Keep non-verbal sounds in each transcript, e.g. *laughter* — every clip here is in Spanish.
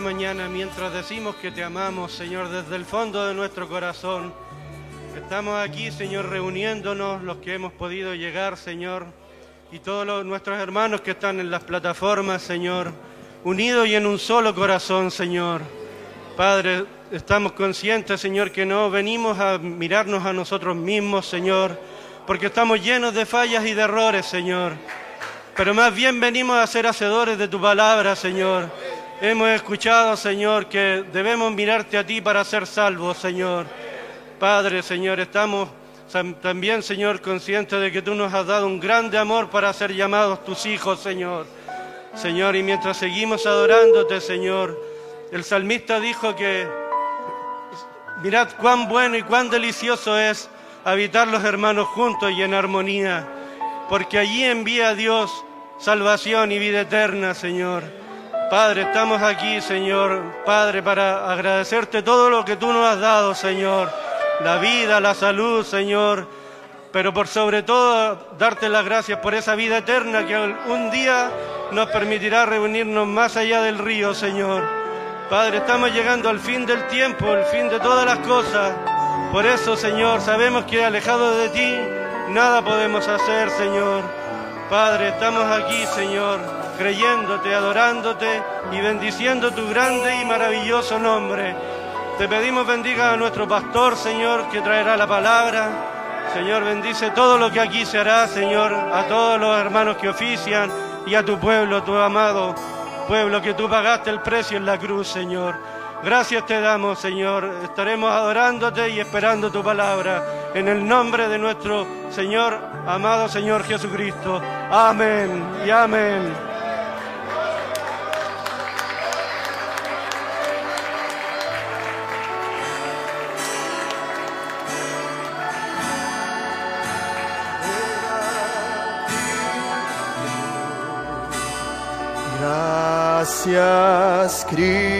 mañana mientras decimos que te amamos, Señor, desde el fondo de nuestro corazón. Estamos aquí, Señor, reuniéndonos, los que hemos podido llegar, Señor, y todos nuestros hermanos que están en las plataformas, Señor, unidos y en un solo corazón, Señor. Padre, estamos conscientes, Señor, que no venimos a mirarnos a nosotros mismos, Señor, porque estamos llenos de fallas y de errores, Señor. Pero más bien venimos a ser hacedores de tu palabra, Señor. Hemos escuchado, Señor, que debemos mirarte a ti para ser salvos, Señor. Padre, Señor, estamos también, Señor, conscientes de que tú nos has dado un grande amor para ser llamados tus hijos, Señor. Señor, y mientras seguimos adorándote, Señor, el salmista dijo que mirad cuán bueno y cuán delicioso es habitar los hermanos juntos y en armonía, porque allí envía a Dios salvación y vida eterna, Señor. Padre, estamos aquí, Señor, Padre, para agradecerte todo lo que tú nos has dado, Señor. La vida, la salud, Señor. Pero por sobre todo, darte las gracias por esa vida eterna que un día nos permitirá reunirnos más allá del río, Señor. Padre, estamos llegando al fin del tiempo, al fin de todas las cosas. Por eso, Señor, sabemos que alejado de ti, nada podemos hacer, Señor. Padre, estamos aquí, Señor, creyéndote, adorándote y bendiciendo tu grande y maravilloso nombre. Te pedimos bendiga a nuestro pastor, Señor, que traerá la palabra. Señor, bendice todo lo que aquí se hará, Señor, a todos los hermanos que ofician y a tu pueblo, tu amado pueblo, que tú pagaste el precio en la cruz, Señor. Gracias te damos, Señor. Estaremos adorándote y esperando tu palabra. En el nombre de nuestro Señor, amado Señor Jesucristo. Amén y amén. Gracias, Cristo.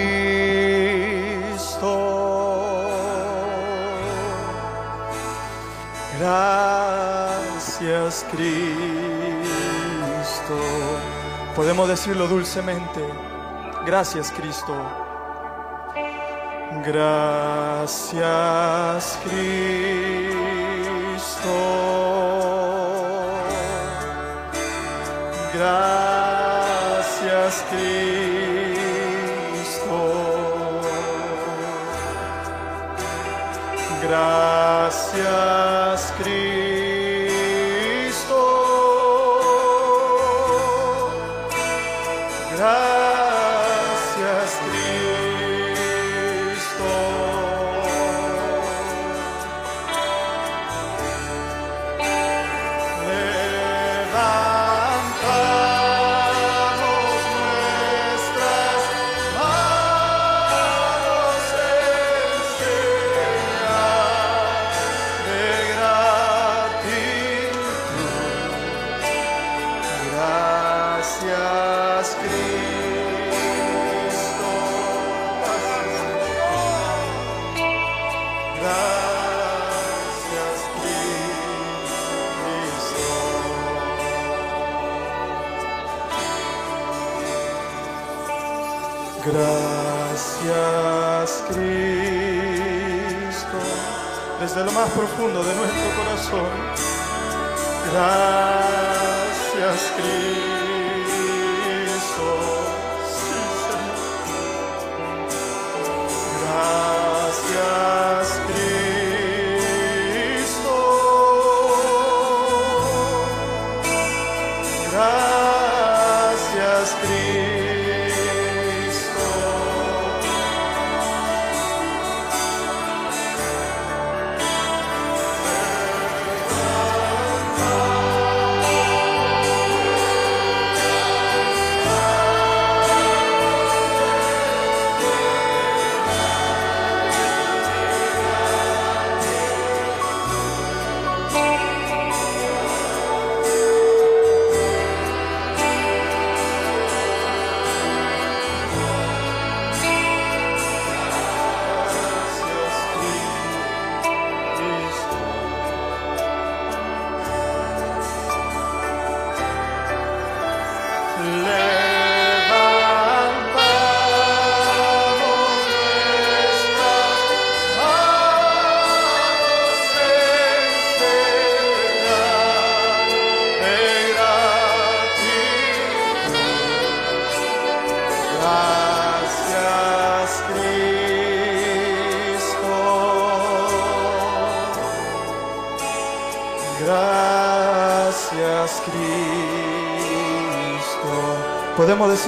Gracias, Cristo. Podemos decirlo dulcemente. Gracias, Cristo. Gracias, Cristo. Gracias, Cristo. Gracias, profundo de nuestro corazón. Gracias, Cristo.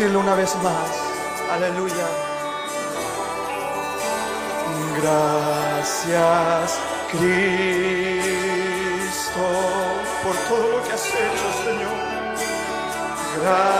decirlo una vez más. Aleluya. Gracias, Cristo, por todo lo que has hecho, Señor. Gracias.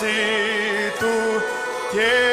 Quietud. Si tú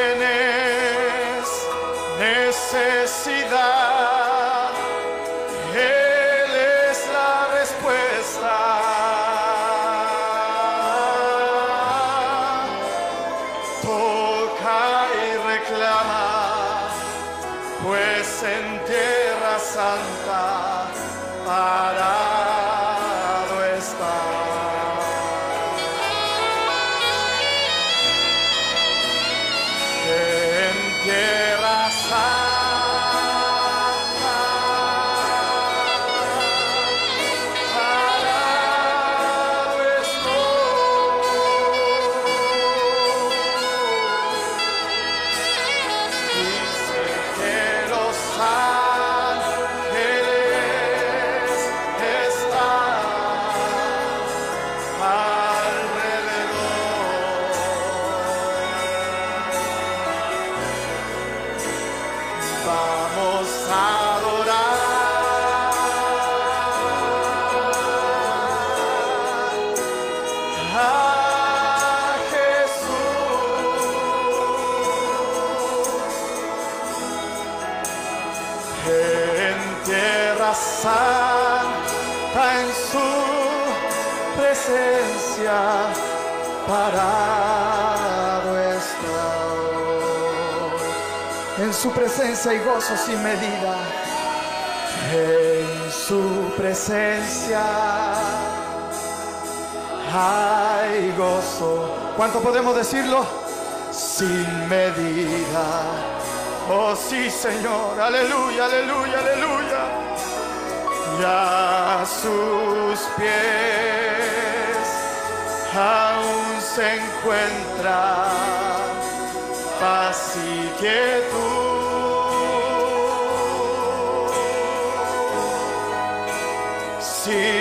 presencia hay gozo sin medida. En su presencia hay gozo. ¿Cuánto podemos decirlo? Sin medida. Oh sí, Señor. Aleluya, aleluya, aleluya. Y a sus pies aún se encuentra paz y quietud. Si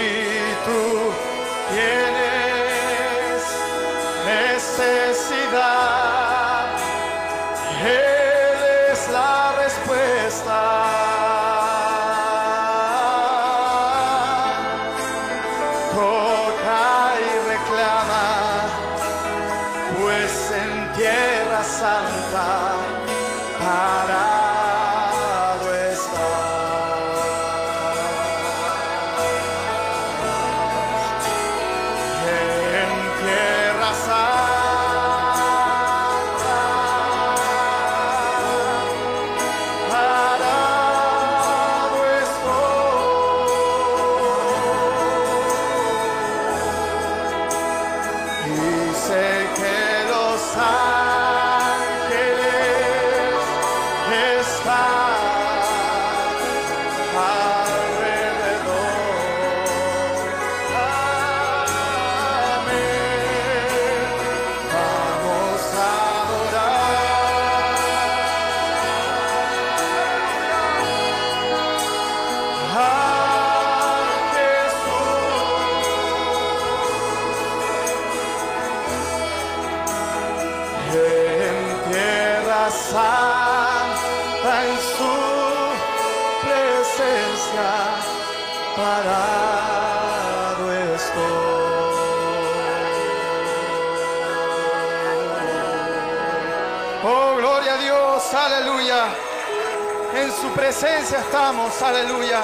estamos, aleluya.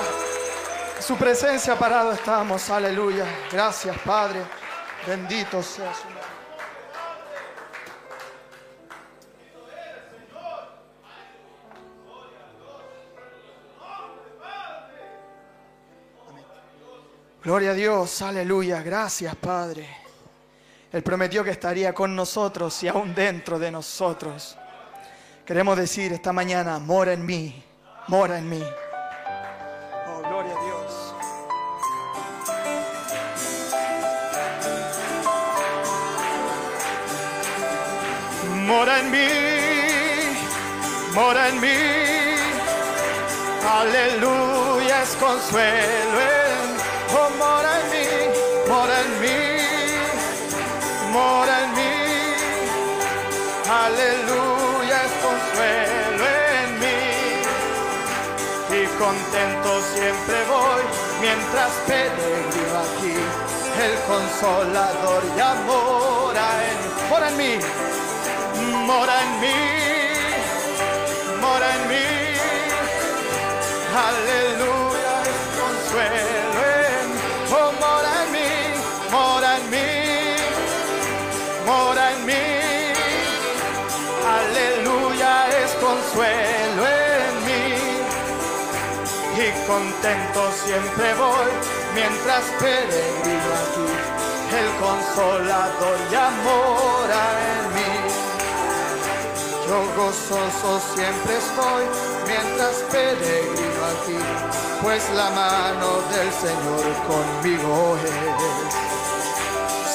Su presencia parado estamos, aleluya. Gracias, Padre. Bendito sea su nombre. Gloria a Dios, aleluya. Gracias, Padre. Él prometió que estaría con nosotros y aún dentro de nosotros. Queremos decir esta mañana, mora en mí, mora en mí. Oh, gloria a Dios. Mora en mí, mora en mí. Aleluya, es consuelo en, oh, mora en mí, contento siempre voy mientras peregrino aquí. El consolador ya mora en, mora en mí, mora en mí, mora en mí. Aleluya, contento siempre voy mientras peregrino aquí. El consolador ya mora en mí. Yo gozoso siempre estoy mientras peregrino aquí, pues la mano del Señor conmigo es.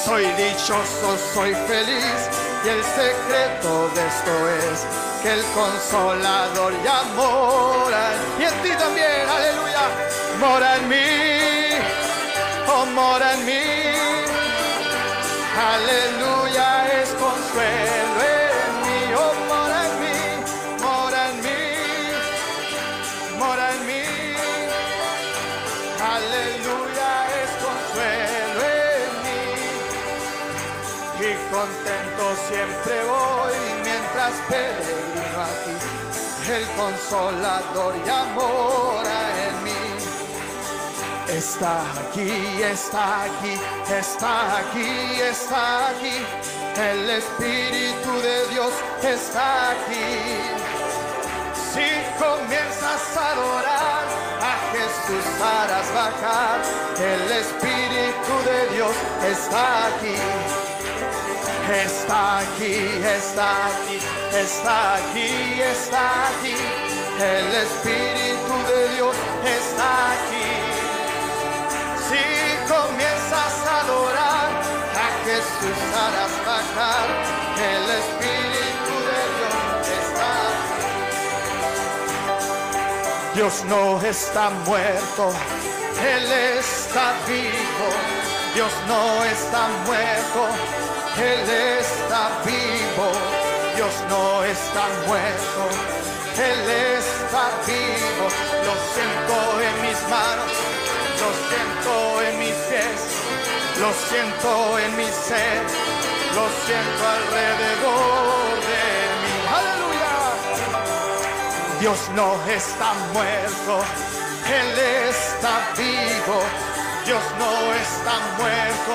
Soy dichoso, soy feliz y el secreto de esto es que el consolador ya mora y en ti también, aleluya, mora en mí, oh mora en mí, aleluya es consuelo en mí, oh mora en mí, mora en mí, mora en mí, aleluya es consuelo en mí. Y contento siempre voy mientras peregrino aquí. El consolador ya mora en mí. Está aquí, está aquí, está aquí, está aquí. El Espíritu de Dios está aquí. Si comienzas a adorar a Jesús harás bajar. El Espíritu de Dios está aquí. Está aquí, está aquí, está aquí, está aquí. El Espíritu de Dios está aquí. Si comienzas a adorar a Jesús harás bajar. El Espíritu de Dios está aquí. Dios no está muerto, Él está vivo. Dios no está muerto, Él está vivo. Dios no está muerto, Él está vivo. Lo siento en mis manos, lo siento en mis pies, lo siento en mi ser, lo siento alrededor de mí. Aleluya. Dios no está muerto, Él está vivo. Dios no está muerto,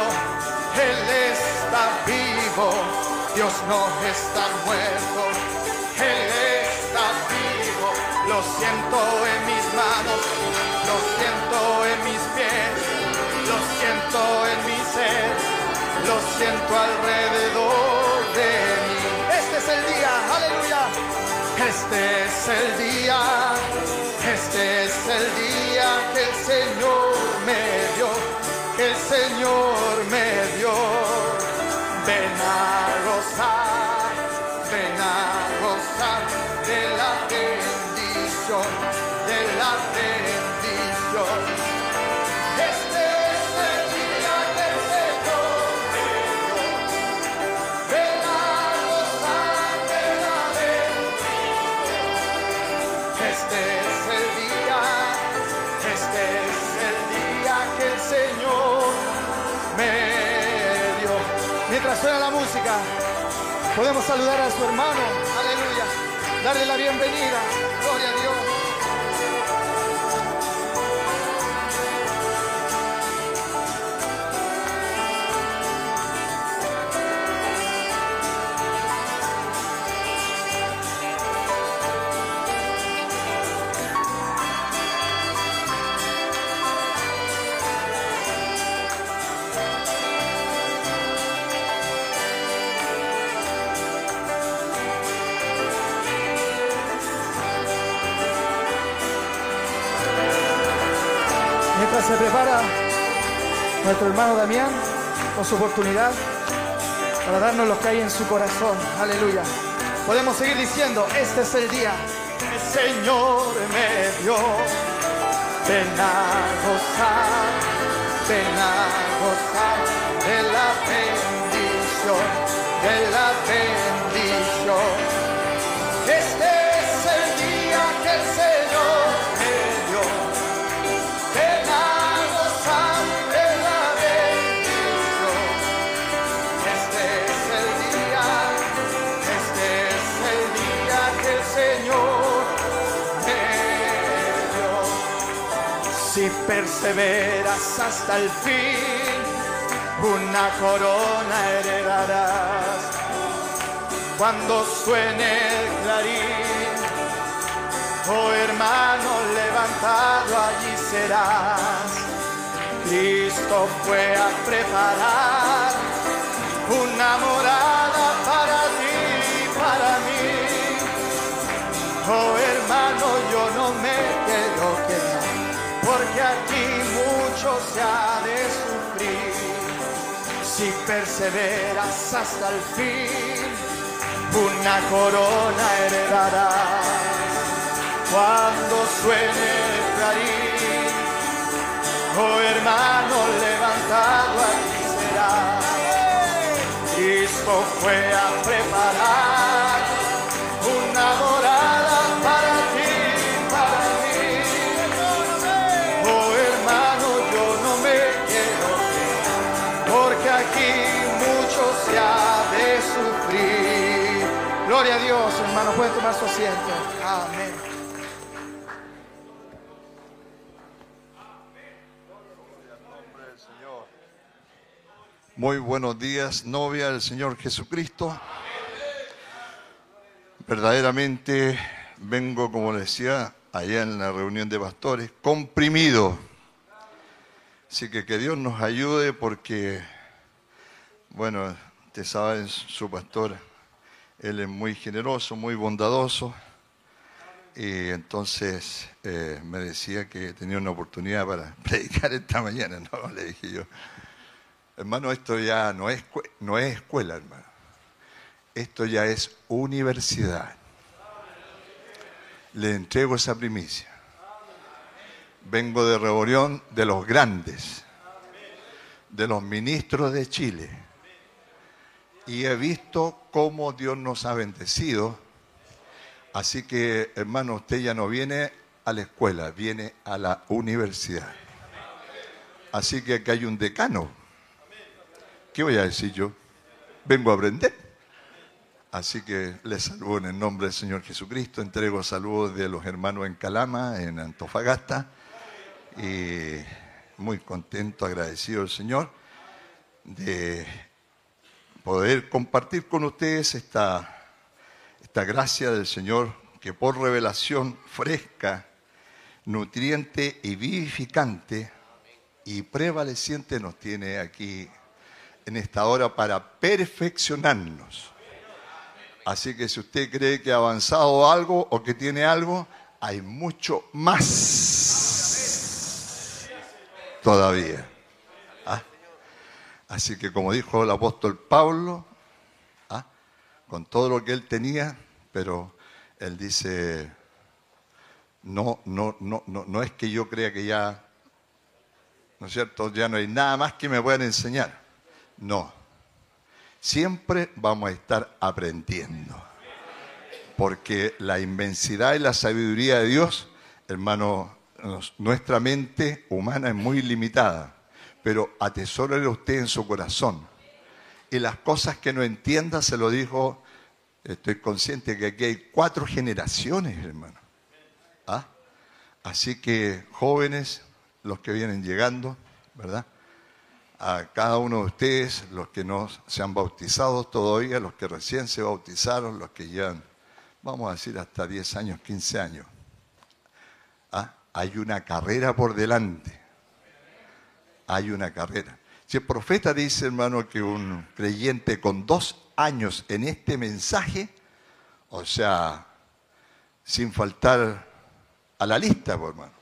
Él está vivo. Dios no está muerto, Él está vivo. Lo siento en mis manos, lo siento en mis pies, lo siento en mi ser, lo siento alrededor de mí. Este es el día, aleluya. Este es el día, este es el día que el Señor me dio, que el Señor me dio. Ven a podemos saludar a su hermano, aleluya, darle la bienvenida, se prepara nuestro hermano Damián con su oportunidad para darnos lo que hay en su corazón. Aleluya. Podemos seguir diciendo, este es el día. El Señor me dio. Ven a gozar, ven gozar de la bendición, de la bendición. Perseveras hasta el fin, una corona heredarás. Cuando suene el clarín, oh hermano, levantado allí serás. Cristo fue a preparar una morada para ti y para mí. Oh hermano, yo no me quiero quedar, porque aquí mucho se ha de sufrir. Si perseveras hasta el fin, una corona heredarás. Cuando suene el clarín, oh hermano, levantado aquí serás. Cristo fue a preparar Gloria a Dios, hermano, pueden tomar su asiento. Amén. Muy buenos días, novia del Señor Jesucristo. Verdaderamente vengo, como les decía, allá en la reunión de pastores, comprimido. Así que que Dios nos ayude porque, bueno, ustedes saben, su pastor, él es muy generoso, muy bondadoso. Y entonces eh, me decía que tenía una oportunidad para *laughs* predicar esta mañana, ¿no? *laughs* Le dije yo. Hermano, esto ya no es, no es escuela, hermano. Esto ya es universidad. Le entrego esa primicia. Vengo de reunión de los grandes, de los ministros de Chile. Y he visto cómo Dios nos ha bendecido. Así que, hermano, usted ya no viene a la escuela, viene a la universidad. Así que aquí hay un decano. ¿Qué voy a decir yo? Vengo a aprender. Así que les saludo en el nombre del Señor Jesucristo. Entrego saludos de los hermanos en Calama, en Antofagasta. Y muy contento, agradecido al Señor de poder compartir con ustedes esta, esta gracia del Señor que por revelación fresca, nutriente y vivificante y prevaleciente nos tiene aquí en esta hora para perfeccionarnos. Así que si usted cree que ha avanzado algo o que tiene algo, hay mucho más todavía. Así que como dijo el apóstol Pablo, ¿ah? con todo lo que él tenía, pero él dice, no, no, no, no, no es que yo crea que ya, ¿no es cierto? Ya no hay nada más que me puedan enseñar. No. Siempre vamos a estar aprendiendo. Porque la inmensidad y la sabiduría de Dios, hermano, nuestra mente humana es muy limitada. Pero atesórele usted en su corazón. Y las cosas que no entienda, se lo dijo, estoy consciente que aquí hay cuatro generaciones, hermano. ¿Ah? Así que jóvenes, los que vienen llegando, ¿verdad? A cada uno de ustedes, los que no se han bautizado todavía, los que recién se bautizaron, los que llevan, vamos a decir, hasta 10 años, 15 años. ¿Ah? Hay una carrera por delante. Hay una carrera. Si el profeta dice, hermano, que un creyente con dos años en este mensaje, o sea, sin faltar a la lista, pues, hermano.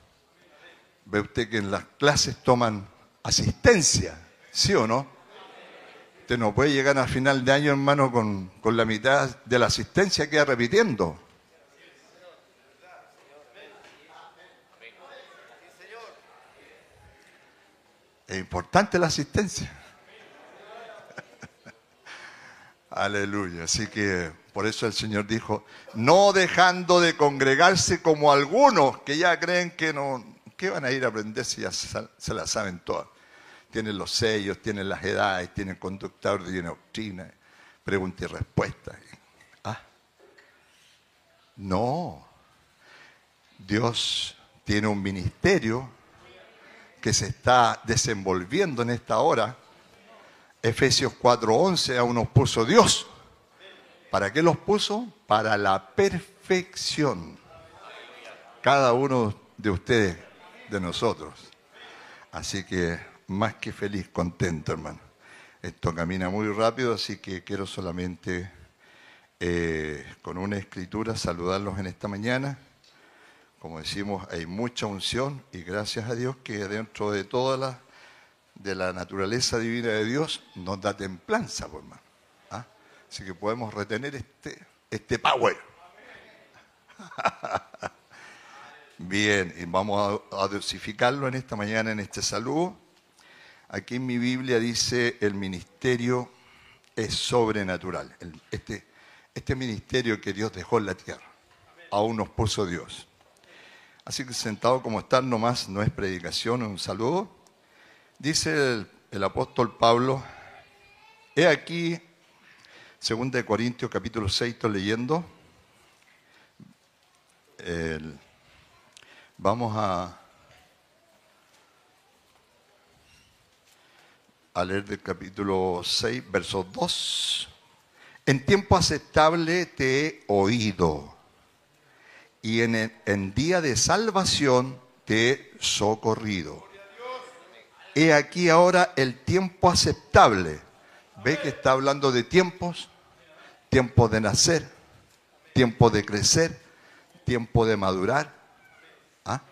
Ve usted que en las clases toman asistencia, ¿sí o no? Usted no puede llegar a final de año, hermano, con, con la mitad de la asistencia que va repitiendo. Es importante la asistencia. *laughs* Aleluya. Así que por eso el Señor dijo, no dejando de congregarse como algunos que ya creen que no, ¿qué van a ir a aprender si ya se, la saben todas? Tienen los sellos, tienen las edades, tienen conductores, tienen doctrina, pregunta y respuesta. Ah, no. Dios tiene un ministerio que se está desenvolviendo en esta hora. Efesios 4:11 aún nos puso Dios. ¿Para qué los puso? Para la perfección. Cada uno de ustedes, de nosotros. Así que más que feliz, contento, hermano. Esto camina muy rápido, así que quiero solamente eh, con una escritura saludarlos en esta mañana. Como decimos, hay mucha unción y gracias a Dios que dentro de toda la, de la naturaleza divina de Dios nos da templanza, pues, hermano. ¿Ah? Así que podemos retener este, este power. *laughs* Bien, y vamos a, dosificarlo en esta mañana en este saludo. Aquí en mi Biblia dice el ministerio es sobrenatural. Este, este ministerio que Dios dejó en la tierra, aún nos puso Dios. Así que sentado como están nomás, no es predicación, es un saludo. Dice el, apóstol Pablo, he aquí, 2 de Corintios capítulo 6, estoy leyendo. Vamos a, a leer del capítulo 6, verso 2. En tiempo aceptable te he oído y en, en día de salvación te he socorrido. He aquí ahora el tiempo aceptable. ¿Ve que está hablando de tiempos? Tiempo de nacer, tiempo de crecer, tiempo de madurar. ¿Ah?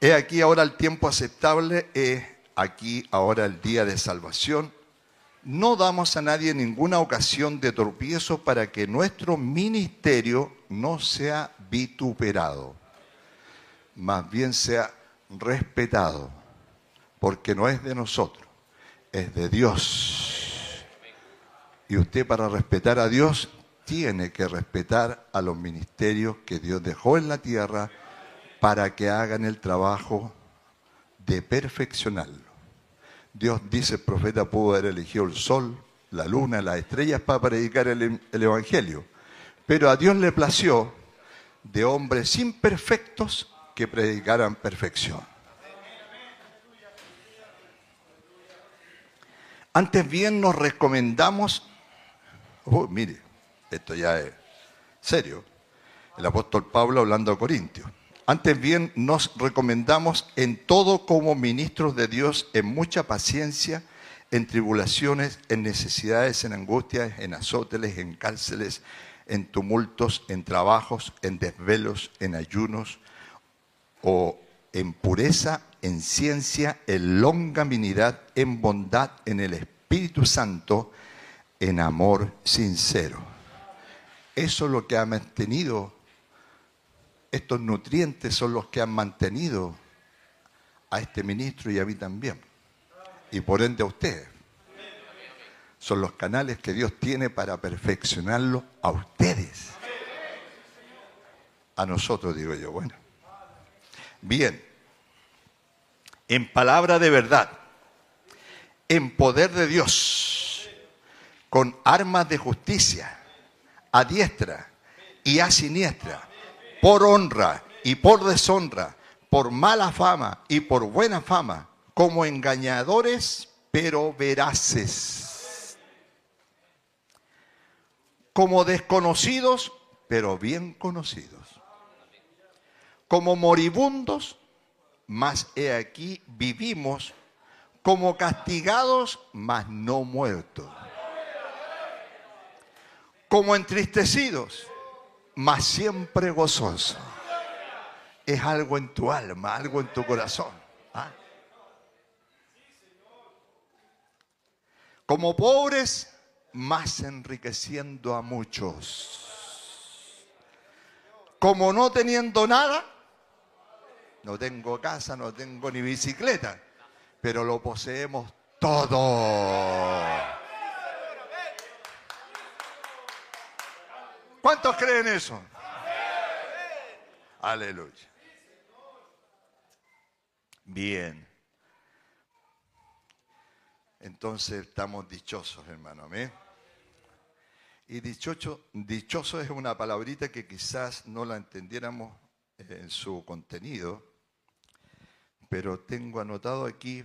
He aquí ahora el tiempo aceptable, he aquí ahora el día de salvación. No damos a nadie ninguna ocasión de tropiezo para que nuestro ministerio no sea vituperado, más bien sea respetado, porque no es de nosotros, es de Dios. Y usted para respetar a Dios tiene que respetar a los ministerios que Dios dejó en la tierra para que hagan el trabajo de perfeccionarlo. Dios dice, el profeta pudo haber elegido el sol, la luna, las estrellas para predicar el, el Evangelio. Pero a Dios le plació de hombres imperfectos que predicaran perfección. Antes bien nos recomendamos, oh, mire, esto ya es serio, el apóstol Pablo hablando a Corintios. Antes bien nos recomendamos en todo como ministros de Dios, en mucha paciencia, en tribulaciones, en necesidades, en angustias, en azóteles, en cárceles, en tumultos, en trabajos, en desvelos, en ayunos, o en pureza, en ciencia, en longanimidad, en bondad, en el Espíritu Santo, en amor sincero. Eso es lo que ha mantenido, estos nutrientes son los que han mantenido a este ministro y a mí también. Y por ende a ustedes. Son los canales que Dios tiene para perfeccionarlo a ustedes. A nosotros, digo yo, bueno. Bien, en palabra de verdad, en poder de Dios, con armas de justicia, a diestra y a siniestra, por honra y por deshonra, por mala fama y por buena fama, como engañadores pero veraces, como desconocidos pero bien conocidos. Como moribundos, mas he aquí vivimos. Como castigados, mas no muertos. Como entristecidos, mas siempre gozosos. es algo en tu alma, algo en tu corazón. ¿ah? Como pobres, más enriqueciendo a muchos. Como no teniendo nada, no tengo casa, no tengo ni bicicleta, pero lo poseemos todo. ¿Cuántos creen eso? Aleluya. Bien. Entonces estamos dichosos, hermano. Amén. Y dichoso, dichoso es una palabrita que quizás no la entendiéramos en su contenido, pero tengo anotado aquí,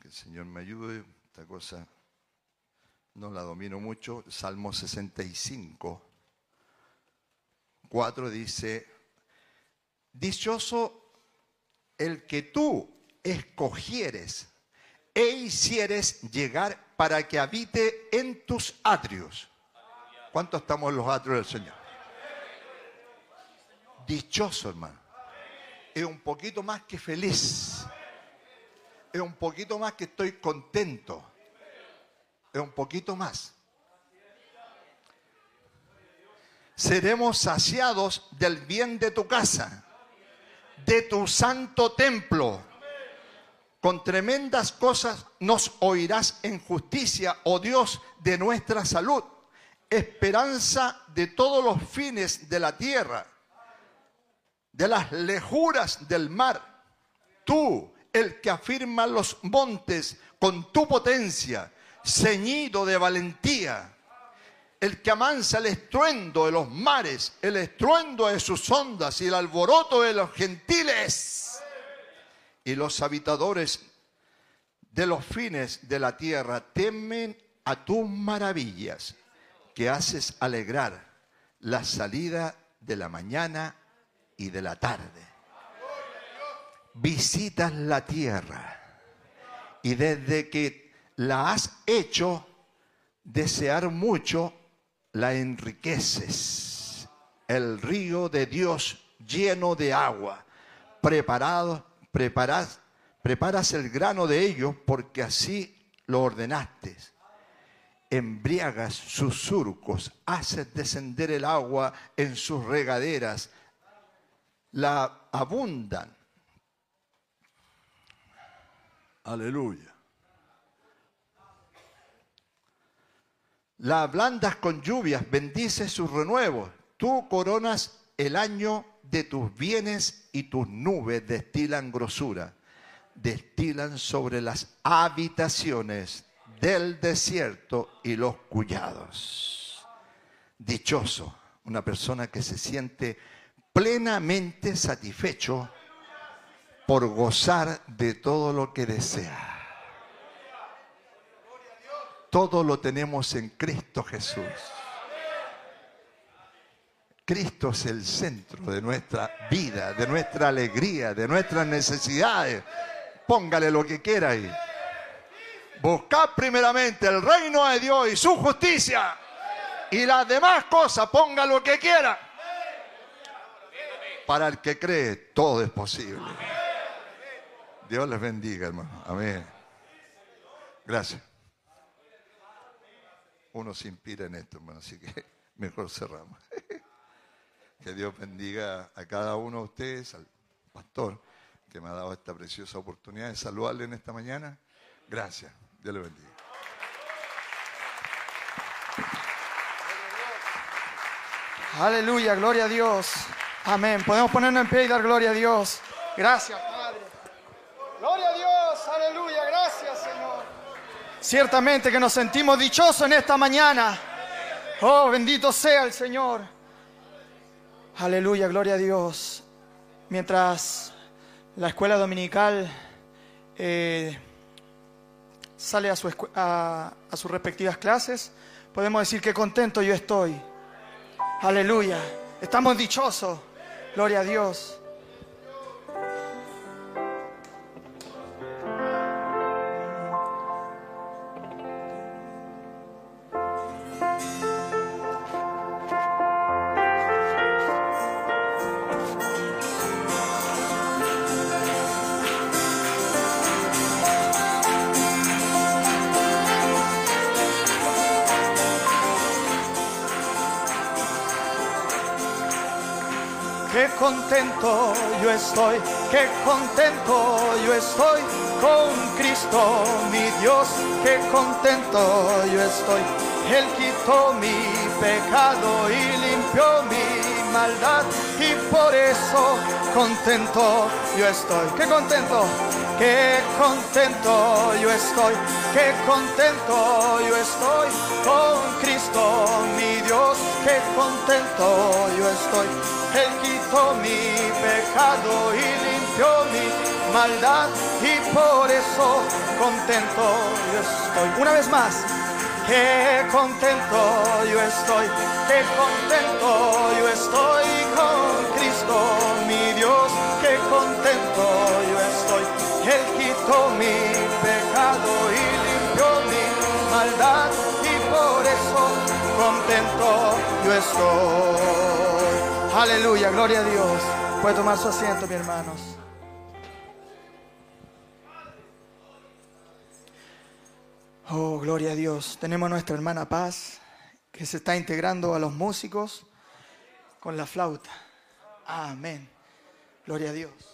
que el Señor me ayude, esta cosa no la domino mucho, Salmo 65, 4 dice, dichoso el que tú escogieres e hicieres llegar para que habite en tus atrios. ¿Cuánto estamos en los atrios del Señor? Dichoso, hermano. Es un poquito más que feliz. Es un poquito más que estoy contento. Un poquito más. Seremos saciados del bien de tu casa, de tu santo templo con tremendas cosas nos oirás en justicia, oh Dios, de nuestra salud, esperanza de todos los fines de la tierra, de las lejuras del mar. Tú, el que afirma los montes con tu potencia, ceñido de valentía, el que amansa el estruendo de los mares, el estruendo de sus ondas y el alboroto de los gentiles y los habitadores de los fines de la tierra temen a tus maravillas, que haces alegrar la salida de la mañana y de la tarde. Visitas la tierra y desde que la has hecho desear mucho, la enriqueces. El río de Dios lleno de agua, preparado preparas, preparas el grano de ellos porque así lo ordenaste. Embriagas sus surcos, haces descender el agua en sus regaderas, la abundan. Aleluya. La ablandas con lluvias, bendices sus renuevos. Tú coronas el año de tus bienes y tus nubes destilan grosura, destilan sobre las habitaciones del desierto y los cuyados. Dichoso, una persona que se siente plenamente satisfecho por gozar de todo lo que desea. Todo lo tenemos en Cristo Jesús. Cristo es el centro de nuestra vida, de nuestra alegría, de nuestras necesidades. Póngale lo que quiera ahí. Buscad primeramente el reino de Dios y su justicia. Y las demás cosas, ponga lo que quiera. Para el que cree, todo es posible. Dios les bendiga, hermano. Amén. Gracias. Uno se inspira en esto, hermano, así que *laughs* mejor cerramos. *laughs* Que Dios bendiga a cada uno de ustedes, al pastor que me ha dado esta preciosa oportunidad de saludarle en esta mañana. Gracias. Dios le bendiga. Aleluya, gloria a Dios. Amén. Podemos ponernos en pie y dar gloria a Dios. Gracias, Padre. Gloria a Dios, aleluya, gracias, Señor. Ciertamente que nos sentimos dichosos en esta mañana. Oh, bendito sea el Señor. Aleluya, gloria a Dios. Mientras la escuela dominical eh, sale a, a sus respectivas clases, podemos decir que contento yo estoy. Aleluya. Estamos dichosos. Gloria a Dios. Estoy, qué contento yo estoy con Cristo, mi Dios, qué contento yo estoy. Él quitó mi pecado y limpió mi maldad y por eso contento yo estoy. Qué contento, qué contento yo estoy, qué contento yo estoy con Cristo, mi Dios, qué contento yo estoy. Él mi pecado y limpió mi maldad y por eso contento yo estoy. Una vez más, qué contento yo estoy, qué contento yo estoy con Cristo, mi Dios, qué contento yo estoy. Él quitó mi pecado y limpió mi maldad y por eso contento yo estoy. Aleluya, gloria a Dios. Puede tomar su asiento, mis hermanos. Oh, gloria a Dios. Tenemos a nuestra hermana Paz que se está integrando a los músicos con la flauta. Amén. Gloria a Dios.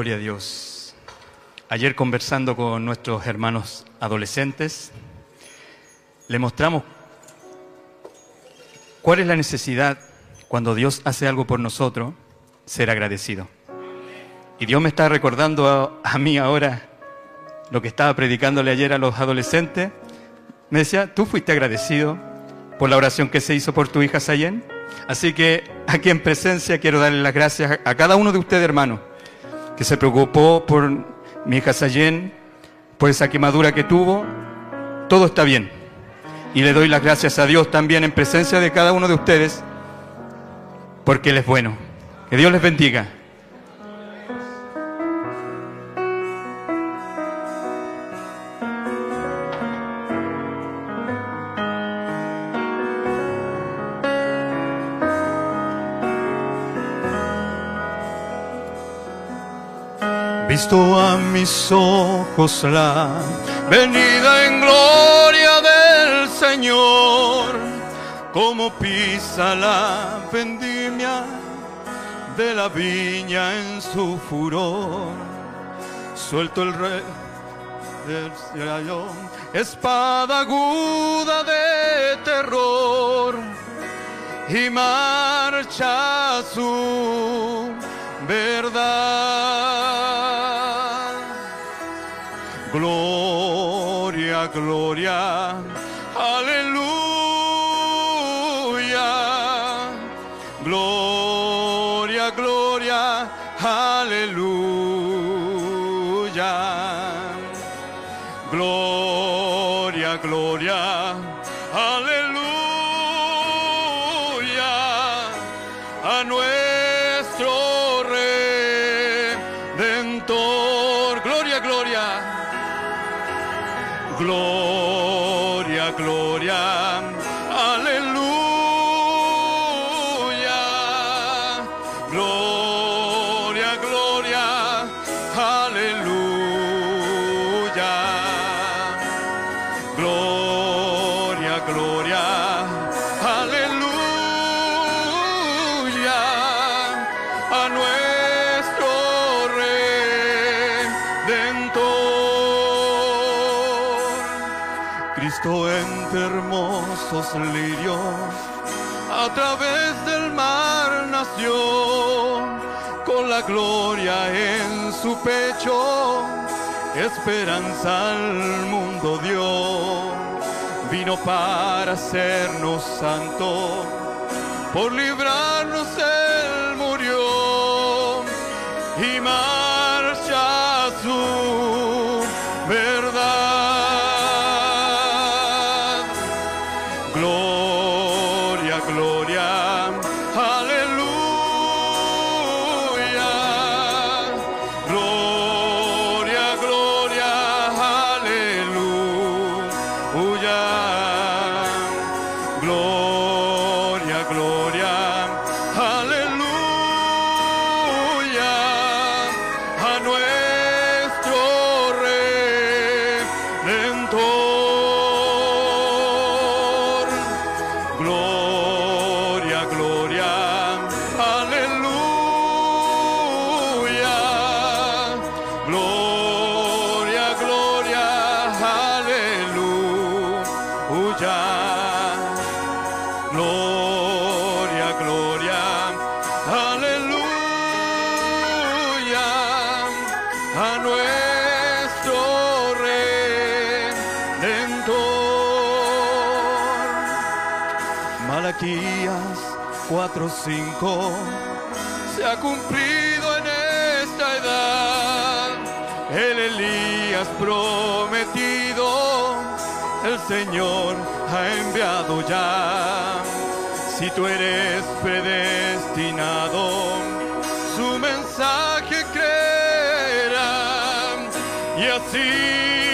Gloria a Dios. Ayer conversando con nuestros hermanos adolescentes, le mostramos cuál es la necesidad cuando Dios hace algo por nosotros, ser agradecido. Y Dios me está recordando a, mí ahora lo que estaba predicándole ayer a los adolescentes. Me decía, tú fuiste agradecido por la oración que se hizo por tu hija Sayen. Así que aquí en presencia quiero darle las gracias a cada uno de ustedes, hermanos, que se preocupó por mi hija Sayen, por esa quemadura que tuvo. Todo está bien. Y le doy las gracias a Dios también en presencia de cada uno de ustedes, porque Él es bueno. Que Dios les bendiga. Visto a mis ojos la venida en gloria del Señor, como pisa la vendimia de la viña en su furor. Suelto el rey del cielo, espada aguda de terror y marcha su verdad. Gloria, gloria, aleluya. Gloria, gloria, aleluya. Gloria, gloria, lirios, a través del mar nació, con la gloria en su pecho, esperanza al mundo dio. Vino para hacernos santo, por librarnos Señor ha enviado ya. Si tú eres predestinado, su mensaje creerá y así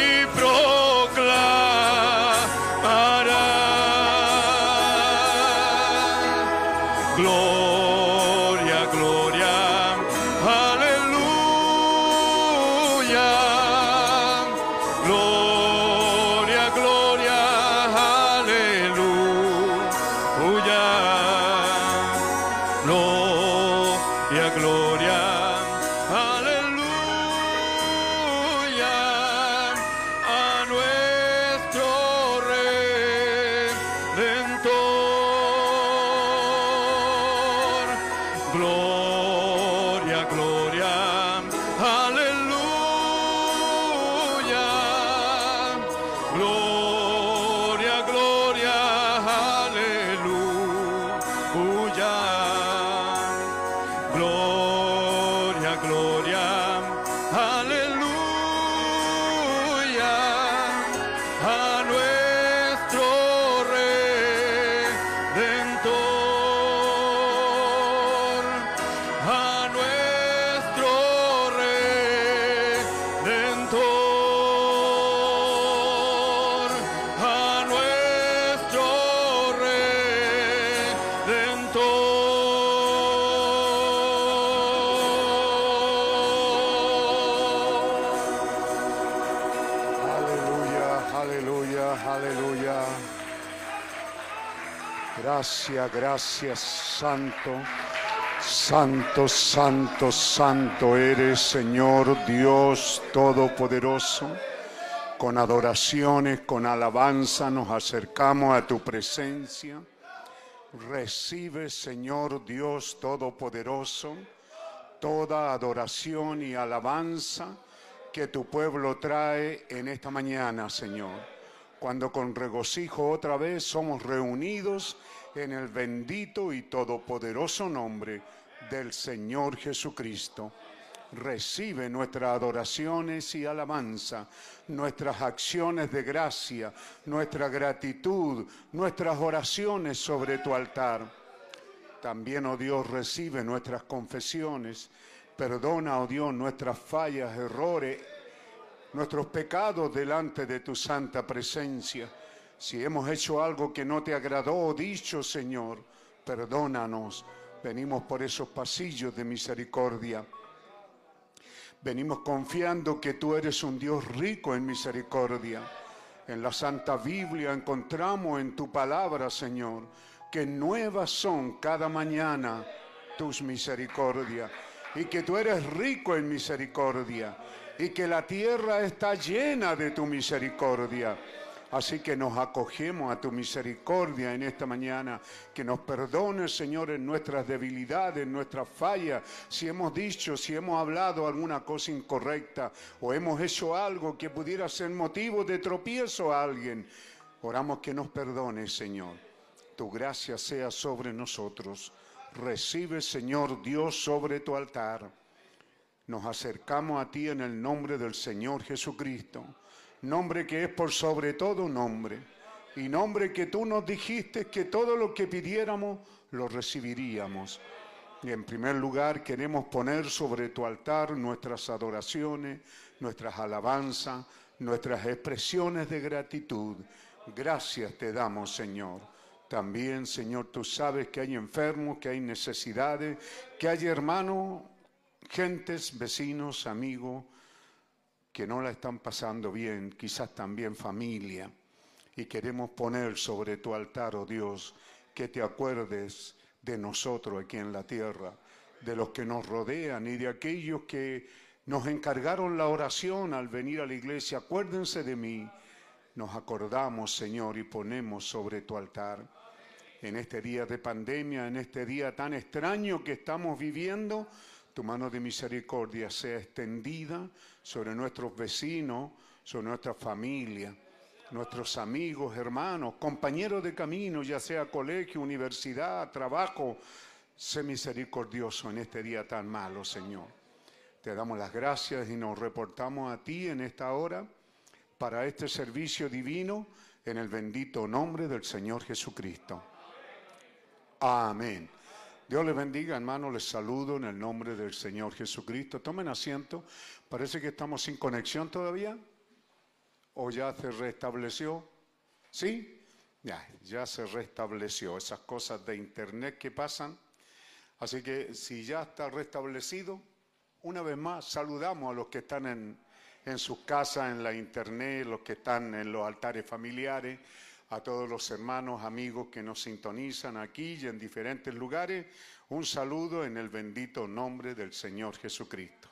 Gracias, gracias, Santo. Santo, santo, santo eres, Señor Dios Todopoderoso. Con adoraciones, con alabanza nos acercamos a tu presencia. Recibe, Señor Dios Todopoderoso, toda adoración y alabanza que tu pueblo trae en esta mañana, Señor. Cuando con regocijo otra vez somos reunidos en el bendito y todopoderoso nombre del Señor Jesucristo. Recibe nuestras adoraciones y alabanza, nuestras acciones de gracia, nuestra gratitud, nuestras oraciones sobre tu altar. También, oh Dios, recibe nuestras confesiones. Perdona, oh Dios, nuestras fallas, errores, nuestros pecados delante de tu santa presencia. Si hemos hecho algo que no te agradó o dicho, Señor, perdónanos. Venimos por esos pasillos de misericordia. Venimos confiando que tú eres un Dios rico en misericordia. En la Santa Biblia encontramos en tu palabra, Señor, que nuevas son cada mañana tus misericordias y que tú eres rico en misericordia y que la tierra está llena de tu misericordia. Así que nos acogemos a tu misericordia en esta mañana, que nos perdones, Señor, en nuestras debilidades, en nuestras fallas, si hemos dicho, si hemos hablado alguna cosa incorrecta o hemos hecho algo que pudiera ser motivo de tropiezo a alguien. Oramos que nos perdones, Señor. Tu gracia sea sobre nosotros. Recibe, Señor Dios, sobre tu altar. Nos acercamos a ti en el nombre del Señor Jesucristo nombre que es por sobre todo nombre, y nombre que tú nos dijiste que todo lo que pidiéramos lo recibiríamos. Y en primer lugar queremos poner sobre tu altar nuestras adoraciones, nuestras alabanzas, nuestras expresiones de gratitud. Gracias te damos, Señor. También, Señor, tú sabes que hay enfermos, que hay necesidades, que hay hermanos, gentes, vecinos, amigos, que no la están pasando bien, quizás también familia, y queremos poner sobre tu altar, oh Dios, que te acuerdes de nosotros aquí en la tierra, de los que nos rodean y de aquellos que nos encargaron la oración al venir a la iglesia. Acuérdense de mí. Nos acordamos, Señor, y ponemos sobre tu altar. En este día de pandemia, en este día tan extraño que estamos viviendo, tu mano de misericordia sea extendida sobre nuestros vecinos, sobre nuestra familia, nuestros amigos, hermanos, compañeros de camino, ya sea colegio, universidad, trabajo. Sé misericordioso en este día tan malo, Señor. Te damos las gracias y nos reportamos a ti en esta hora para este servicio divino en el bendito nombre del Señor Jesucristo. Amén. Dios les bendiga, hermano. Les saludo en el nombre del Señor Jesucristo. Tomen asiento. Parece que estamos sin conexión todavía. ¿O ya se restableció? ¿Sí? Ya, ya se restableció. Esas cosas de internet que pasan. Así que si ya está restablecido, una vez más saludamos a los que están en, en sus casas, en la internet, los que están en los altares familiares a todos los hermanos, amigos que nos sintonizan aquí y en diferentes lugares, un saludo en el bendito nombre del Señor Jesucristo.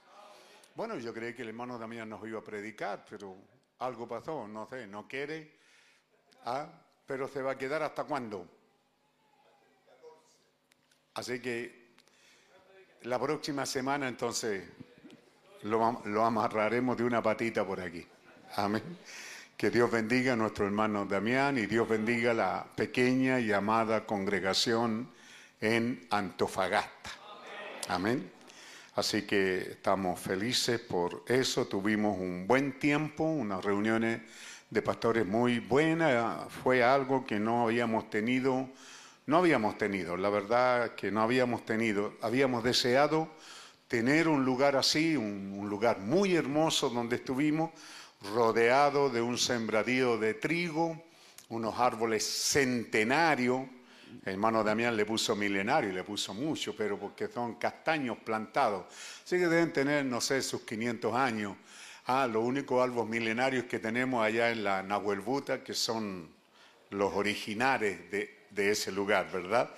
Bueno, yo creí que el hermano Damián nos iba a predicar, pero algo pasó, no sé, no quiere. Ah, pero se va a quedar hasta cuándo. Así que la próxima semana entonces lo, lo amarraremos de una patita por aquí. Amén. Que Dios bendiga a nuestro hermano Damián y Dios bendiga a la pequeña y amada congregación en Antofagasta. Amén. Así que estamos felices por eso. Tuvimos un buen tiempo, unas reuniones de pastores muy buenas. Fue algo que no habíamos tenido, no habíamos tenido, la verdad que no habíamos tenido. Habíamos deseado tener un lugar así, un, un lugar muy hermoso donde estuvimos rodeado de un sembradío de trigo, unos árboles centenarios. El hermano Damián le puso milenario y le puso mucho, pero porque son castaños plantados. Así que deben tener, no sé, sus 500 años. Ah, los únicos árboles milenarios que tenemos allá en la Nahuelbuta, que son los originales de, de ese lugar, ¿verdad?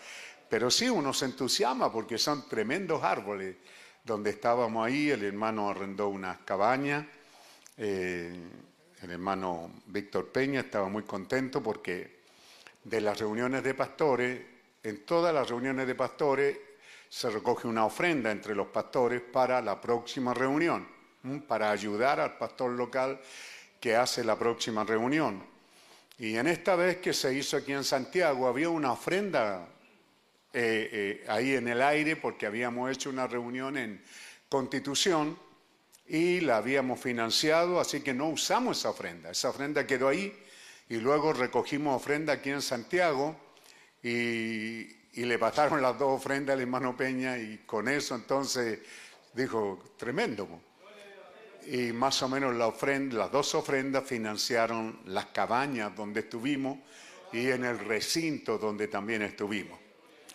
Pero sí, uno se entusiasma porque son tremendos árboles. Donde estábamos ahí, el hermano arrendó unas cabañas eh, el hermano Víctor Peña estaba muy contento porque de las reuniones de pastores, en todas las reuniones de pastores se recoge una ofrenda entre los pastores para la próxima reunión, para ayudar al pastor local que hace la próxima reunión. Y en esta vez que se hizo aquí en Santiago había una ofrenda eh, eh, ahí en el aire porque habíamos hecho una reunión en Constitución y la habíamos financiado, así que no usamos esa ofrenda. Esa ofrenda quedó ahí y luego recogimos ofrenda aquí en Santiago y, le pasaron las dos ofrendas al hermano Peña y con eso entonces dijo, tremendo. Y más o menos las dos ofrendas financiaron las cabañas donde estuvimos y en el recinto donde también estuvimos.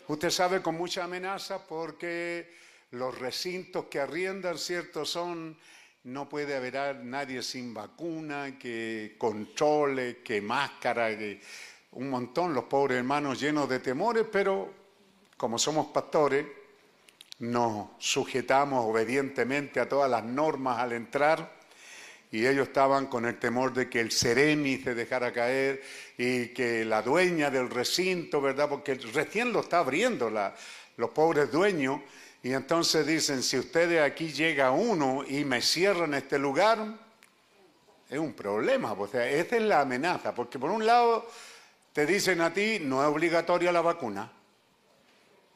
Usted sabe con mucha amenaza porque los recintos que arriendan, ¿cierto? Son, no puede haber nadie sin vacuna, que controle, que máscara, que un montón, los pobres hermanos llenos de temores, pero como somos pastores, nos sujetamos obedientemente a todas las normas al entrar y ellos estaban con el temor de que el seremi se dejara caer y que la dueña del recinto, ¿verdad? Porque recién lo está abriendo la, los pobres dueños y entonces dicen, si ustedes aquí llega uno y me cierran este lugar, es un problema. O sea, esa es la amenaza, porque por un lado te dicen a ti, no es obligatoria la vacuna,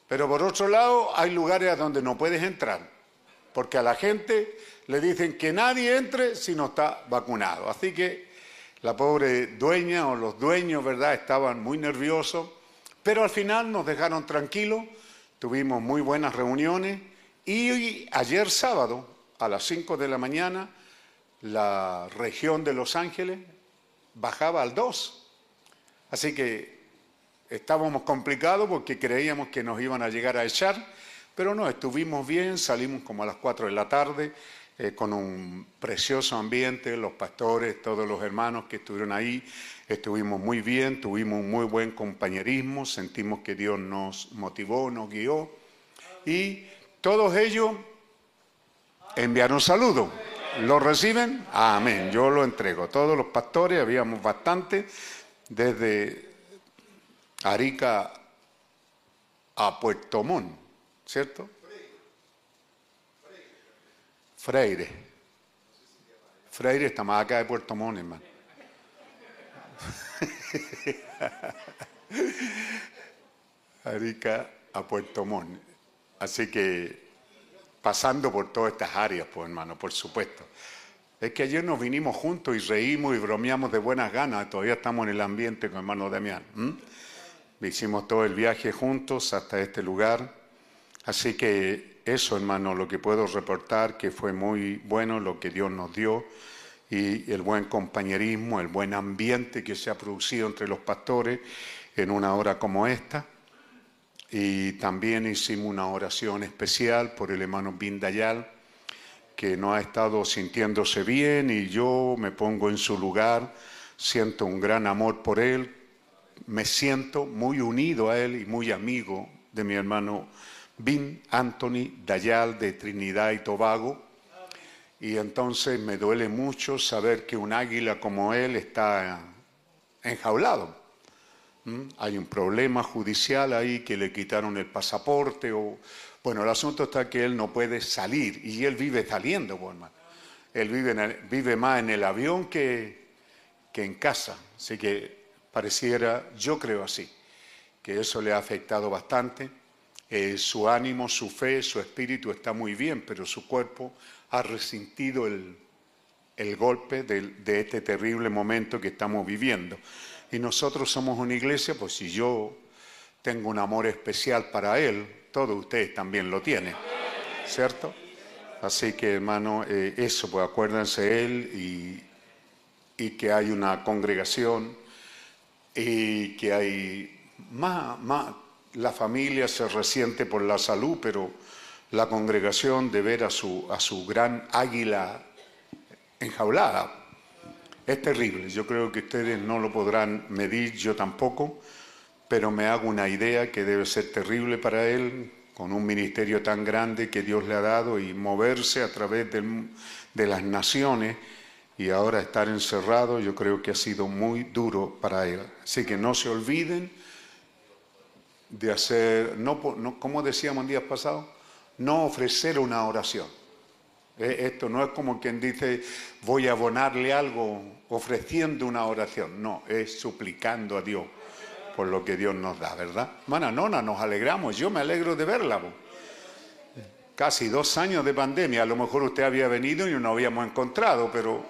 pero por otro lado hay lugares a donde no puedes entrar, porque a la gente le dicen que nadie entre si no está vacunado. Así que la pobre dueña o los dueños, ¿verdad?, estaban muy nerviosos, pero al final nos dejaron tranquilos tuvimos muy buenas reuniones y ayer sábado a las 5 de la mañana la región de Los Ángeles bajaba al 2. Así que estábamos complicados porque creíamos que nos iban a llegar a echar, pero no, estuvimos bien, salimos como a las 4 de la tarde eh, con un precioso ambiente, los pastores, todos los hermanos que estuvieron ahí, estuvimos muy bien, tuvimos un muy buen compañerismo, sentimos que Dios nos motivó, nos guió y todos ellos enviaron saludos. ¿Lo reciben? Amén, yo lo entrego. Todos los pastores, habíamos bastante, desde Arica a Puerto Montt, ¿cierto? Freire. Freire está más acá de Puerto Montt, hermano. *laughs* Arica a Puerto Montt. Así que pasando por todas estas áreas, pues hermano, por supuesto. Es que ayer nos vinimos juntos y reímos y bromeamos de buenas ganas. Todavía estamos en el ambiente con hermano Damián. Hicimos todo el viaje juntos hasta este lugar. Así que eso, hermano, lo que puedo reportar, que fue muy bueno lo que Dios nos dio y el buen compañerismo, el buen ambiente que se ha producido entre los pastores en una hora como esta. Y también hicimos una oración especial por el hermano Bindayal, que no ha estado sintiéndose bien y yo me pongo en su lugar, siento un gran amor por él, me siento muy unido a él y muy amigo de mi hermano Bin Anthony Dayal de Trinidad y Tobago. Y entonces me duele mucho saber que un águila como él está enjaulado. ¿Mm? Hay un problema judicial ahí que le quitaron el pasaporte o... Bueno, el asunto está que él no puede salir y él vive saliendo, hermano. Él vive, vive más en el avión que, que en casa. Así que pareciera, yo creo así, que eso le ha afectado bastante. Eh, su ánimo, su fe, su espíritu está muy bien, pero su cuerpo ha resentido el, el golpe de, este terrible momento que estamos viviendo. Y nosotros somos una iglesia, pues si yo tengo un amor especial para Él, todos ustedes también lo tienen, ¿cierto? Así que hermano, eh, eso, pues acuérdense Él y, y que hay una congregación y que hay más, más, la familia se resiente por la salud, pero la congregación de ver a su, a su gran águila enjaulada es terrible. Yo creo que ustedes no lo podrán medir, yo tampoco, pero me hago una idea que debe ser terrible para él, con un ministerio tan grande que Dios le ha dado y moverse a través de las naciones y ahora estar encerrado, yo creo que ha sido muy duro para él. Así que no se olviden de hacer, no, como decíamos días pasados, no ofrecer una oración. Eh, esto no es como quien dice, voy a abonarle algo ofreciendo una oración. No, es suplicando a Dios por lo que Dios nos da, ¿verdad? Mana Nona, nos alegramos. Yo me alegro de verla. Casi dos años de pandemia. A lo mejor usted había venido y no habíamos encontrado, pero,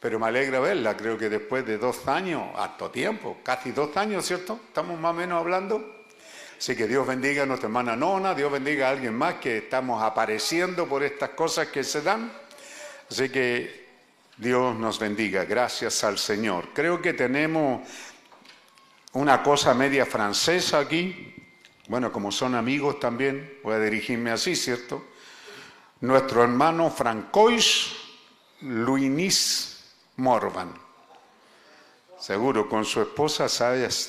pero me alegra verla. Creo que después de dos años, harto tiempo, casi dos años, ¿cierto? Estamos más o menos hablando. Así que Dios bendiga a nuestra hermana Nona, Dios bendiga a alguien más que estamos apareciendo por estas cosas que se dan. Así que Dios nos bendiga, gracias al Señor. Creo que tenemos una cosa media francesa aquí. Bueno, como son amigos también, voy a dirigirme así, ¿cierto? Nuestro hermano Francois Luinis Morvan. Seguro, con su esposa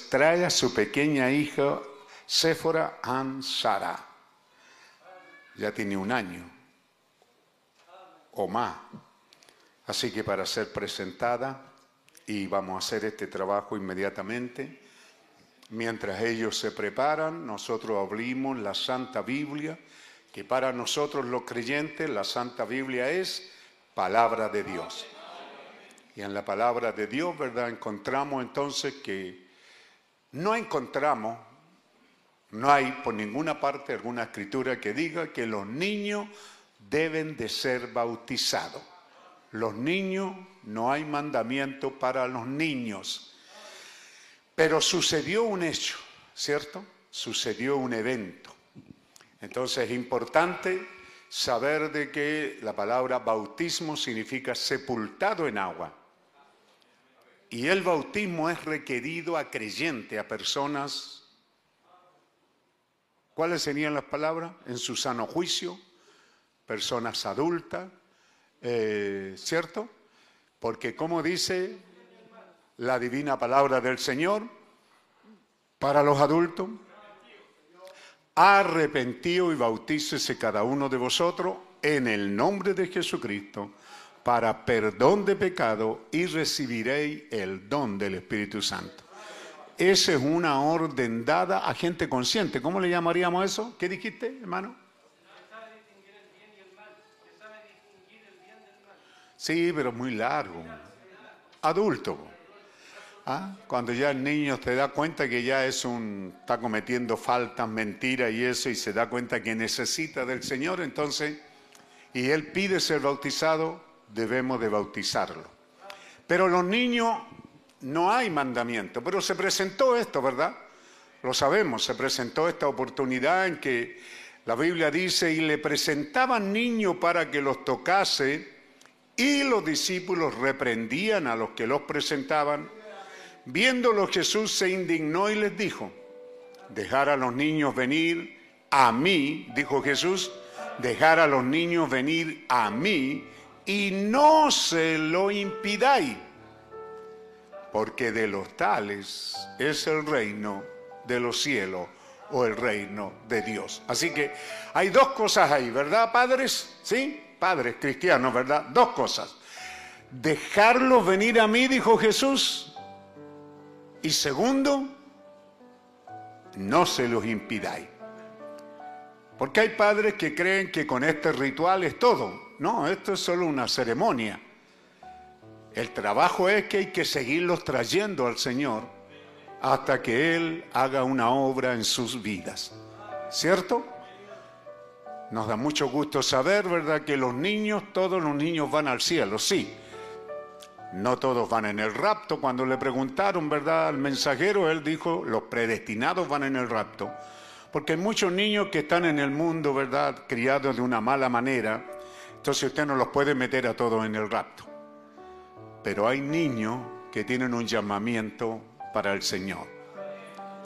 trae a su pequeña hija Séfora Ansara. Ya tiene un año o más. Así que para ser presentada, y vamos a hacer este trabajo inmediatamente, mientras ellos se preparan, nosotros abrimos la Santa Biblia, que para nosotros los creyentes la Santa Biblia es palabra de Dios. Y en la palabra de Dios, ¿verdad? Encontramos entonces que no encontramos no hay por ninguna parte alguna escritura que diga que los niños deben de ser bautizados. Los niños, no hay mandamiento para los niños. Pero sucedió un hecho, ¿cierto? Sucedió un evento. Entonces es importante saber de que la palabra bautismo significa sepultado en agua. Y el bautismo es requerido a creyentes, a personas ¿Cuáles serían las palabras? En su sano juicio, personas adultas, eh, ¿cierto? Porque como dice la divina palabra del Señor para los adultos, arrepentido y bautícese cada uno de vosotros en el nombre de Jesucristo para perdón de pecado y recibiréis el don del Espíritu Santo. Esa es una orden dada a gente consciente. ¿Cómo le llamaríamos eso? ¿Qué dijiste, hermano? Sí, pero muy largo. Adulto. ¿Ah? Cuando ya el niño te da cuenta que ya es un, está cometiendo faltas, mentiras y eso, y se da cuenta que necesita del Señor, entonces, y él pide ser bautizado, debemos de bautizarlo. Pero los niños no hay mandamiento, pero se presentó esto, ¿verdad? Lo sabemos, se presentó esta oportunidad en que la Biblia dice, y le presentaban niños para que los tocase, y los discípulos reprendían a los que los presentaban. Viéndolo Jesús se indignó y les dijo, dejar a los niños venir a mí, dijo Jesús, dejar a los niños venir a mí y no se lo impidáis porque de los tales es el reino de los cielos o el reino de Dios. Así que hay dos cosas ahí, ¿verdad, padres? ¿Sí? Padres cristianos, ¿verdad? Dos cosas. Dejarlos venir a mí, dijo Jesús. Y segundo, no se los impidáis. Porque hay padres que creen que con este ritual es todo. No, esto es solo una ceremonia. El trabajo es que hay que seguirlos trayendo al Señor hasta que Él haga una obra en sus vidas. ¿Cierto? Nos da mucho gusto saber, ¿verdad?, que los niños, todos los niños van al cielo, sí. No todos van en el rapto. Cuando le preguntaron, ¿verdad?, al mensajero, él dijo, los predestinados van en el rapto. Porque hay muchos niños que están en el mundo, ¿verdad?, criados de una mala manera. Entonces usted no los puede meter a todos en el rapto. Pero hay niños que tienen un llamamiento para el Señor.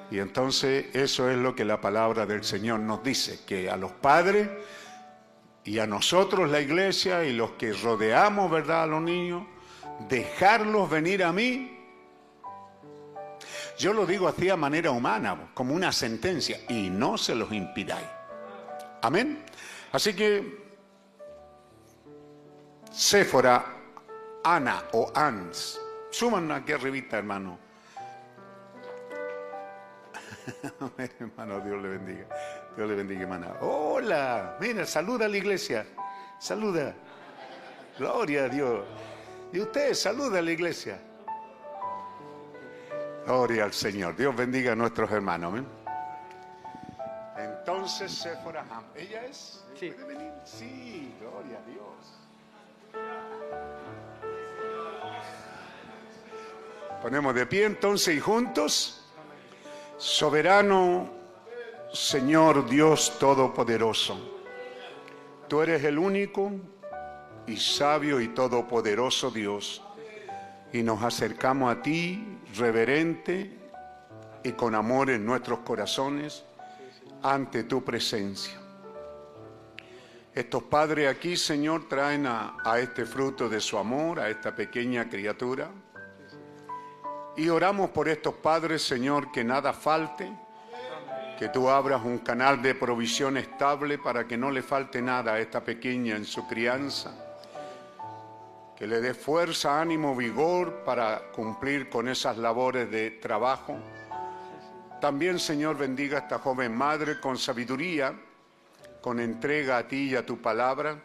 Y entonces eso es lo que la palabra del Señor nos dice, que a los padres y a nosotros la iglesia y los que rodeamos, ¿verdad?, a los niños, dejarlos venir a mí. Yo lo digo así a manera humana, como una sentencia, y no se los impidáis. Amén. Así que, Séfora, Ana o Ans, suman aquí arribita, hermano. *laughs* hermano, Dios le bendiga. Dios le bendiga, hermana. Hola, mira, saluda a la iglesia. Saluda. Gloria a Dios. Y usted saluda a la iglesia. Gloria al Señor. Dios bendiga a nuestros hermanos. Entonces, Sephora Ham. ¿Ella es? Sí. ¿Puede venir? Sí, gloria a Dios. Ponemos de pie entonces y juntos. Soberano Señor Dios Todopoderoso, tú eres el único y sabio y todopoderoso Dios, y nos acercamos a ti reverente y con amor en nuestros corazones ante tu presencia. Estos padres aquí, Señor, traen a, a este fruto de su amor, a esta pequeña criatura y oramos por estos padres, Señor, que nada falte, que tú abras un canal de provisión estable para que no le falte nada a esta pequeña en su crianza, que le dé fuerza, ánimo, vigor para cumplir con esas labores de trabajo. También, Señor, bendiga a esta joven madre con sabiduría, con entrega a ti y a tu palabra,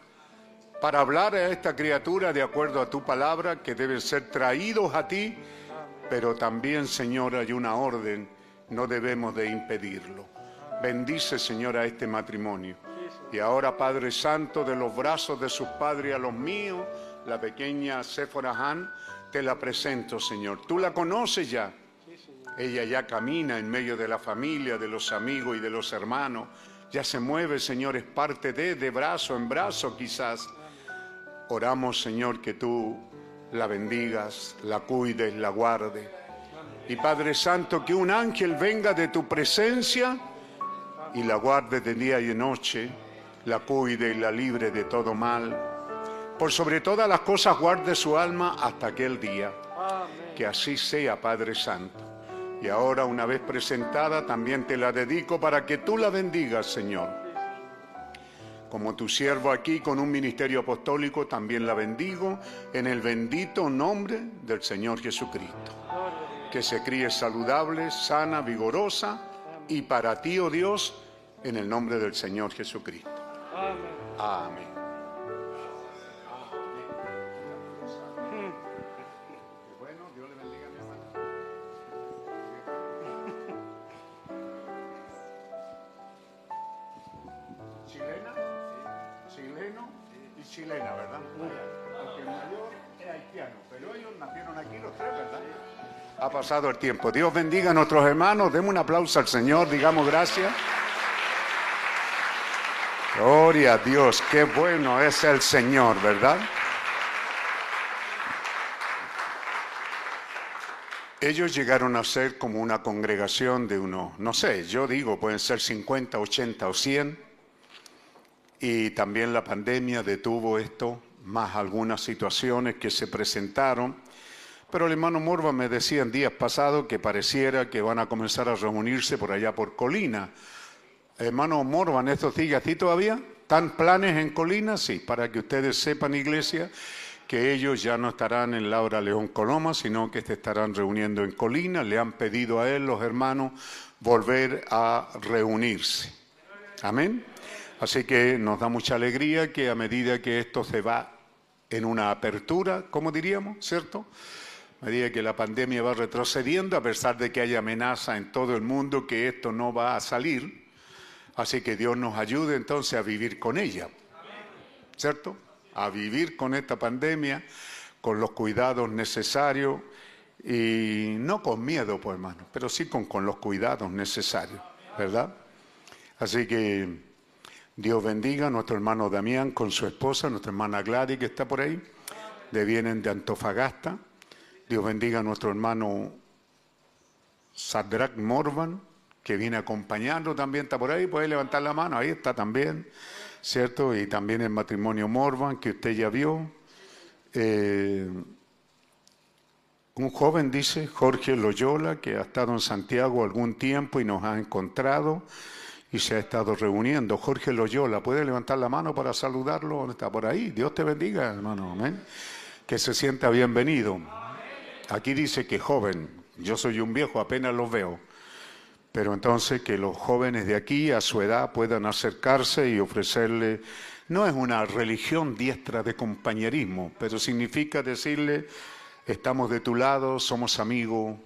para hablar a esta criatura de acuerdo a tu palabra, que deben ser traídos a ti pero también, Señor, hay una orden, no debemos de impedirlo. Bendice, Señor, a este matrimonio. Y ahora, Padre Santo, de los brazos de sus padres a los míos, la pequeña Sephora Han, te la presento, Señor. Tú la conoces ya. Ella ya camina en medio de la familia, de los amigos y de los hermanos. Ya se mueve, Señor, es parte de, de brazo en brazo quizás. Oramos, Señor, que tú la bendigas, la cuides, la guarde. Y Padre Santo, que un ángel venga de tu presencia y la guarde de día y de noche, la cuide y la libre de todo mal. Por sobre todas las cosas guarde su alma hasta aquel día. Que así sea, Padre Santo. Y ahora, una vez presentada, también te la dedico para que tú la bendigas, Señor como tu siervo aquí con un ministerio apostólico, también la bendigo en el bendito nombre del Señor Jesucristo. Que se críe saludable, sana, vigorosa y para ti, oh Dios, en el nombre del Señor Jesucristo. Amén. Chilena, ¿verdad? Porque el mayor es haitiano, pero ellos nacieron aquí los tres, ¿verdad? Ha pasado el tiempo. Dios bendiga a nuestros hermanos. Demos un aplauso al Señor, digamos gracias. Gloria a Dios, qué bueno es el Señor, ¿verdad? Ellos llegaron a ser como una congregación de unos, no sé, yo digo, pueden ser 50, 80 o 100 y también la pandemia detuvo esto, más algunas situaciones que se presentaron. Pero el hermano Morva me decía en días pasados que pareciera que van a comenzar a reunirse por allá por Colina. Hermano Morva, ¿en estos sigue así todavía? ¿Están planes en Colina? Sí, para que ustedes sepan, iglesia, que ellos ya no estarán en Laura León Coloma, sino que se estarán reuniendo en Colina. Le han pedido a él, los hermanos, volver a reunirse. Amén. Así que nos da mucha alegría que a medida que esto se va en una apertura, como diríamos, ¿cierto? A medida que la pandemia va retrocediendo, a pesar de que hay amenaza en todo el mundo que esto no va a salir, así que Dios nos ayude entonces a vivir con ella, ¿cierto? A vivir con esta pandemia, con los cuidados necesarios y no con miedo, pues hermano, pero sí con, con los cuidados necesarios, ¿verdad? Así que Dios bendiga a nuestro hermano Damián con su esposa, nuestra hermana Gladys que está por ahí, de vienen de Antofagasta. Dios bendiga a nuestro hermano Sadrak Morvan, que viene acompañando también, está por ahí, puede levantar la mano, ahí está también, ¿cierto? Y también el matrimonio Morvan, que usted ya vio. Eh, un joven dice, Jorge Loyola, que ha estado en Santiago algún tiempo y nos ha encontrado y se ha estado reuniendo. Jorge Loyola, ¿puede levantar la mano para saludarlo? Está por ahí. Dios te bendiga, hermano. Amén. Que se sienta bienvenido. Aquí dice que joven. Yo soy un viejo, apenas lo veo. Pero entonces que los jóvenes de aquí a su edad puedan acercarse y ofrecerle, no es una religión diestra de compañerismo, pero significa decirle, estamos de tu lado, somos amigos.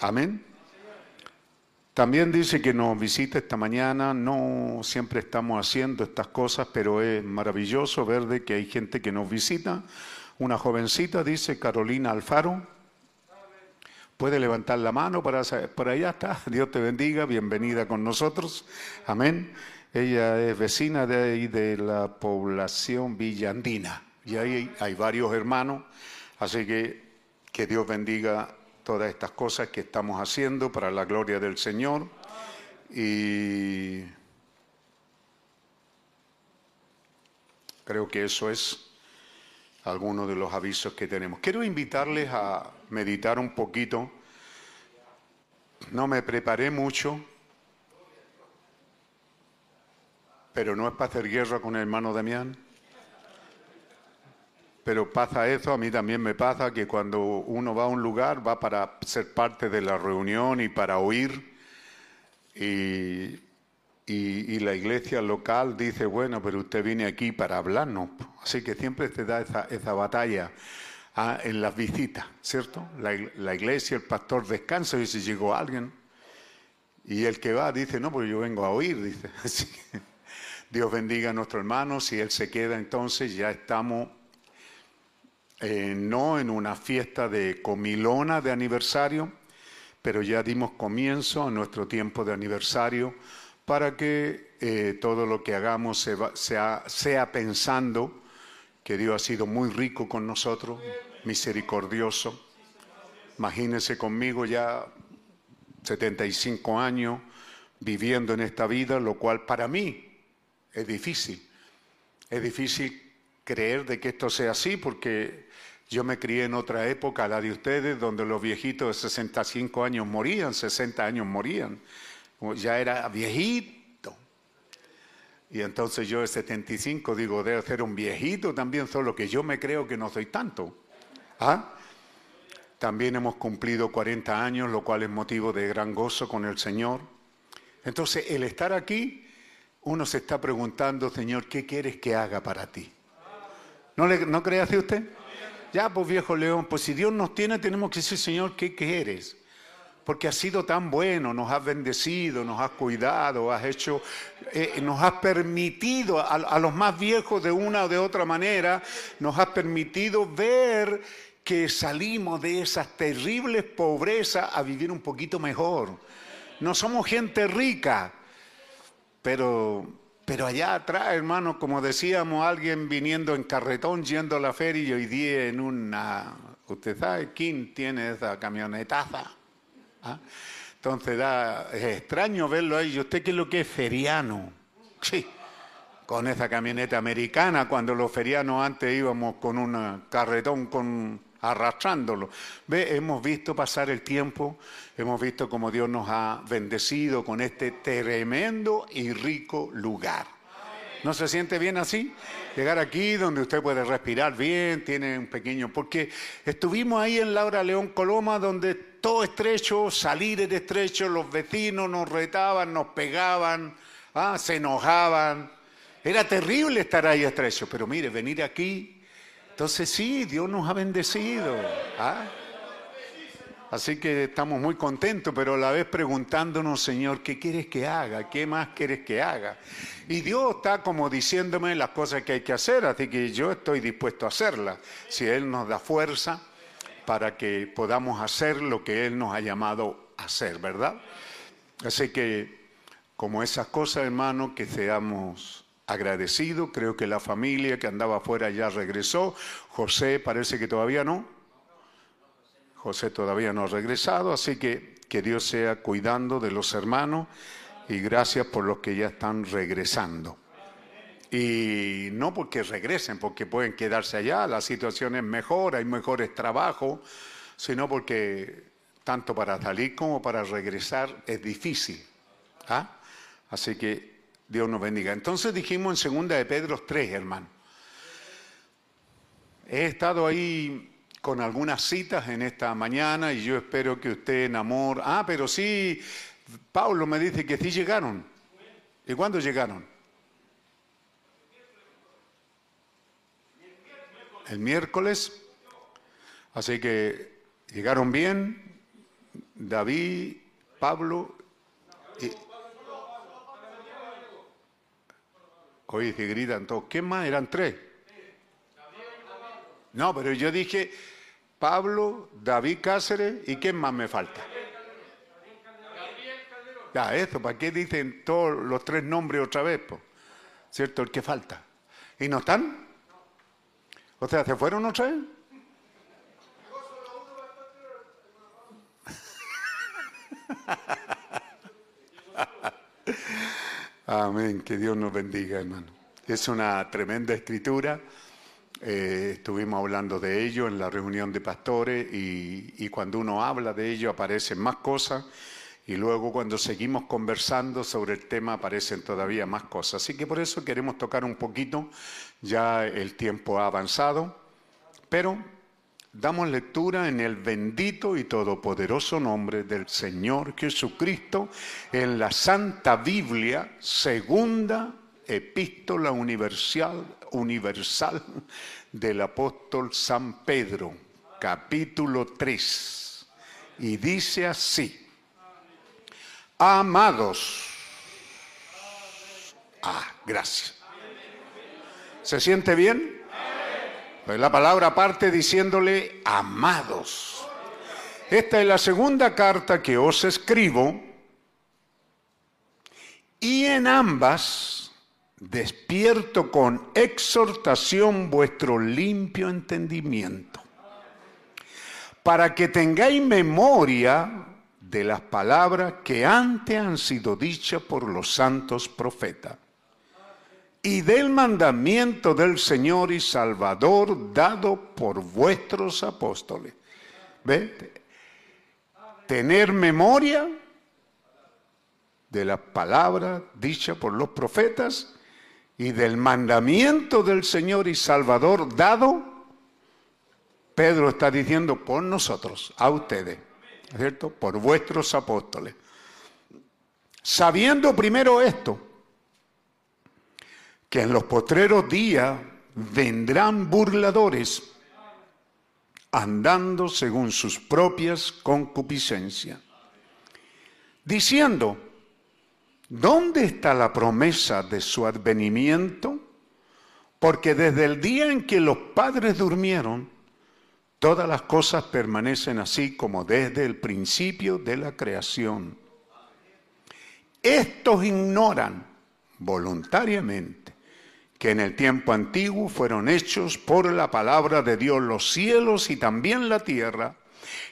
Amén. También dice que nos visita esta mañana, no siempre estamos haciendo estas cosas, pero es maravilloso ver que hay gente que nos visita. Una jovencita dice Carolina Alfaro. Puede levantar la mano para por allá está. *laughs* Dios te bendiga, bienvenida con nosotros. Amén. Ella es vecina de ahí de la población villandina y ahí hay varios hermanos, así que que Dios bendiga todas estas cosas que estamos haciendo para la gloria del Señor. Y creo que eso es alguno de los avisos que tenemos. Quiero invitarles a meditar un poquito. No me preparé mucho, pero no es para hacer guerra con el hermano Damián. Pero pasa eso, a mí también me pasa que cuando uno va a un lugar va para ser parte de la reunión y para oír. Y, la iglesia local dice, bueno, pero usted viene aquí para hablarnos. Así que siempre te da esa, batalla ah, en las visitas, ¿cierto? La, la, iglesia, el pastor descansa y si llegó alguien. Y el que va dice, no, pues yo vengo a oír, dice. *laughs* Así Dios bendiga a nuestro hermano, si él se queda entonces ya estamos eh, no en una fiesta de comilona de aniversario, pero ya dimos comienzo a nuestro tiempo de aniversario para que eh, todo lo que hagamos sea, sea pensando que Dios ha sido muy rico con nosotros, misericordioso. Imagínense conmigo ya 75 años viviendo en esta vida, lo cual para mí es difícil. Es difícil creer de que esto sea así porque yo me crié en otra época, la de ustedes, donde los viejitos de 65 años morían, 60 años morían. Ya era viejito. Y entonces yo de 75 digo, debe ser un viejito también, solo que yo me creo que no soy tanto. ¿Ah? También hemos cumplido 40 años, lo cual es motivo de gran gozo con el Señor. Entonces, el estar aquí, uno se está preguntando, Señor, ¿qué quieres que haga para ti? ¿No, le, no cree usted? Ya, pues viejo león, pues si Dios nos tiene, tenemos que decir, Señor, ¿qué quieres? Porque has sido tan bueno, nos has bendecido, nos has cuidado, has hecho, eh, nos has permitido a, a los más viejos de una o de otra manera, nos has permitido ver que salimos de esas terribles pobrezas a vivir un poquito mejor. No somos gente rica, pero pero allá atrás, hermano, como decíamos, alguien viniendo en carretón, yendo a la feria y hoy día en una... ¿Usted sabe quién tiene esa camionetaza? ¿Ah? Entonces da, es extraño verlo ahí. ¿Y usted qué es lo que es feriano? Sí, con esa camioneta americana, cuando los ferianos antes íbamos con un carretón con, arrastrándolo. Ve, hemos visto pasar el tiempo, hemos visto cómo Dios nos ha bendecido con este tremendo y rico lugar. ¿No se siente bien así? Llegar aquí donde usted puede respirar bien, tiene un pequeño... Porque estuvimos ahí en Laura León Coloma donde todo estrecho, salir era estrecho, los vecinos nos retaban, nos pegaban, ah, se enojaban. Era terrible estar ahí estrecho, pero mire, venir aquí, entonces sí, Dios nos ha bendecido. ¿ah? Así que estamos muy contentos, pero a la vez preguntándonos, Señor, ¿qué quieres que haga? ¿Qué más quieres que haga? Y Dios está como diciéndome las cosas que hay que hacer, así que yo estoy dispuesto a hacerlas. Si Él nos da fuerza para que podamos hacer lo que Él nos ha llamado a hacer, ¿verdad? Así que, como esas cosas, hermano, que seamos agradecidos. Creo que la familia que andaba afuera ya regresó. José parece que todavía no. José todavía no ha regresado, así que que Dios sea cuidando de los hermanos y gracias por los que ya están regresando. Y no porque regresen, porque pueden quedarse allá, la situación es mejor, hay mejores trabajos, sino porque tanto para salir como para regresar es difícil. ¿ah? Así que Dios nos bendiga. Entonces dijimos en segunda de Pedro 3, hermano. He estado ahí con algunas citas en esta mañana y yo espero que usted enamore. Ah, pero sí, Pablo me dice que sí llegaron. ¿Y cuándo llegaron? El miércoles. Así que llegaron bien David, Pablo Oye, gritan todos. ¿Qué más? Eran tres. No, pero yo dije, Pablo, David Cáceres y ¿quién más me falta? Ya, esto, ¿para qué dicen todos los tres nombres otra vez? ¿Cierto? El que falta. ¿Y no están? O sea, ¿se fueron otra vez? *laughs* Amén, que Dios nos bendiga, hermano. Es una tremenda escritura. Eh, estuvimos hablando de ello en la reunión de pastores y, cuando uno habla de ello aparecen más cosas y luego cuando seguimos conversando sobre el tema aparecen todavía más cosas. Así que por eso queremos tocar un poquito, ya el tiempo ha avanzado, pero damos lectura en el bendito y todopoderoso nombre del Señor Jesucristo en la Santa Biblia, segunda epístola universal, universal del apóstol San Pedro, capítulo 3. Y dice así, amados. Ah, gracias. ¿Se siente bien? Pues la palabra parte diciéndole amados. Esta es la segunda carta que os escribo y en ambas despierto con exhortación vuestro limpio entendimiento, para que tengáis memoria de las palabras que antes han sido dichas por los santos profetas, y del mandamiento del Señor y Salvador dado por vuestros apóstoles. ¿Ve? Tener memoria de la palabra dicha por los profetas y del mandamiento del Señor y Salvador dado, Pedro está diciendo por nosotros, a ustedes, ¿cierto? Por vuestros apóstoles. Sabiendo primero esto, que en los postreros días vendrán burladores andando según sus propias concupiscencias, diciendo, ¿Dónde está la promesa de su advenimiento? Porque desde el día en que los padres durmieron, todas las cosas permanecen así como desde el principio de la creación. Estos ignoran voluntariamente que en el tiempo antiguo fueron hechos por la palabra de Dios los cielos y también la tierra,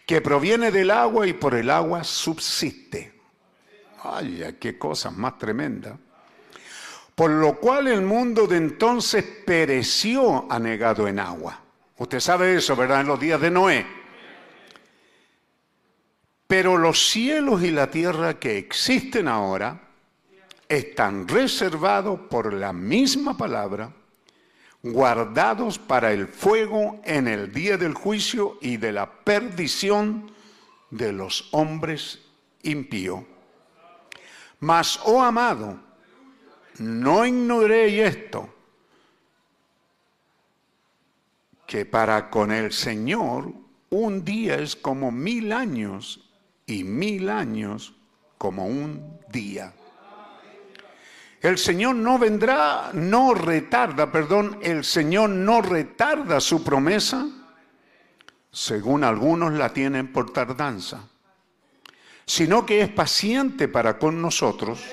que proviene del agua y por el agua subsiste Ay, qué cosa más tremenda. Por lo cual el mundo de entonces pereció anegado en agua. Usted sabe eso, ¿verdad? En los días de Noé. Pero los cielos y la tierra que existen ahora están reservados por la misma palabra, guardados para el fuego en el día del juicio y de la perdición de los hombres impíos. Mas, oh amado, no ignoréis esto, que para con el Señor un día es como mil años y mil años como un día. El Señor no vendrá, no retarda, perdón, el Señor no retarda su promesa, según algunos la tienen por tardanza, sino que es paciente para con nosotros,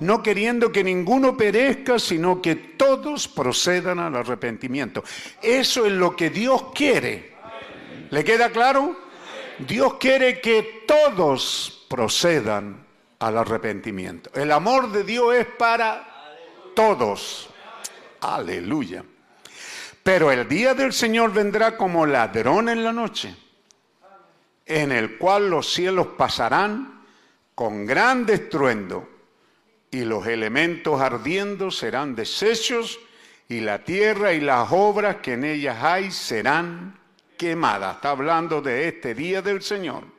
no queriendo que ninguno perezca, sino que todos procedan al arrepentimiento. Eso es lo que Dios quiere. ¿Le queda claro? Dios quiere que todos procedan al arrepentimiento. El amor de Dios es para todos. Aleluya. Pero el día del Señor vendrá como ladrón en la noche, en el cual los cielos pasarán con gran estruendo y los elementos ardiendo serán deshechos y la tierra y las obras que en ellas hay serán quemadas. Está hablando de este día del Señor.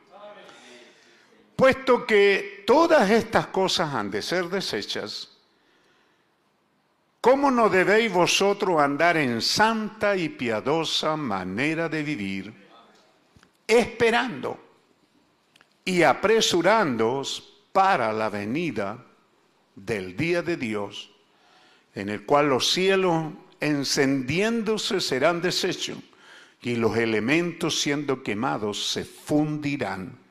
Puesto que todas estas cosas han de ser desechas, ¿cómo no debéis vosotros andar en santa y piadosa manera de vivir, esperando y apresurándoos para la venida del día de Dios, en el cual los cielos encendiéndose serán deshechos y los elementos siendo quemados se fundirán?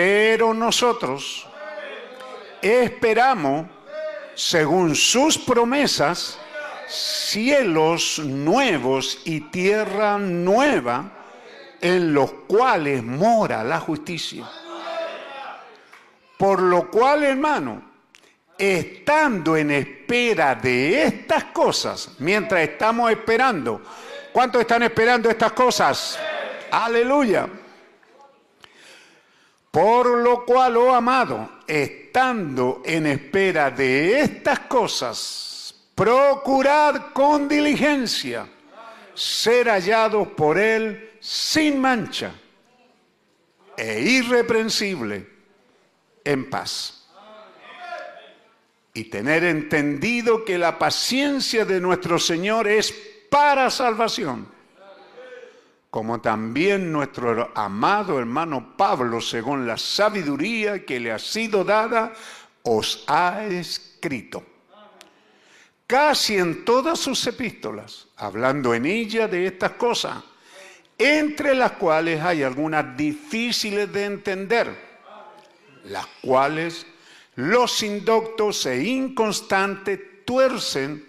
Pero nosotros esperamos, según sus promesas, cielos nuevos y tierra nueva en los cuales mora la justicia. Por lo cual, hermano, estando en espera de estas cosas, mientras estamos esperando, ¿cuántos están esperando estas cosas? Aleluya. Por lo cual, oh amado, estando en espera de estas cosas, procurad con diligencia ser hallados por Él sin mancha e irreprensible en paz. Y tener entendido que la paciencia de nuestro Señor es para salvación como también nuestro amado hermano Pablo, según la sabiduría que le ha sido dada, os ha escrito. Casi en todas sus epístolas, hablando en ella de estas cosas, entre las cuales hay algunas difíciles de entender, las cuales los indoctos e inconstantes tuercen,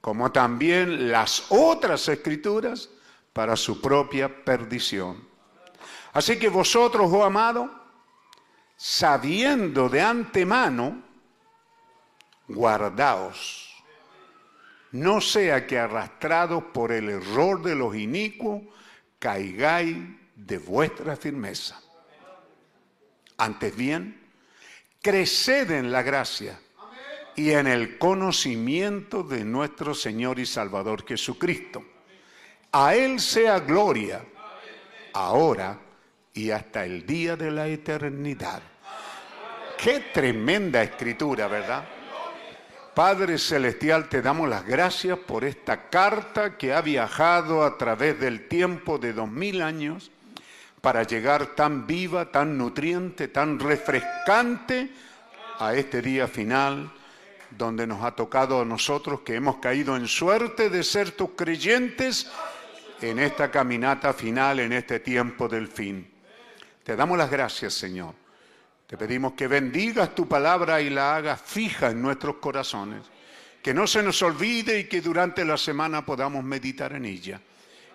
como también las otras escrituras, para su propia perdición. Así que vosotros, oh amado, sabiendo de antemano, guardaos, no sea que arrastrados por el error de los inicuos, caigáis de vuestra firmeza. Antes bien, creced en la gracia y en el conocimiento de nuestro Señor y Salvador Jesucristo a Él sea gloria, ahora y hasta el día de la eternidad. Qué tremenda escritura, ¿verdad? Padre Celestial, te damos las gracias por esta carta que ha viajado a través del tiempo de dos mil años para llegar tan viva, tan nutriente, tan refrescante a este día final donde nos ha tocado a nosotros que hemos caído en suerte de ser tus creyentes en esta caminata final, en este tiempo del fin. Te damos las gracias, Señor. Te pedimos que bendigas tu palabra y la hagas fija en nuestros corazones. Que no se nos olvide y que durante la semana podamos meditar en ella.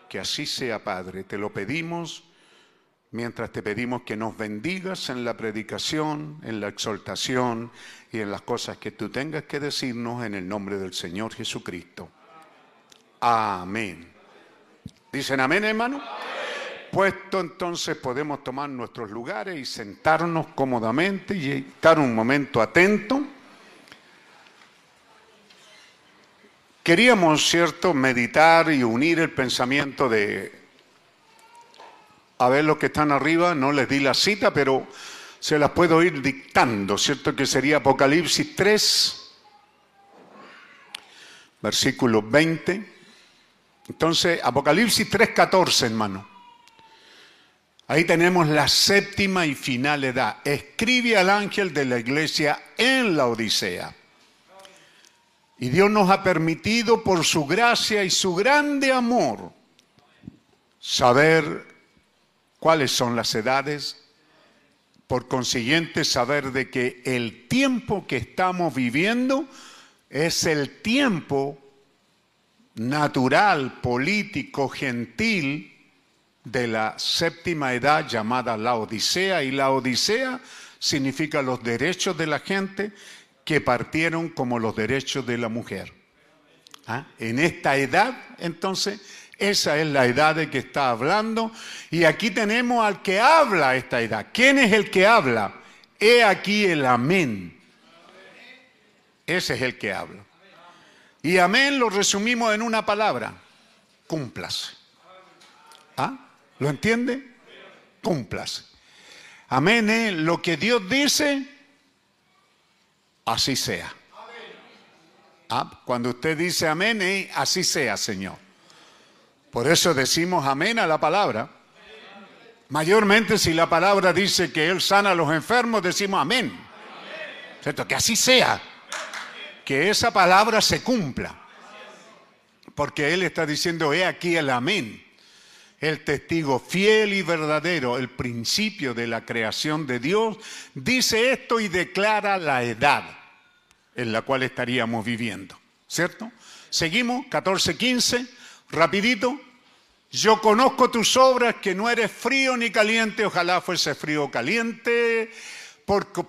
Que así sea, Padre. Te lo pedimos mientras te pedimos que nos bendigas en la predicación, en la exaltación y en las cosas que tú tengas que decirnos en el nombre del Señor Jesucristo. Amén. ¿Dicen amén, hermano? Puesto entonces podemos tomar nuestros lugares y sentarnos cómodamente y estar un momento atento. Queríamos, ¿cierto?, meditar y unir el pensamiento de, a ver los que están arriba, no les di la cita, pero se las puedo ir dictando, ¿cierto? Que sería Apocalipsis 3, versículo 20. Entonces, Apocalipsis 3.14, hermano. Ahí tenemos la séptima y final edad. Escribe al ángel de la iglesia en la Odisea. Y Dios nos ha permitido por su gracia y su grande amor saber cuáles son las edades, por consiguiente saber de que el tiempo que estamos viviendo es el tiempo natural, político, gentil de la séptima edad llamada la Odisea. Y la Odisea significa los derechos de la gente que partieron como los derechos de la mujer. ¿Ah? En esta edad, entonces, esa es la edad de que está hablando. Y aquí tenemos al que habla esta edad. ¿Quién es el que habla? He aquí el amén. Ese es el que habla. Y amén lo resumimos en una palabra, cúmplase. ¿Ah? ¿Lo entiende? Cúmplase. Amén es lo que Dios dice, así sea. ¿Ah? Cuando usted dice amén, es así sea, Señor. Por eso decimos amén a la palabra. Mayormente si la palabra dice que Él sana a los enfermos, decimos amén. ¿Cierto? Que así sea que esa palabra se cumpla. Porque Él está diciendo, he aquí el amén, el testigo fiel y verdadero, el principio de la creación de Dios, dice esto y declara la edad en la cual estaríamos viviendo. ¿Cierto? Seguimos, 14, 15, rapidito. Yo conozco tus obras, que no eres frío ni caliente, ojalá fuese frío o caliente, porque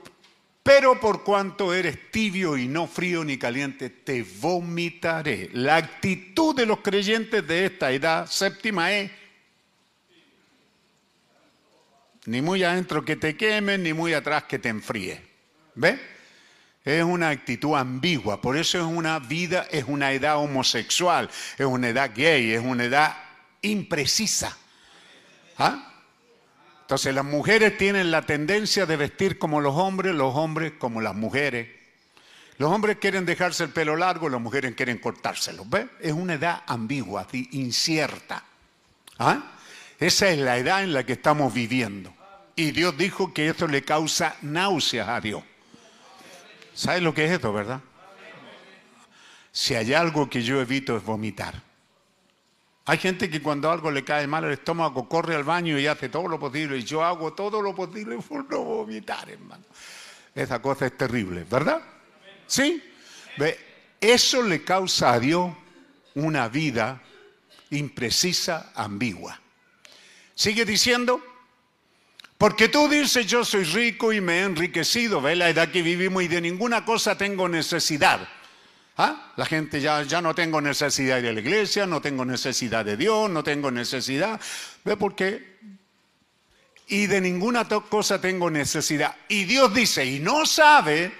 pero por cuanto eres tibio y no frío ni caliente, te vomitaré. La actitud de los creyentes de esta edad séptima es ni muy adentro que te quemen, ni muy atrás que te enfríe. ¿Ves? Es una actitud ambigua, por eso es una vida, es una edad homosexual, es una edad gay, es una edad imprecisa. ¿Ah? Entonces las mujeres tienen la tendencia de vestir como los hombres, los hombres como las mujeres. Los hombres quieren dejarse el pelo largo, las mujeres quieren cortárselo. ¿Ves? Es una edad ambigua, incierta. ¿Ah? Esa es la edad en la que estamos viviendo. Y Dios dijo que esto le causa náuseas a Dios. ¿Sabes lo que es esto, verdad? Si hay algo que yo evito es vomitar. Hay gente que cuando algo le cae mal al estómago corre al baño y hace todo lo posible. Y yo hago todo lo posible por no vomitar, hermano. Esa cosa es terrible, ¿verdad? ¿Sí? Eso le causa a Dios una vida imprecisa, ambigua. Sigue diciendo, porque tú dices yo soy rico y me he enriquecido, ve la edad que vivimos y de ninguna cosa tengo necesidad. ¿Ah? La gente ya, ya no tengo necesidad de la iglesia, no tengo necesidad de Dios, no tengo necesidad. ¿Ve por qué? Y de ninguna cosa tengo necesidad. Y Dios dice, y no sabe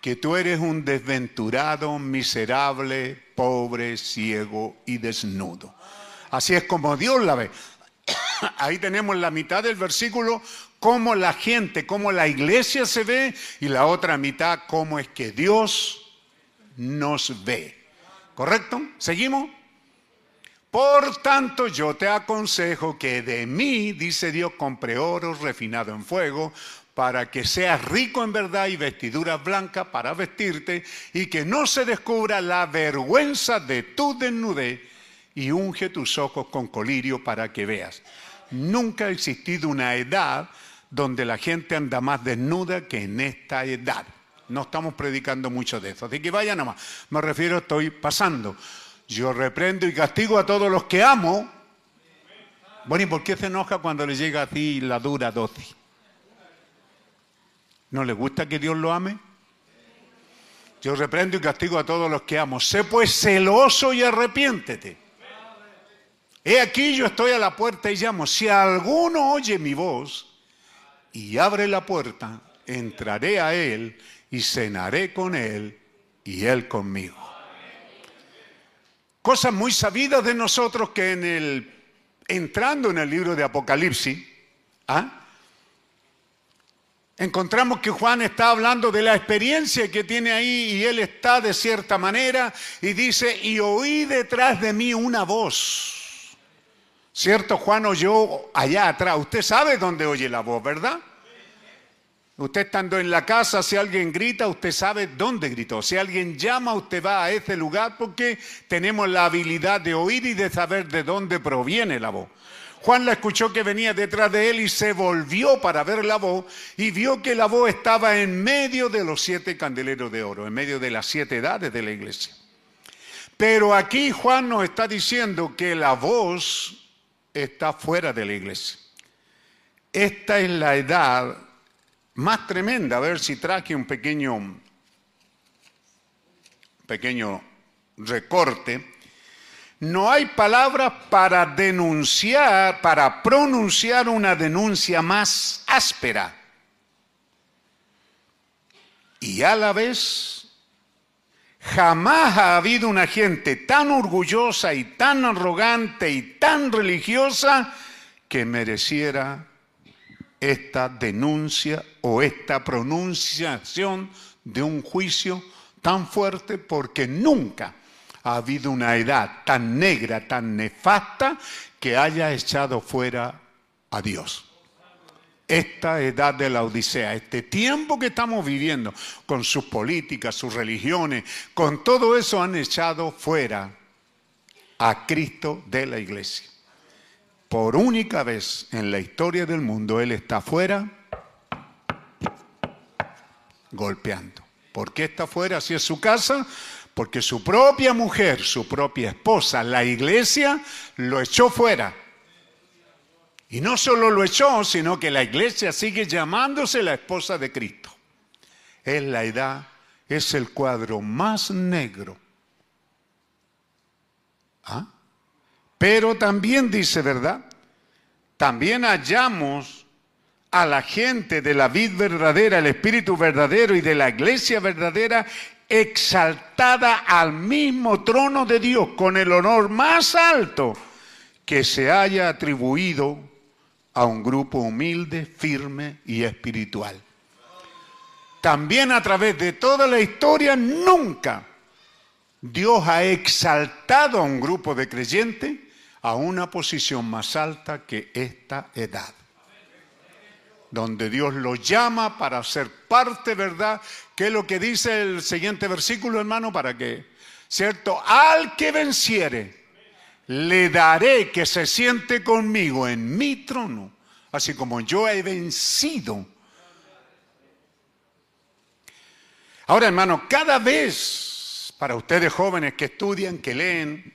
que tú eres un desventurado, miserable, pobre, ciego y desnudo. Así es como Dios la ve. *coughs* Ahí tenemos la mitad del versículo, cómo la gente, cómo la iglesia se ve, y la otra mitad, cómo es que Dios nos ve. ¿Correcto? ¿Seguimos? Por tanto, yo te aconsejo que de mí, dice Dios, compre oro refinado en fuego, para que seas rico en verdad y vestiduras blancas para vestirte, y que no se descubra la vergüenza de tu desnudez, y unge tus ojos con colirio para que veas. Nunca ha existido una edad donde la gente anda más desnuda que en esta edad. No estamos predicando mucho de eso. Así que vaya nomás. Me refiero, estoy pasando. Yo reprendo y castigo a todos los que amo. Bueno, ¿y por qué se enoja cuando le llega a ti la dura dosis? ¿No le gusta que Dios lo ame? Yo reprendo y castigo a todos los que amo. Sé pues celoso y arrepiéntete. He aquí yo estoy a la puerta y llamo. Si alguno oye mi voz y abre la puerta, entraré a él y cenaré con él y él conmigo. cosas muy sabidas de nosotros que en el, entrando en el libro de Apocalipsis, ¿ah? encontramos que Juan está hablando de la experiencia que tiene ahí y él está de cierta manera y dice, y oí detrás de mí una voz. ¿Cierto? Juan oyó allá atrás. Usted sabe dónde oye la voz, ¿verdad? Usted estando en la casa, si alguien grita, usted sabe dónde gritó. Si alguien llama, usted va a ese lugar porque tenemos la habilidad de oír y de saber de dónde proviene la voz. Juan la escuchó que venía detrás de él y se volvió para ver la voz y vio que la voz estaba en medio de los siete candeleros de oro, en medio de las siete edades de la iglesia. Pero aquí Juan nos está diciendo que la voz está fuera de la iglesia. Esta es la edad más tremenda. A ver si traje un pequeño, pequeño recorte. No hay palabras para denunciar, para pronunciar una denuncia más áspera. Y a la vez, jamás ha habido una gente tan orgullosa y tan arrogante y tan religiosa que mereciera esta denuncia o esta pronunciación de un juicio tan fuerte porque nunca ha habido una edad tan negra, tan nefasta, que haya echado fuera a Dios. Esta edad de la Odisea, este tiempo que estamos viviendo, con sus políticas, sus religiones, con todo eso han echado fuera a Cristo de la iglesia por única vez en la historia del mundo, Él está afuera golpeando. ¿Por qué está afuera si es su casa? Porque su propia mujer, su propia esposa, la iglesia, lo echó fuera. Y no solo lo echó, sino que la iglesia sigue llamándose la esposa de Cristo. Es la edad, es el cuadro más negro. ¿Ah? Pero también dice, ¿verdad? También hallamos a la gente de la vid verdadera, el espíritu verdadero y de la iglesia verdadera exaltada al mismo trono de Dios con el honor más alto que se haya atribuido a un grupo humilde, firme y espiritual. También a través de toda la historia nunca Dios ha exaltado a un grupo de creyentes a una posición más alta que esta edad. Donde Dios lo llama para ser parte, ¿verdad? ¿Qué es lo que dice el siguiente versículo, hermano? Para que, ¿cierto? Al que venciere, le daré que se siente conmigo en mi trono, así como yo he vencido. Ahora, hermano, cada vez, para ustedes jóvenes que estudian, que leen,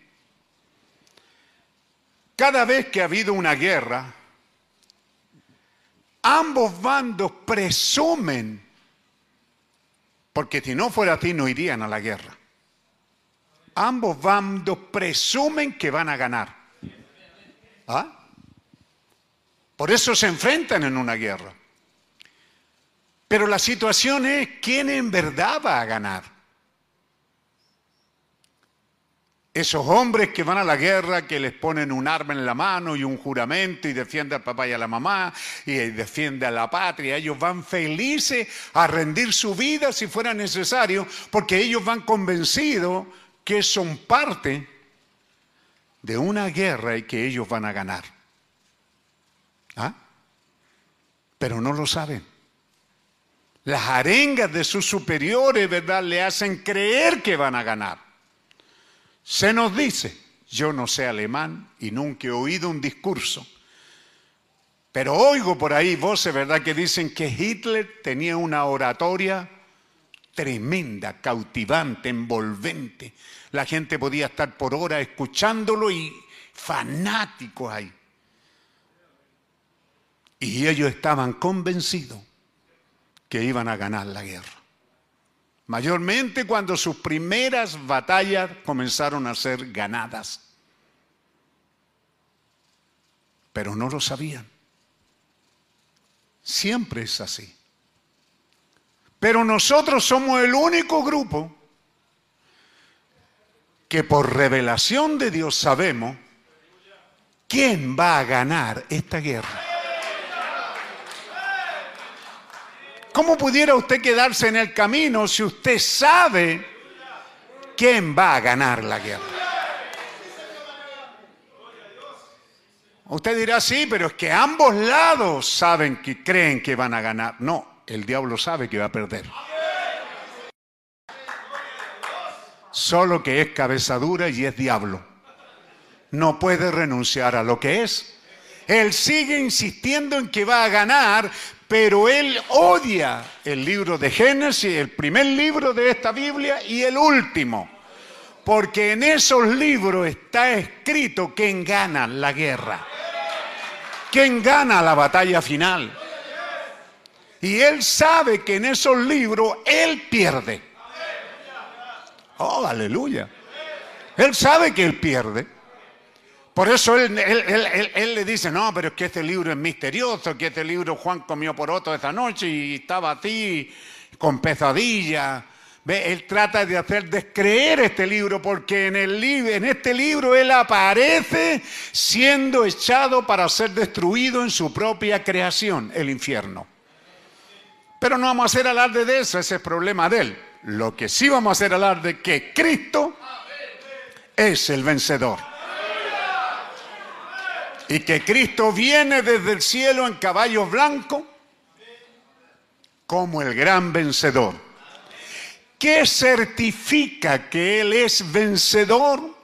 cada vez que ha habido una guerra, ambos bandos presumen, porque si no fuera así no irían a la guerra. Ambos bandos presumen que van a ganar. ¿Ah? Por eso se enfrentan en una guerra. Pero la situación es quién en verdad va a ganar. Esos hombres que van a la guerra, que les ponen un arma en la mano y un juramento y defienden al papá y a la mamá y defienden a la patria, ellos van felices a rendir su vida si fuera necesario, porque ellos van convencidos que son parte de una guerra y que ellos van a ganar. ¿Ah? Pero no lo saben. Las arengas de sus superiores, ¿verdad?, le hacen creer que van a ganar. Se nos dice, yo no sé alemán y nunca he oído un discurso, pero oigo por ahí voces, ¿verdad?, que dicen que Hitler tenía una oratoria tremenda, cautivante, envolvente. La gente podía estar por horas escuchándolo y fanáticos ahí. Y ellos estaban convencidos que iban a ganar la guerra mayormente cuando sus primeras batallas comenzaron a ser ganadas. Pero no lo sabían. Siempre es así. Pero nosotros somos el único grupo que por revelación de Dios sabemos quién va a ganar esta guerra. ¿Cómo pudiera usted quedarse en el camino si usted sabe quién va a ganar la guerra? Usted dirá, sí, pero es que ambos lados saben que creen que van a ganar. No, el diablo sabe que va a perder. Solo que es cabeza dura y es diablo. No puede renunciar a lo que es. Él sigue insistiendo en que va a ganar, pero él odia el libro de Génesis, el primer libro de esta Biblia y el último. Porque en esos libros está escrito quién gana la guerra. ¿Quién gana la batalla final? Y él sabe que en esos libros él pierde. Oh, aleluya. Él sabe que él pierde. Por eso él, le dice, no, pero es que este libro es misterioso, que este libro Juan comió por otro esta noche y estaba a ti con pesadilla. ¿Ve? Él trata de hacer descreer este libro porque en, el, en este libro él aparece siendo echado para ser destruido en su propia creación, el infierno. Pero no vamos a hacer alarde de eso, ese es el problema de él. Lo que sí vamos a hacer alarde es que Cristo es el vencedor. Y que Cristo viene desde el cielo en caballo blanco como el gran vencedor. ¿Qué certifica que Él es vencedor?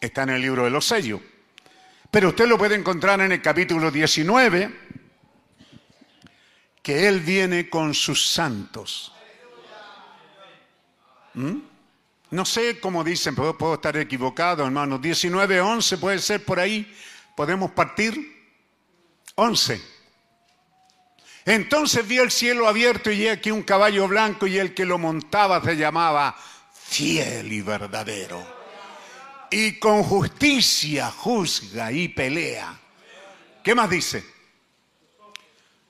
Está en el libro de los sellos. Pero usted lo puede encontrar en el capítulo 19, que Él viene con sus santos. ¿Mm? No sé cómo dicen, puedo, puedo estar equivocado, hermanos. 19, 11 puede ser por ahí. ¿Podemos partir? 11. Entonces vi el cielo abierto y aquí un caballo blanco y el que lo montaba se llamaba fiel y verdadero. Y con justicia juzga y pelea. ¿Qué más dice?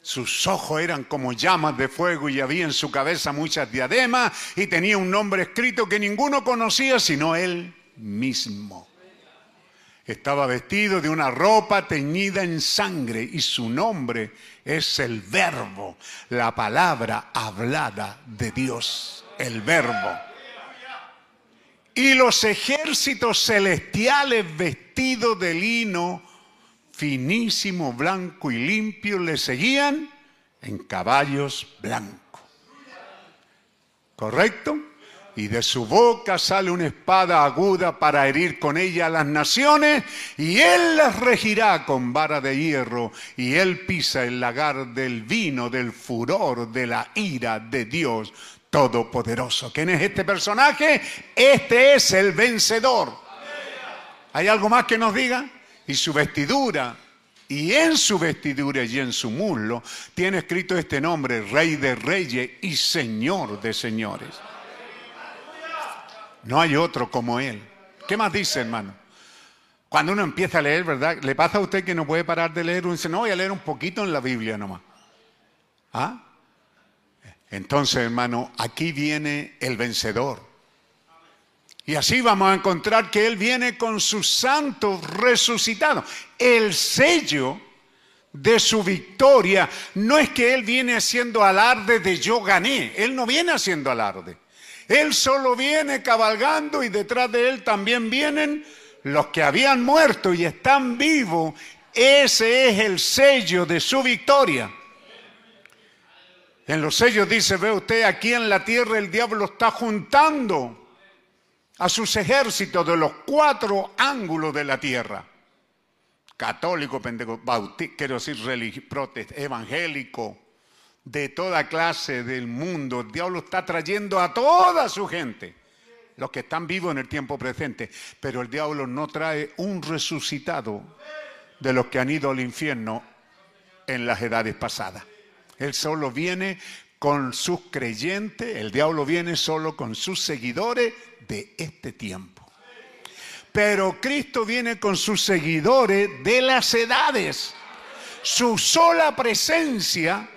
Sus ojos eran como llamas de fuego y había en su cabeza muchas diademas y tenía un nombre escrito que ninguno conocía sino él mismo. Estaba vestido de una ropa teñida en sangre y su nombre es el verbo, la palabra hablada de Dios, el verbo. Y los ejércitos celestiales vestidos de lino finísimo, blanco y limpio, le seguían en caballos blancos. ¿Correcto? Y de su boca sale una espada aguda para herir con ella a las naciones, y él las regirá con vara de hierro, y él pisa el lagar del vino, del furor, de la ira de Dios Todopoderoso. ¿Quién es este personaje? Este es el vencedor. ¿Hay algo más que nos diga? Y su vestidura, y en su vestidura y en su muslo, tiene escrito este nombre, Rey de Reyes y Señor de Señores. No hay otro como Él. ¿Qué más dice, hermano? Cuando uno empieza a leer, ¿verdad? ¿Le pasa a usted que no puede parar de leer? Uno dice, no, voy a leer un poquito en la Biblia nomás. ¿Ah? Entonces, hermano, aquí viene el vencedor. Y así vamos a encontrar que Él viene con sus santos resucitados. El sello de su victoria no es que Él viene haciendo alarde de yo gané. Él no viene haciendo alarde. Él solo viene cabalgando y detrás de Él también vienen los que habían muerto y están vivos. Ese es el sello de su victoria. En los sellos dice, ve usted, aquí en la tierra el diablo está juntando a sus ejércitos de los cuatro ángulos de la tierra. Católico, bautista, quiero decir, evangélico, de toda clase del mundo. El diablo está trayendo a toda su gente, los que están vivos en el tiempo presente. Pero el diablo no trae un resucitado de los que han ido al infierno en las edades pasadas. Él solo viene con sus creyentes, el diablo viene solo con sus seguidores de este tiempo. Pero Cristo viene con sus seguidores de las edades. Su sola presencia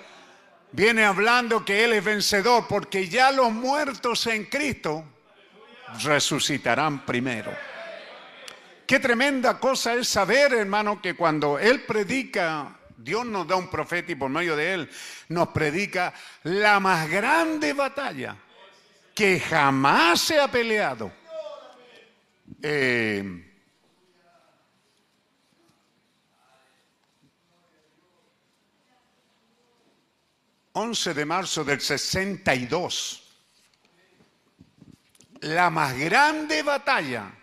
viene hablando que Él es vencedor, porque ya los muertos en Cristo resucitarán primero. Qué tremenda cosa es saber, hermano, que cuando Él predica, Dios nos da un profeta y por medio de Él nos predica la más grande batalla que jamás se ha peleado. Eh, 11 de marzo del 62, la más grande batalla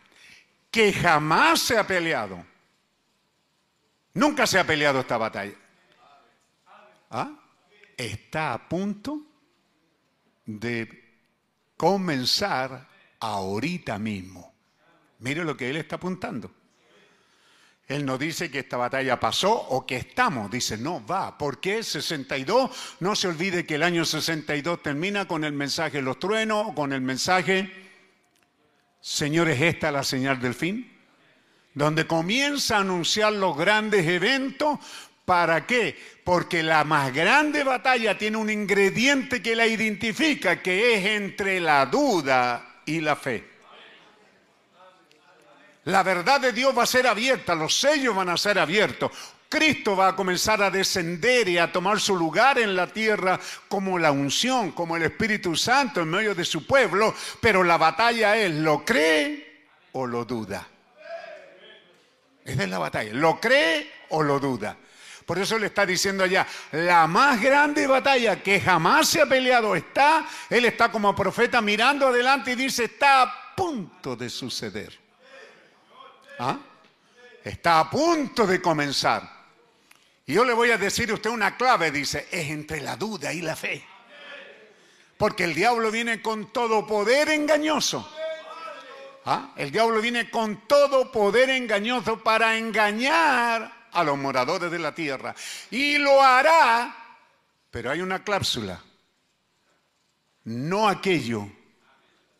que jamás se ha peleado. Nunca se ha peleado esta batalla. ¿Ah? Está a punto de comenzar ahorita mismo. Mire lo que él está apuntando. Él no dice que esta batalla pasó o que estamos, dice, no, va. ¿Por qué 62? No se olvide que el año 62 termina con el mensaje los truenos, con el mensaje, señores, esta es la señal del fin, donde comienza a anunciar los grandes eventos. ¿Para qué? Porque la más grande batalla tiene un ingrediente que la identifica, que es entre la duda y la fe. La verdad de Dios va a ser abierta, los sellos van a ser abiertos. Cristo va a comenzar a descender y a tomar su lugar en la tierra como la unción, como el Espíritu Santo en medio de su pueblo, pero la batalla es, ¿lo cree o lo duda? Esa es la batalla, ¿lo cree o lo duda? Por eso le está diciendo allá, la más grande batalla que jamás se ha peleado está, él está como profeta mirando adelante y dice, está a punto de suceder. ¿Ah? Está a punto de comenzar. Y yo le voy a decir a usted una clave, dice, es entre la duda y la fe. Porque el diablo viene con todo poder engañoso. ¿Ah? El diablo viene con todo poder engañoso para engañar a los moradores de la tierra. Y lo hará, pero hay una cláusula. No aquello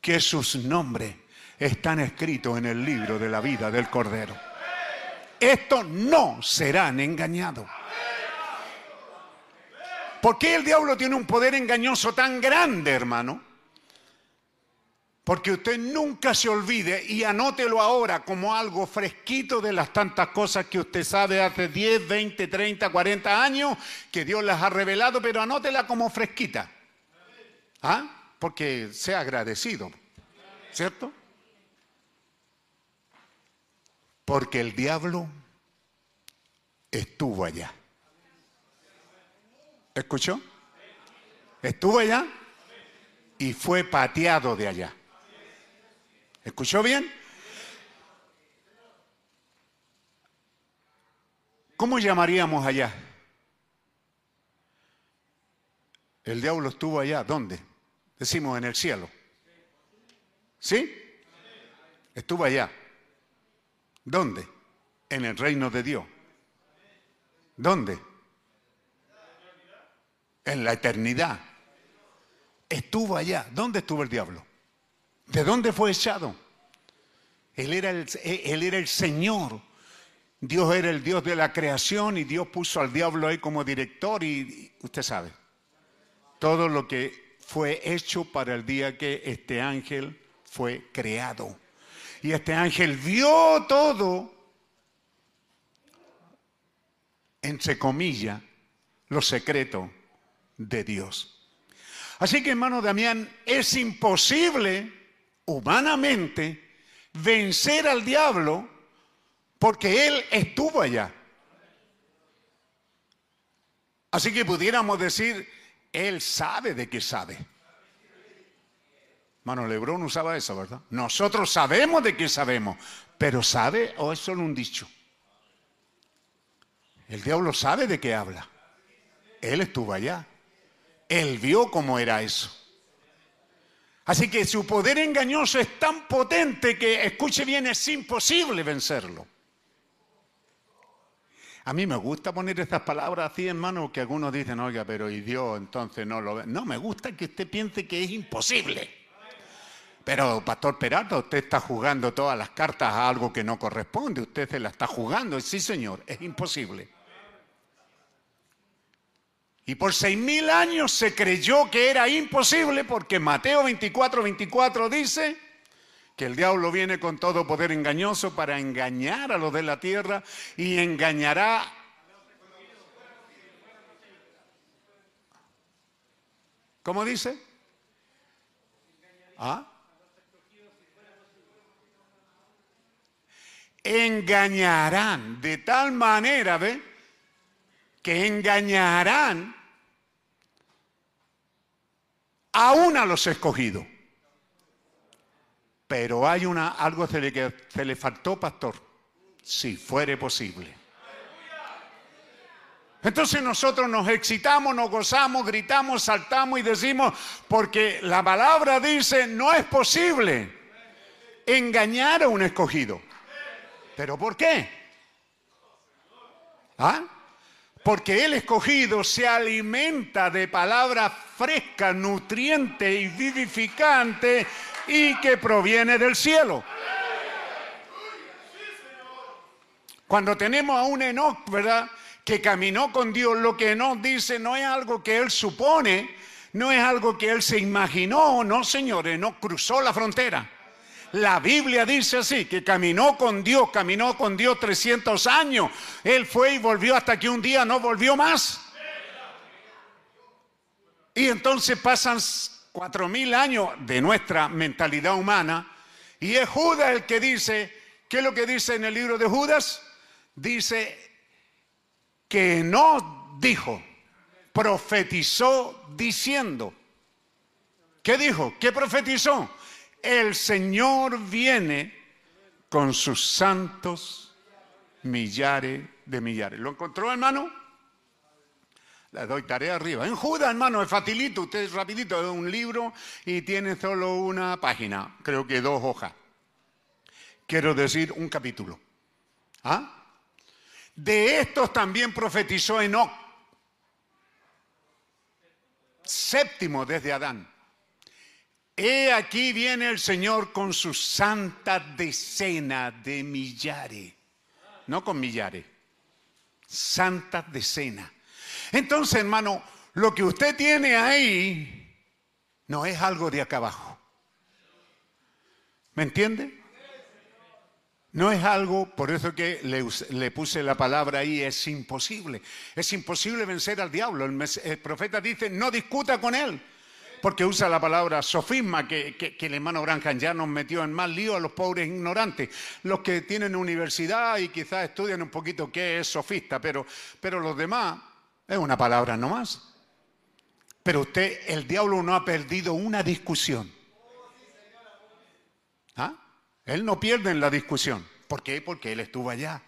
que sus nombres están escritos en el libro de la vida del Cordero. Estos no serán engañados. ¿Por qué el diablo tiene un poder engañoso tan grande, hermano? Porque usted nunca se olvide y anótelo ahora como algo fresquito de las tantas cosas que usted sabe hace 10, 20, 30, 40 años que Dios las ha revelado, pero anótela como fresquita. ¿Ah? Porque sea agradecido. ¿Cierto? Porque el diablo estuvo allá. ¿Escuchó? Estuvo allá y fue pateado de allá. ¿Escuchó bien? ¿Cómo llamaríamos allá? El diablo estuvo allá. ¿Dónde? Decimos en el cielo. ¿Sí? Estuvo allá. ¿Dónde? En el reino de Dios. ¿Dónde? En la eternidad. Estuvo allá. ¿Dónde estuvo el diablo? ¿De dónde fue echado? Él era el, él era el Señor. Dios era el Dios de la creación y Dios puso al diablo ahí como director y usted sabe, todo lo que fue hecho para el día que este ángel fue creado. Y este ángel vio todo, entre comillas, lo secreto de Dios. Así que, hermano Damián, es imposible humanamente vencer al diablo porque él estuvo allá. Así que pudiéramos decir, él sabe de qué sabe. Mano, Lebrón usaba eso, ¿verdad? Nosotros sabemos de qué sabemos, pero ¿sabe o es solo un dicho? El diablo sabe de qué habla. Él estuvo allá. Él vio cómo era eso. Así que su poder engañoso es tan potente que, escuche bien, es imposible vencerlo. A mí me gusta poner estas palabras así, hermano, que algunos dicen, oiga, pero ¿y Dios entonces no lo ve? No, me gusta que usted piense que es imposible. Pero, Pastor Peralta, usted está jugando todas las cartas a algo que no corresponde. Usted se la está jugando. Sí, señor, es imposible. Y por seis mil años se creyó que era imposible porque Mateo 24, 24 dice, que el diablo viene con todo poder engañoso para engañar a los de la tierra y engañará ¿Cómo dice? ¿Ah? Engañarán de tal manera, ¿ve? Que engañarán aún a los escogidos. Pero hay una, algo que le, se le faltó, pastor, si fuere posible. Entonces nosotros nos excitamos, nos gozamos, gritamos, saltamos y decimos, porque la palabra dice, no es posible engañar a un escogido. ¿Pero por qué? ¿Ah? Porque el escogido se alimenta de palabras frescas, nutrientes y vivificantes y que proviene del cielo. Cuando tenemos a un Enoch, ¿verdad? Que caminó con Dios, lo que Enoch dice no es algo que él supone, no es algo que él se imaginó, no, señores, no cruzó la frontera. La Biblia dice así, que caminó con Dios, caminó con Dios 300 años. Él fue y volvió hasta que un día no volvió más. Y entonces pasan cuatro mil años de nuestra mentalidad humana y es Judas el que dice, ¿qué es lo que dice en el libro de Judas? Dice que no dijo, profetizó diciendo. ¿Qué dijo? ¿Qué profetizó? El Señor viene con sus santos millares de millares. ¿Lo encontró, hermano? Le doy tarea arriba. En Judas, hermano, es facilito, usted es rapidito, es un libro y tiene solo una página, creo que dos hojas. Quiero decir, un capítulo. ¿Ah? De estos también profetizó Enoch, séptimo desde Adán. He aquí viene el Señor con su santa decena de millares. No con millares, santa decena. Entonces, hermano, lo que usted tiene ahí no es algo de acá abajo. ¿Me entiende? No es algo, por eso que le, puse la palabra ahí, es imposible. Es imposible vencer al diablo. El profeta dice, no discuta con él porque usa la palabra sofisma, que, el hermano Branham ya nos metió en más lío a los pobres ignorantes, los que tienen universidad y quizás estudian un poquito qué es sofista, pero, pero los demás es una palabra nomás. Pero usted, el diablo no ha perdido una discusión. ¿Ah? Él no pierde en la discusión. ¿Por qué? Porque él estuvo allá.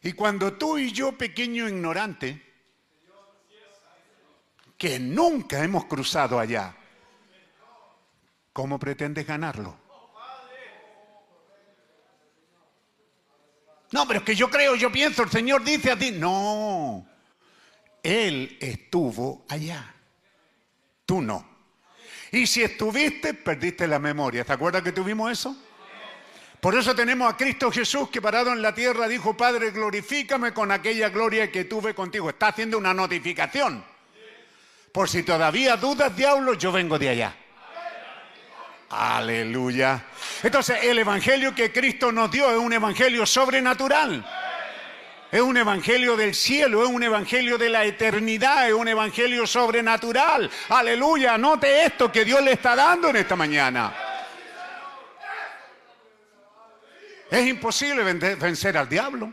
Y cuando tú y yo, pequeño ignorante, que nunca hemos cruzado allá. ¿Cómo pretendes ganarlo? No, pero es que yo creo, yo pienso, el Señor dice a ti, no, Él estuvo allá, tú no. Y si estuviste, perdiste la memoria. ¿Te acuerdas que tuvimos eso? Por eso tenemos a Cristo Jesús que parado en la tierra dijo, Padre, glorifícame con aquella gloria que tuve contigo. Está haciendo una notificación. Por si todavía dudas, diablo, yo vengo de allá. Aleluya. Entonces, el evangelio que Cristo nos dio es un evangelio sobrenatural. Es un evangelio del cielo, es un evangelio de la eternidad, es un evangelio sobrenatural. Aleluya. Note esto que Dios le está dando en esta mañana. Es imposible vencer al diablo.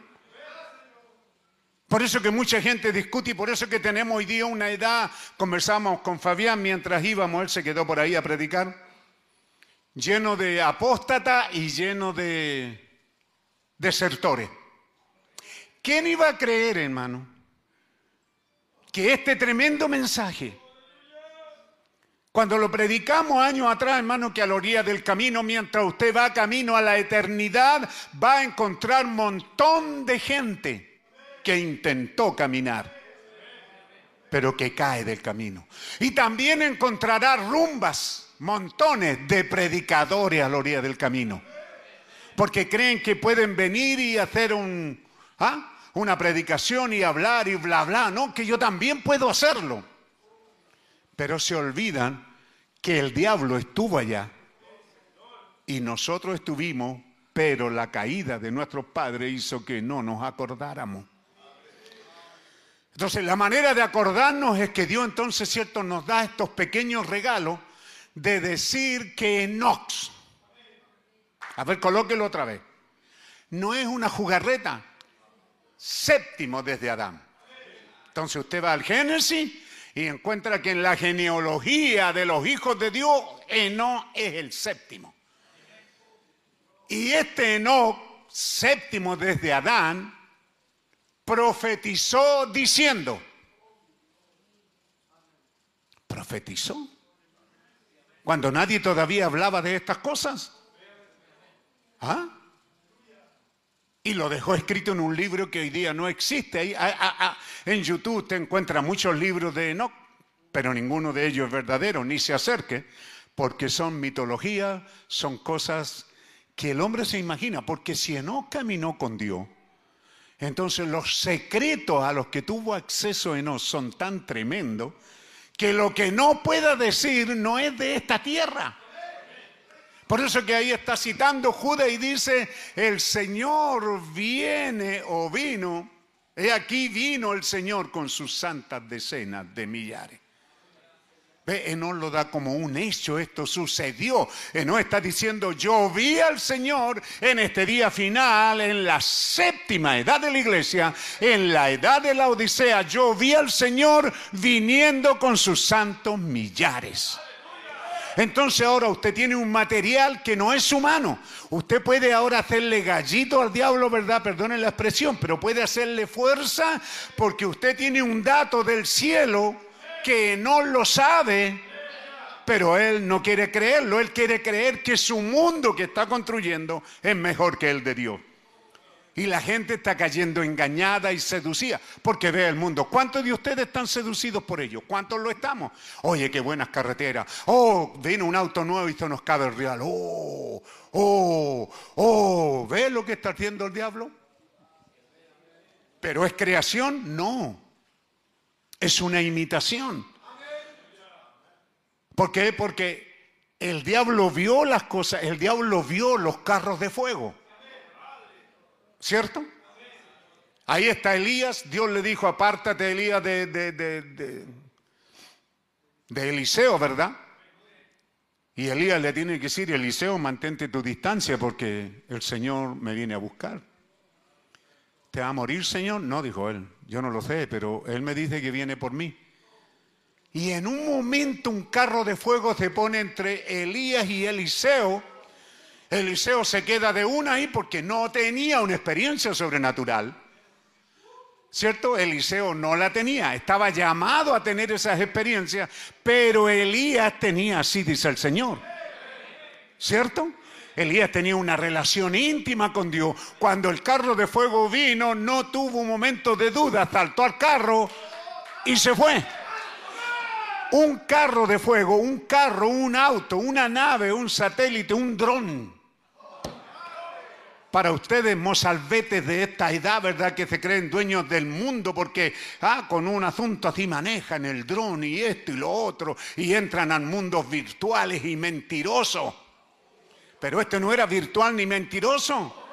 Por eso que mucha gente discute y por eso que tenemos hoy día una edad, conversamos con Fabián mientras íbamos, él se quedó por ahí a predicar, lleno de apóstata y lleno de desertores. ¿Quién iba a creer, hermano, que este tremendo mensaje, cuando lo predicamos años atrás, hermano, que a la orilla del camino, mientras usted va camino a la eternidad, va a encontrar un montón de gente que intentó caminar, pero que cae del camino. Y también encontrará rumbas, montones de predicadores a la orilla del camino, porque creen que pueden venir y hacer un, ¿ah? una predicación y hablar y bla, bla, no, que yo también puedo hacerlo. Pero se olvidan que el diablo estuvo allá y nosotros estuvimos, pero la caída de nuestros padres hizo que no nos acordáramos. Entonces, la manera de acordarnos es que Dios entonces, ¿cierto?, nos da estos pequeños regalos de decir que Enox, a ver, colóquelo otra vez, no es una jugarreta, séptimo desde Adán. Entonces usted va al Génesis y encuentra que en la genealogía de los hijos de Dios, Enoch es el séptimo. Y este Enoch, séptimo desde Adán, profetizó diciendo, profetizó, cuando nadie todavía hablaba de estas cosas. ¿Ah? Y lo dejó escrito en un libro que hoy día no existe. Ahí, ah, en YouTube te encuentra muchos libros de Enoch, pero ninguno de ellos es verdadero, ni se acerque, porque son mitología, son cosas que el hombre se imagina, porque si Enoch caminó con Dios, entonces los secretos a los que tuvo acceso Enoch son tan tremendos que lo que no pueda decir no es de esta tierra. Por eso que ahí está citando Judas y dice, el Señor viene o vino, he aquí vino el Señor con sus santas decenas de millares. Ve, no lo da como un hecho, esto sucedió. no está diciendo, yo vi al Señor en este día final, en la séptima edad de la iglesia, en la edad de la Odisea, yo vi al Señor viniendo con sus santos millares. Entonces ahora usted tiene un material que no es humano. Usted puede ahora hacerle gallito al diablo, ¿verdad? Perdone la expresión, pero puede hacerle fuerza porque usted tiene un dato del cielo que no lo sabe, pero él no quiere creerlo. Él quiere creer que su mundo que está construyendo es mejor que el de Dios. Y la gente está cayendo engañada y seducida porque ve el mundo. ¿Cuántos de ustedes están seducidos por ello? ¿Cuántos lo estamos? Oye, qué buenas carreteras. Oh, vino un auto nuevo y se nos cabe el real. Oh, oh, oh. ¿Ve lo que está haciendo el diablo? ¿Pero es creación? No. Es una imitación. ¿Por qué? Porque el diablo vio las cosas, el diablo vio los carros de fuego. ¿Cierto? Ahí está Elías, Dios le dijo, apártate Elías de, de, de, de, Eliseo, ¿verdad? Y Elías le tiene que decir, Eliseo, mantente tu distancia porque el Señor me viene a buscar. ¿Te va a morir, Señor? No, dijo él, yo no lo sé, pero él me dice que viene por mí. Y en un momento un carro de fuego se pone entre Elías y Eliseo Eliseo se queda de una ahí porque no tenía una experiencia sobrenatural. ¿Cierto? Eliseo no la tenía, estaba llamado a tener esas experiencias, pero Elías tenía, así dice el Señor. ¿Cierto? Elías tenía una relación íntima con Dios. Cuando el carro de fuego vino, no tuvo un momento de duda, saltó al carro y se fue. Un carro de fuego, un carro, un auto, una nave, un satélite, un dron para ustedes, mozalbetes de esta edad, ¿verdad? Que se creen dueños del mundo porque ah, con un asunto así manejan el dron y esto y lo otro y entran a mundos virtuales y mentirosos. Pero este no era virtual ni mentiroso.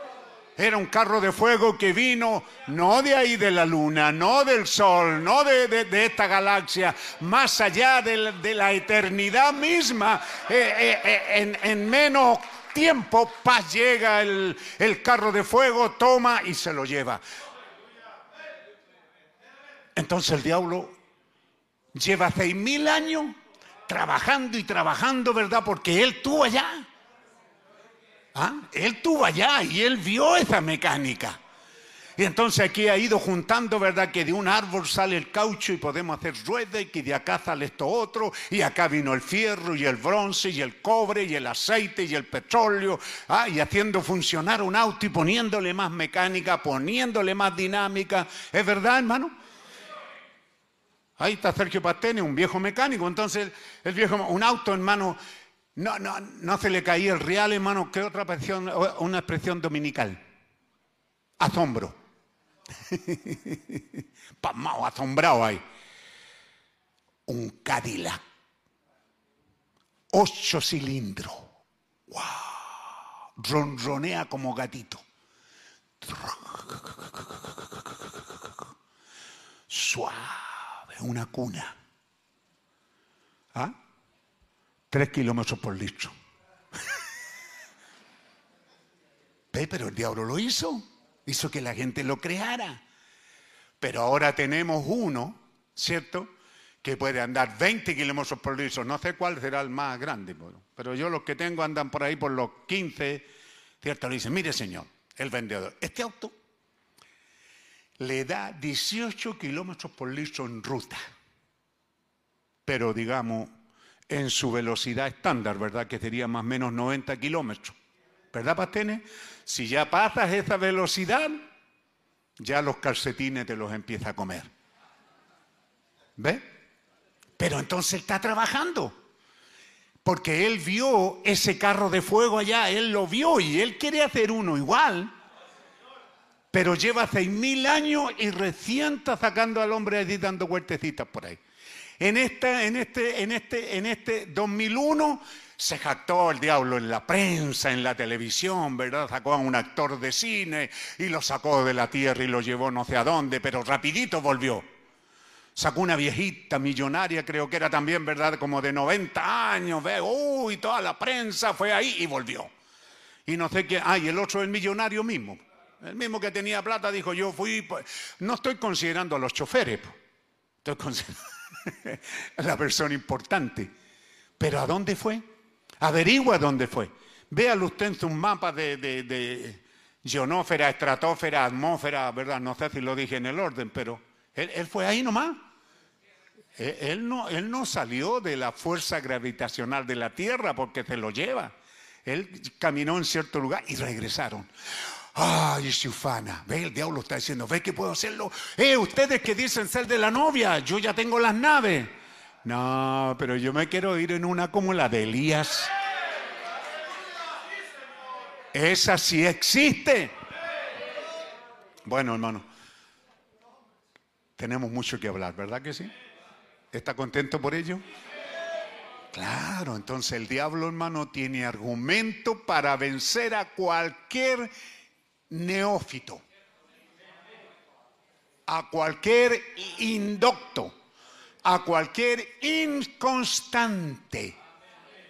Era un carro de fuego que vino no de ahí de la luna, no del sol, no de, esta galaxia, más allá de la, eternidad misma, eh, eh, eh, en, en menos tiempo, paz llega el, carro de fuego, toma y se lo lleva. Entonces el diablo lleva seis mil años trabajando y trabajando, ¿verdad? Porque él tuvo allá. ¿Ah? Él tuvo allá y él vio esa mecánica. Y entonces aquí ha ido juntando, ¿verdad? Que de un árbol sale el caucho y podemos hacer ruedas y que de acá sale esto otro. Y acá vino el fierro y el bronce y el cobre y el aceite y el petróleo. ¿ah? Y haciendo funcionar un auto y poniéndole más mecánica, poniéndole más dinámica. ¿Es verdad, hermano? Ahí está Sergio Pastene, un viejo mecánico. Entonces, el viejo, un auto, hermano, no, no, no se le caía el real, hermano. ¿Qué otra expresión, una expresión dominical? Asombro. *laughs* Pasmado, asombrado ahí. Un Cadillac. Ocho cilindros. ¡Wow! ronronea como gatito. Suave, una cuna. ¿Ah? Tres kilómetros por litro. *laughs* Pero el diablo lo hizo. Hizo que la gente lo creara. Pero ahora tenemos uno, ¿cierto? Que puede andar 20 kilómetros por litro. No sé cuál será el más grande. Pero yo los que tengo andan por ahí por los 15, ¿cierto? Le dicen, mire señor, el vendedor, este auto le da 18 kilómetros por litro en ruta. Pero digamos, en su velocidad estándar, ¿verdad? Que sería más o menos 90 kilómetros. ¿Verdad, Pastenes? Si ya pasas esa velocidad, ya los calcetines te los empieza a comer. ¿Ve? Pero entonces está trabajando. Porque él vio ese carro de fuego allá, él lo vio y él quiere hacer uno igual. Pero lleva seis mil años y recién está sacando al hombre allí dando vueltecitas por ahí. En, esta, en, este, en, este, en este 2001 se jactó el diablo en la prensa, en la televisión, ¿verdad? Sacó a un actor de cine y lo sacó de la tierra y lo llevó no sé a dónde, pero rapidito volvió. Sacó una viejita millonaria, creo que era también, ¿verdad? Como de 90 años, ve, uy, toda la prensa fue ahí y volvió. Y no sé qué, ah, y el otro, el millonario mismo. El mismo que tenía plata dijo, yo fui, pues, no estoy considerando a los choferes, estoy considerando *laughs* la persona importante. Pero ¿a dónde fue? Averigua dónde fue. Véalo usted en sus mapas de, de, de ionósfera, estratosfera, atmósfera, ¿verdad? No sé si lo dije en el orden, pero él, fue ahí nomás. Él, no, él no salió de la fuerza gravitacional de la Tierra porque se lo lleva. Él caminó en cierto lugar y regresaron. Ay, Ufana, ve, el diablo está diciendo, ve que puedo hacerlo. Eh, ustedes que dicen ser de la novia, yo ya tengo las naves. No, pero yo me quiero ir en una como la de Elías. Esa sí existe. Bueno, hermano, tenemos mucho que hablar, ¿verdad que sí? ¿Está contento por ello? Claro, entonces el diablo, hermano, tiene argumento para vencer a cualquier neófito, a cualquier indocto, a cualquier inconstante.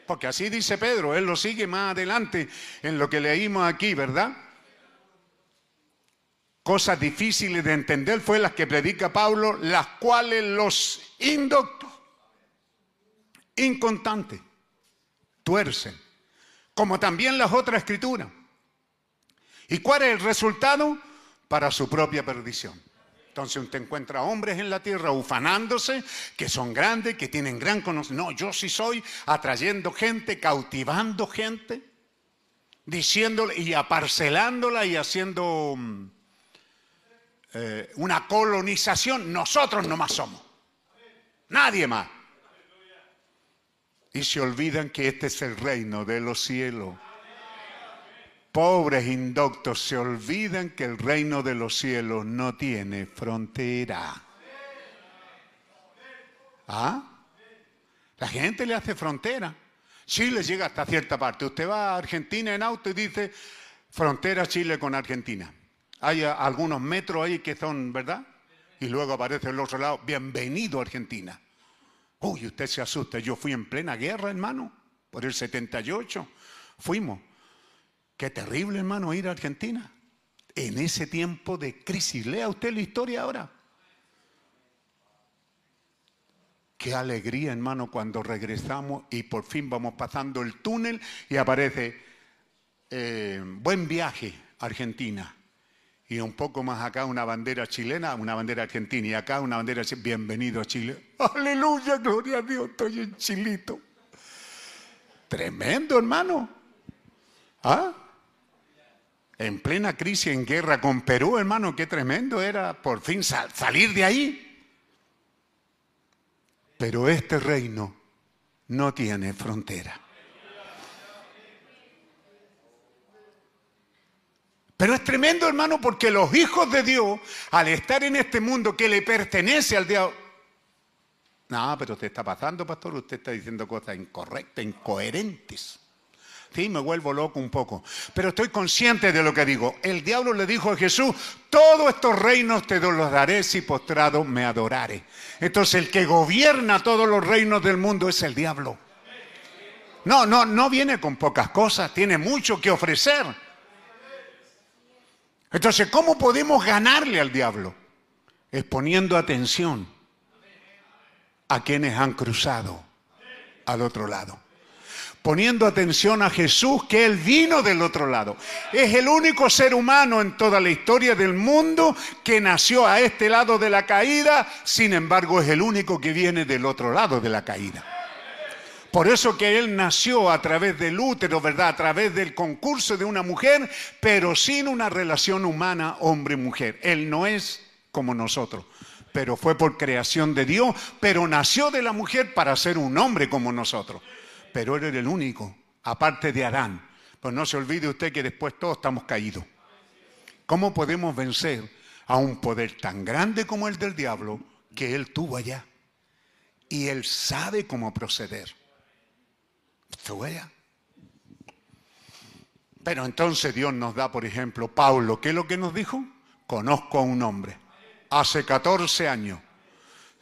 Porque así dice Pedro, él lo sigue más adelante en lo que leímos aquí, ¿verdad? cosas difíciles de entender fue las que predica Pablo, las cuales los indoctos, inconstantes, tuercen, como también las otras escrituras. ¿Y cuál es el resultado? Para su propia perdición. Entonces usted encuentra hombres en la tierra ufanándose, que son grandes, que tienen gran conocimiento. No, yo sí soy atrayendo gente, cautivando gente, diciéndole y aparcelándola y haciendo mm, eh, una colonización, nosotros nomás somos. Nadie más. Y se olvidan que este es el reino de los cielos. Pobres indoctos se olvidan que el reino de los cielos no tiene frontera. ¿Ah? La gente le hace frontera. Chile llega hasta cierta parte. Usted va a Argentina en auto y dice frontera Chile con Argentina. Hay algunos metros ahí que son, ¿verdad? Y luego aparece el otro lado, bienvenido a Argentina. Uy, usted se asusta, yo fui en plena guerra, hermano, por el 78. Fuimos. Qué terrible, hermano, ir a Argentina. En ese tiempo de crisis. Lea usted la historia ahora. Qué alegría, hermano, cuando regresamos y por fin vamos pasando el túnel y aparece eh, buen viaje, Argentina y un poco más acá una bandera chilena, una bandera argentina y acá una bandera chilena. Bienvenido a Chile. *laughs* Aleluya, gloria a Dios, estoy en Chilito. Tremendo, hermano. ¿Ah? En plena crisis, en guerra con Perú, hermano, qué tremendo era por fin salir de ahí. Pero este reino no tiene frontera. Pero es tremendo, hermano, porque los hijos de Dios, al estar en este mundo que le pertenece al diablo, no, pero usted está pasando, pastor, usted está diciendo cosas incorrectas, incoherentes. Sí, me vuelvo loco un poco. Pero estoy consciente de lo que digo. El diablo le dijo a Jesús, todos estos reinos te los daré si postrado me adorare. Entonces el que gobierna todos los reinos del mundo es el diablo. No, no, no viene con pocas cosas, tiene mucho que ofrecer. Entonces, ¿cómo podemos ganarle al diablo? Es poniendo atención a quienes han cruzado al otro lado poniendo atención a Jesús, que Él vino del otro lado. Es el único ser humano en toda la historia del mundo que nació a este lado de la caída, sin embargo es el único que viene del otro lado de la caída. Por eso que Él nació a través del útero, ¿verdad? A través del concurso de una mujer, pero sin una relación humana hombre-mujer. Él no es como nosotros pero fue por creación de Dios, pero nació de la mujer para ser un hombre como nosotros pero él era el único, aparte de Adán. Pues no se olvide usted que después todos estamos caídos. ¿Cómo podemos vencer a un poder tan grande como el del diablo que él tuvo allá? Y él sabe cómo proceder. Pero entonces Dios nos da, por ejemplo, Pablo, ¿qué es lo que nos dijo? Conozco a un hombre, hace 14 años,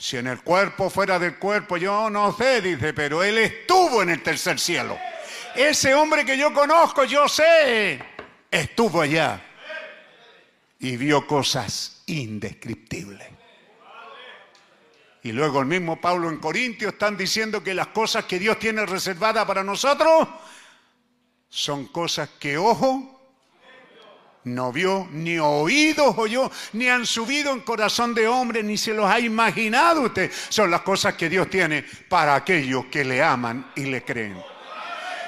si en el cuerpo, fuera del cuerpo, yo no sé, dice, pero él estuvo en el tercer cielo. Ese hombre que yo conozco, yo sé, estuvo allá y vio cosas indescriptibles. Y luego el mismo Pablo en Corintios están diciendo que las cosas que Dios tiene reservadas para nosotros son cosas que ojo no vio, ni oídos oyó, ni han subido en corazón de hombre, ni se los ha imaginado usted. Son las cosas que Dios tiene para aquellos que le aman y le creen.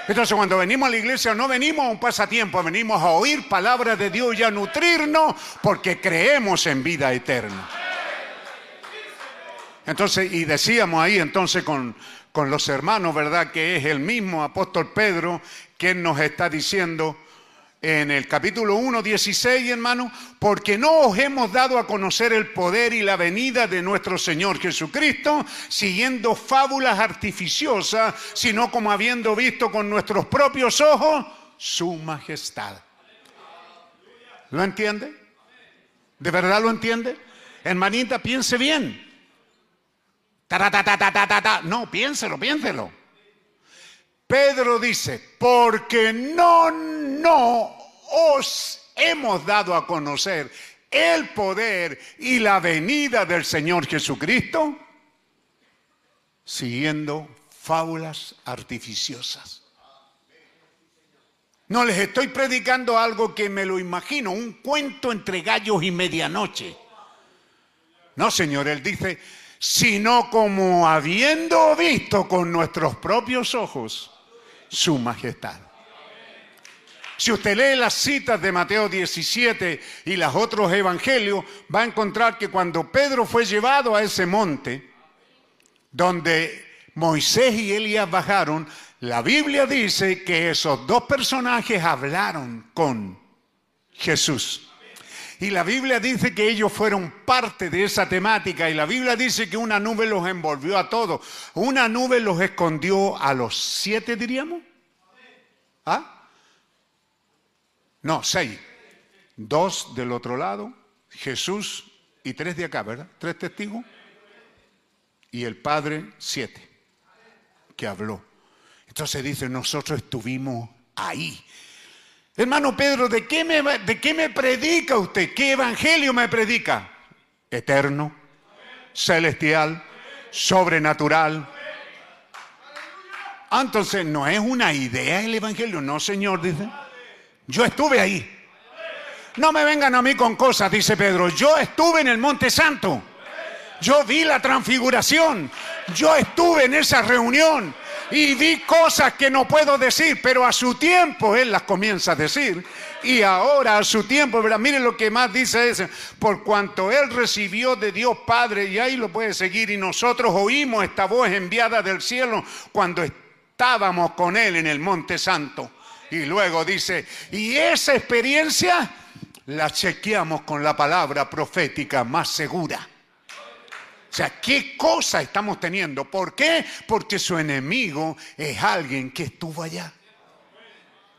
Entonces cuando venimos a la iglesia no venimos a un pasatiempo, venimos a oír palabras de Dios y a nutrirnos porque creemos en vida eterna. Entonces, y decíamos ahí entonces con, con los hermanos, ¿verdad? Que es el mismo apóstol Pedro quien nos está diciendo, en el capítulo 1, 16, hermano, porque no os hemos dado a conocer el poder y la venida de nuestro Señor Jesucristo, siguiendo fábulas artificiosas, sino como habiendo visto con nuestros propios ojos su majestad. ¿Lo entiende? ¿De verdad lo entiende? Hermanita, piense bien. no, piénselo, piénselo. Pedro dice, porque no, no os hemos dado a conocer el poder y la venida del Señor Jesucristo, siguiendo fábulas artificiosas. No les estoy predicando algo que me lo imagino, un cuento entre gallos y medianoche. No, Señor, Él dice, sino como habiendo visto con nuestros propios ojos su majestad. Si usted lee las citas de Mateo 17 y los otros evangelios, va a encontrar que cuando Pedro fue llevado a ese monte, donde Moisés y Elías bajaron, la Biblia dice que esos dos personajes hablaron con Jesús. Y la Biblia dice que ellos fueron parte de esa temática y la Biblia dice que una nube los envolvió a todos. Una nube los escondió a los siete, diríamos. ¿Ah? No, seis. Dos del otro lado, Jesús y tres de acá, ¿verdad? Tres testigos. Y el Padre, siete, que habló. Entonces dice, nosotros estuvimos ahí. Hermano Pedro, ¿de qué, me, ¿de qué me predica usted? ¿Qué evangelio me predica? Eterno, celestial, sobrenatural. Ah, entonces, ¿no es una idea el evangelio? No, Señor, dice. Yo estuve ahí. No me vengan a mí con cosas, dice Pedro. Yo estuve en el Monte Santo. Yo vi la transfiguración. Yo estuve en esa reunión y vi cosas que no puedo decir, pero a su tiempo Él las comienza a decir. Y ahora a su tiempo. Miren lo que más dice ese, por cuanto Él recibió de Dios Padre, y ahí lo puede seguir, y nosotros oímos esta voz enviada del cielo cuando estábamos con Él en el Monte Santo. Y luego dice, y esa experiencia la chequeamos con la palabra profética más segura o sea, ¿qué cosa estamos teniendo? ¿Por qué? Porque su enemigo es alguien que estuvo allá.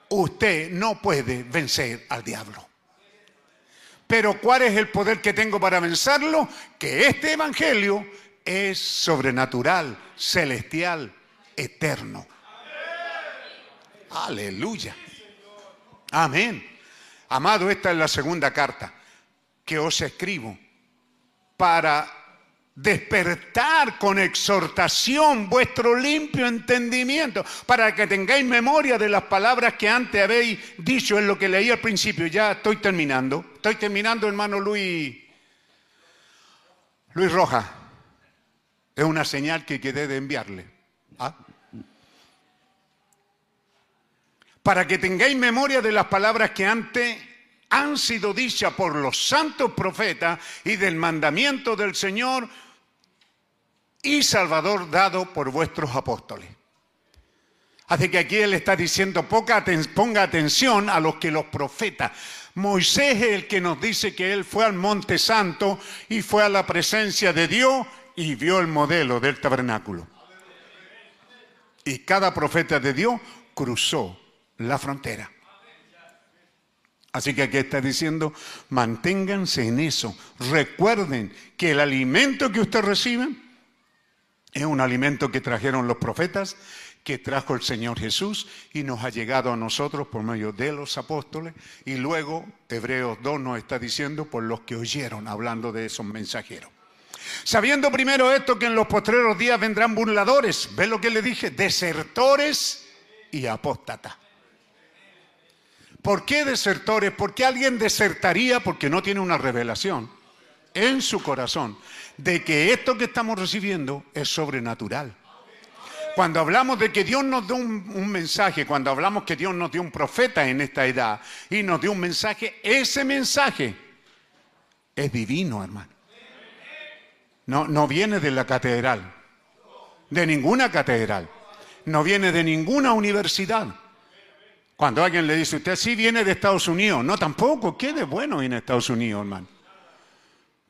usted no puede vencer al diablo. Pero ¿cuál es el poder que tengo para vencerlo? Que este Evangelio es sobrenatural, celestial, eterno. Aleluya. Amén. Amado, esta es la segunda carta que os escribo para despertar con exhortación vuestro limpio entendimiento, para que tengáis memoria de las palabras que antes habéis dicho en lo que leí al principio. Ya estoy terminando. Estoy terminando, hermano Luis. Luis Roja. Es una señal que quedé de enviarle. ¿Ah? Para que tengáis memoria de las palabras que antes han sido dichas por los santos profetas y del mandamiento del Señor y Salvador dado por vuestros apóstoles. Así que aquí él está diciendo, ponga atención a los que los profetas. Moisés es el que nos dice que él fue al monte santo y fue a la presencia de Dios y vio el modelo del tabernáculo. Y cada profeta de Dios cruzó la frontera. Así que aquí está diciendo, manténganse en eso. Recuerden que el alimento que ustedes reciben es un alimento que trajeron los profetas, que trajo el Señor Jesús y nos ha llegado a nosotros por medio de los apóstoles. Y luego Hebreos 2 nos está diciendo por los que oyeron, hablando de esos mensajeros. Sabiendo primero esto que en los postreros días vendrán burladores, ¿ves lo que le dije? Desertores y apóstatas. ¿Por qué desertores? ¿Por qué alguien desertaría porque no tiene una revelación en su corazón de que esto que estamos recibiendo es sobrenatural? Cuando hablamos de que Dios nos dio un, mensaje, cuando hablamos que Dios nos dio un profeta en esta edad y nos dio un mensaje, ese mensaje es divino, hermano. No, no viene de la catedral, de ninguna catedral, no viene de ninguna universidad. Cuando alguien le dice, usted sí viene de Estados Unidos, no tampoco, ¿qué de bueno en Estados Unidos, hermano?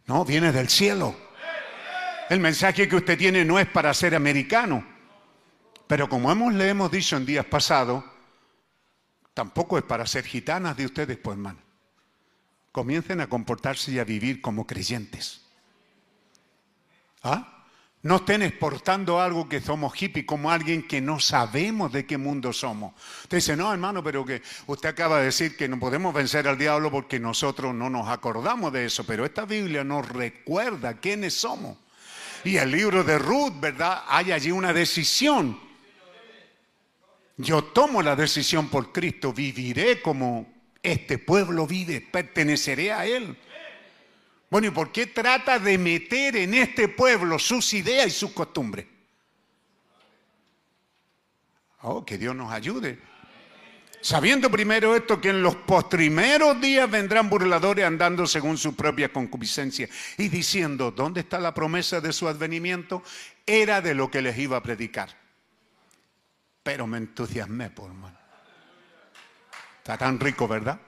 No, viene del cielo. El mensaje que usted tiene no es para ser americano, pero como hemos, le hemos dicho en días pasados, tampoco es para ser gitanas de ustedes, pues hermano. Comiencen a comportarse y a vivir como creyentes. ¿Ah? No estén exportando algo que somos hippies como alguien que no sabemos de qué mundo somos. Usted dice, no, hermano, pero que usted acaba de decir que no podemos vencer al diablo porque nosotros no nos acordamos de eso, pero esta Biblia nos recuerda quiénes somos. Y el libro de Ruth, ¿verdad? Hay allí una decisión. Yo tomo la decisión por Cristo, viviré como este pueblo vive, perteneceré a Él. Bueno, ¿y por qué trata de meter en este pueblo sus ideas y sus costumbres? Oh, que Dios nos ayude. Sabiendo primero esto, que en los postrimeros días vendrán burladores andando según su propia concupiscencia y diciendo, ¿dónde está la promesa de su advenimiento? Era de lo que les iba a predicar. Pero me entusiasmé, por hermano. Está tan rico, ¿verdad?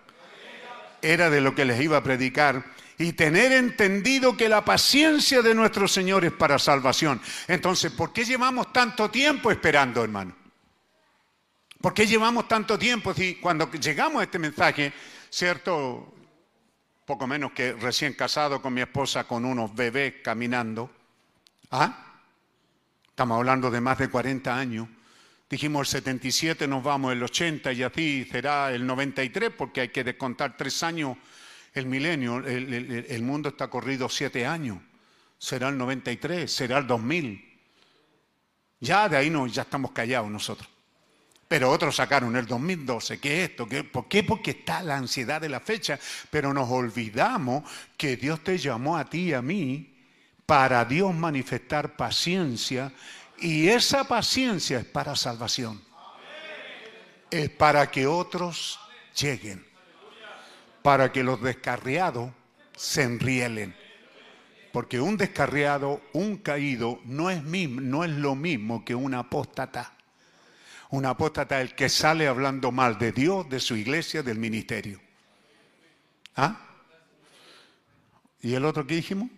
Era de lo que les iba a predicar y tener entendido que la paciencia de nuestro Señor es para salvación. Entonces, ¿por qué llevamos tanto tiempo esperando, hermano? ¿Por qué llevamos tanto tiempo? Si cuando llegamos a este mensaje, ¿cierto? Poco menos que recién casado con mi esposa con unos bebés caminando. ¿Ah? Estamos hablando de más de 40 años. Dijimos el 77 nos vamos el 80 y así será el 93 porque hay que descontar tres años el milenio, el, mundo está corrido siete años, será el 93, será el 2000. Ya de ahí no, ya estamos callados nosotros. Pero otros sacaron el 2012, ¿qué es esto? ¿Por qué? Porque está la ansiedad de la fecha, pero nos olvidamos que Dios te llamó a ti y a mí para Dios manifestar paciencia y esa paciencia es para salvación. Es para que otros lleguen para que los descarriados se enrielen. Porque un descarriado, un caído, no es, no es lo mismo que un apóstata. Un apóstata el que sale hablando mal de Dios, de su iglesia, del ministerio. ¿Ah? ¿Y el otro que dijimos?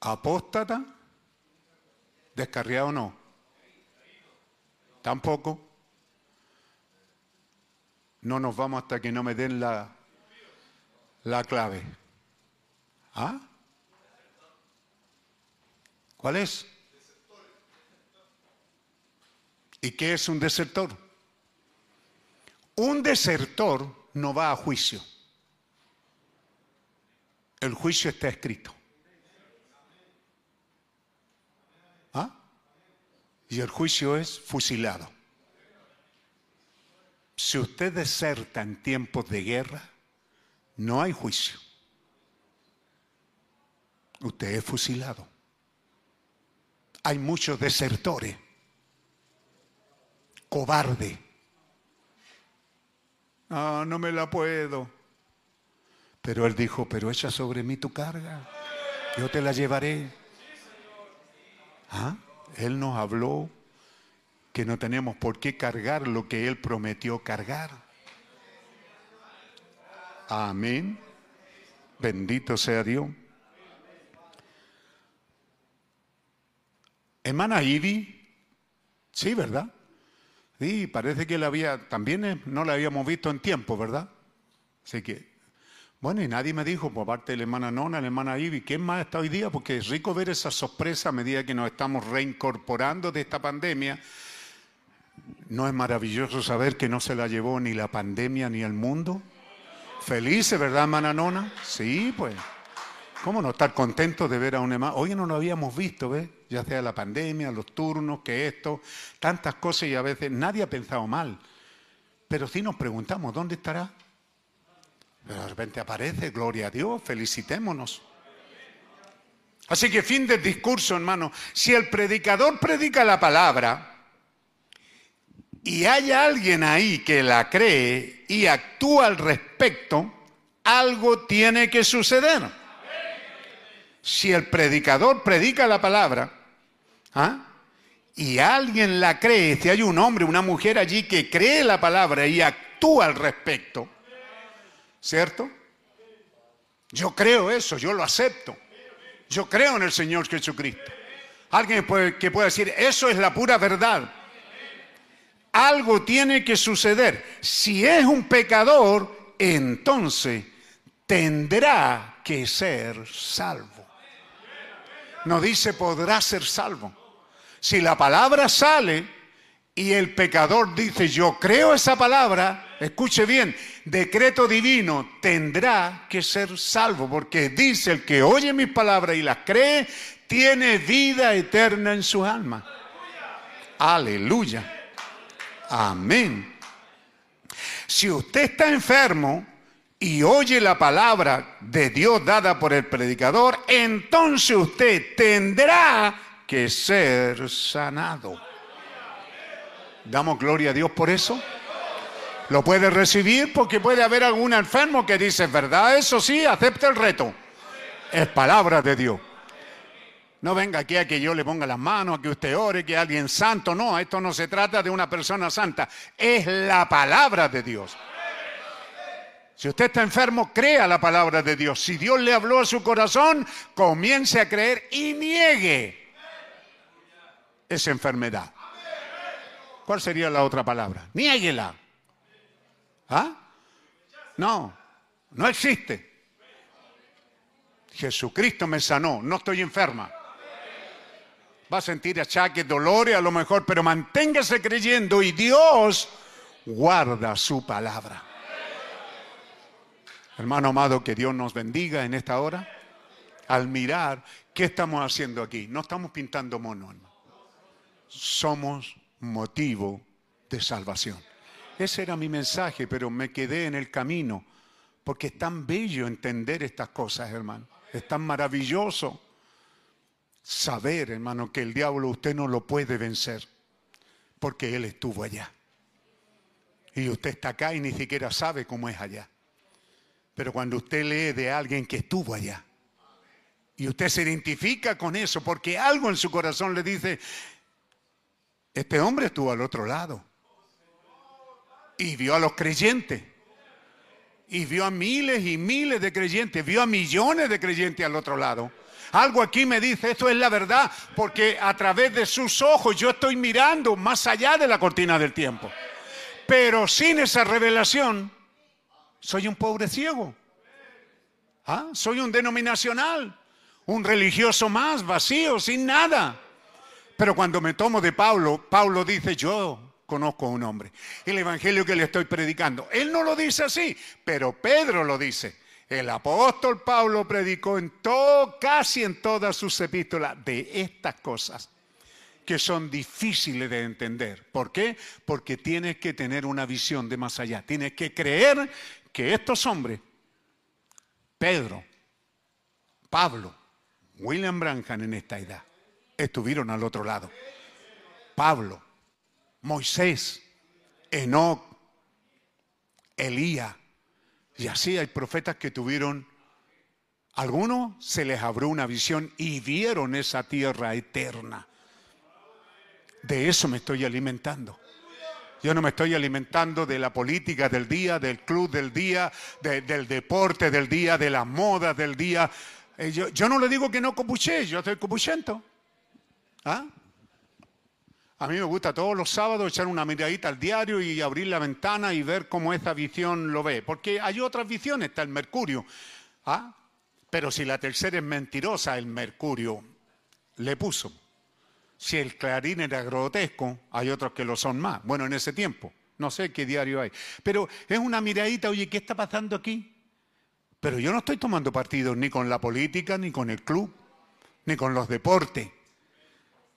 Apóstata ¿Descarriado no? Tampoco. No nos vamos hasta que no me den la, la clave. ¿Ah? ¿Cuál es? ¿Y qué es un desertor? Un desertor no va a juicio. El juicio está escrito. ¿Ah? Y el juicio es fusilado. Si usted deserta en tiempos de guerra, no hay juicio. Usted es fusilado. Hay muchos desertores. Cobarde. Ah, no me la puedo. Pero él dijo, pero echa sobre mí tu carga. Yo te la llevaré. ¿Ah? Él nos habló que no tenemos por qué cargar lo que Él prometió cargar. Amén. Bendito sea Dios. Hermana Ivy, sí, ¿verdad? Sí, parece que la había, también no la habíamos visto en tiempo, ¿verdad? Así que, bueno, y nadie me dijo, por parte de la hermana Nona, la hermana Ivy, ¿quién más está hoy día? Porque es rico ver esa sorpresa a medida que nos estamos reincorporando de esta pandemia. ¿No es maravilloso saber que no se la llevó ni la pandemia ni el mundo? Felices, ¿verdad, hermana Nona? Sí, pues. ¿Cómo no estar contentos de ver a un hermano? Hoy no lo habíamos visto, ¿ves? Ya sea la pandemia, los turnos, que esto, tantas cosas y a veces nadie ha pensado mal. Pero sí nos preguntamos, ¿dónde estará? Pero de repente aparece, gloria a Dios, felicitémonos. Así que fin del discurso, hermano. Si el predicador predica la palabra y hay alguien ahí que la cree y actúa al respecto, algo tiene que suceder si el predicador predica la palabra ¿ah? y alguien la cree, si hay un hombre, una mujer allí que cree la palabra y actúa al respecto, ¿cierto? Yo creo eso, yo lo acepto. Yo creo en el Señor Jesucristo. Alguien que puede decir, eso es la pura verdad. Algo tiene que suceder. Si es un pecador, entonces tendrá que ser salvo no dice podrá ser salvo. Si la palabra sale y el pecador dice yo creo esa palabra, escuche bien, decreto divino tendrá que ser salvo, porque dice el que oye mis palabras y las cree, tiene vida eterna en su alma. Aleluya. Amén. Si usted está enfermo, y oye la palabra de Dios dada por el predicador, entonces usted tendrá que ser sanado. Damos gloria a Dios por eso. Lo puede recibir porque puede haber algún enfermo que dice, ¿verdad? Eso sí, acepta el reto. Es palabra de Dios. No venga aquí a que yo le ponga las manos, a que usted ore, que alguien santo. No, esto no se trata de una persona santa. Es la palabra de Dios. Si usted está enfermo, crea la palabra de Dios. Si Dios le habló a su corazón, comience a creer y niegue esa enfermedad. ¿Cuál sería la otra palabra? Niéguela. ¿Ah? No, no existe. Jesucristo me sanó, no estoy enferma. Va a sentir achaques, dolores a lo mejor, pero manténgase creyendo y Dios guarda su palabra. Hermano amado, que Dios nos bendiga en esta hora. Al mirar, ¿qué estamos haciendo aquí? No estamos pintando mono, hermano. Somos motivo de salvación. Ese era mi mensaje, pero me quedé en el camino, porque es tan bello entender estas cosas, hermano. Es tan maravilloso saber, hermano, que el diablo usted no lo puede vencer, porque él estuvo allá. Y usted está acá y ni siquiera sabe cómo es allá. Pero cuando usted lee de alguien que estuvo allá y usted se identifica con eso porque algo en su corazón le dice, este hombre estuvo al otro lado y vio a los creyentes y vio a miles y miles de creyentes, vio a millones de creyentes al otro lado Algo aquí me dice, esto es la verdad, porque a través de sus ojos yo estoy mirando más allá de la cortina del tiempo. Pero sin esa revelación, soy un pobre ciego. ¿Ah? Soy un denominacional, un religioso más, vacío, sin nada. Pero cuando me tomo de Pablo, Pablo dice, yo conozco a un hombre. El evangelio que le estoy predicando. Él no lo dice así, pero Pedro lo dice. El apóstol Pablo predicó en todo, casi en todas sus epístolas de estas cosas que son difíciles de entender. ¿Por qué? Porque tienes que tener una visión de más allá. Tienes que creer que estos hombres, Pedro, Pablo, William Branham en esta edad, estuvieron al otro lado. Pablo, Moisés, Enoch, Elías, y así hay profetas que tuvieron, algunos se les abrió una visión y vieron esa tierra eterna. De eso me estoy alimentando. Yo no me estoy alimentando de la política del día, del club del día, del deporte del día, de las modas del día. Eh, yo, no le digo que no copuché, yo estoy copuchento. ¿Ah? A mí me gusta todos los sábados echar una miradita al diario y abrir la ventana y ver cómo esa visión lo ve. Porque hay otras visiones, está el Mercurio. ¿Ah? Pero si la tercera es mentirosa, el Mercurio le puso. Si el clarín era grotesco, hay otros que lo son más. Bueno, en ese tiempo. No sé qué diario hay. Pero es una miradita, oye, ¿qué está pasando aquí? Pero yo no estoy tomando partido ni con la política, ni con el club, ni con los deportes.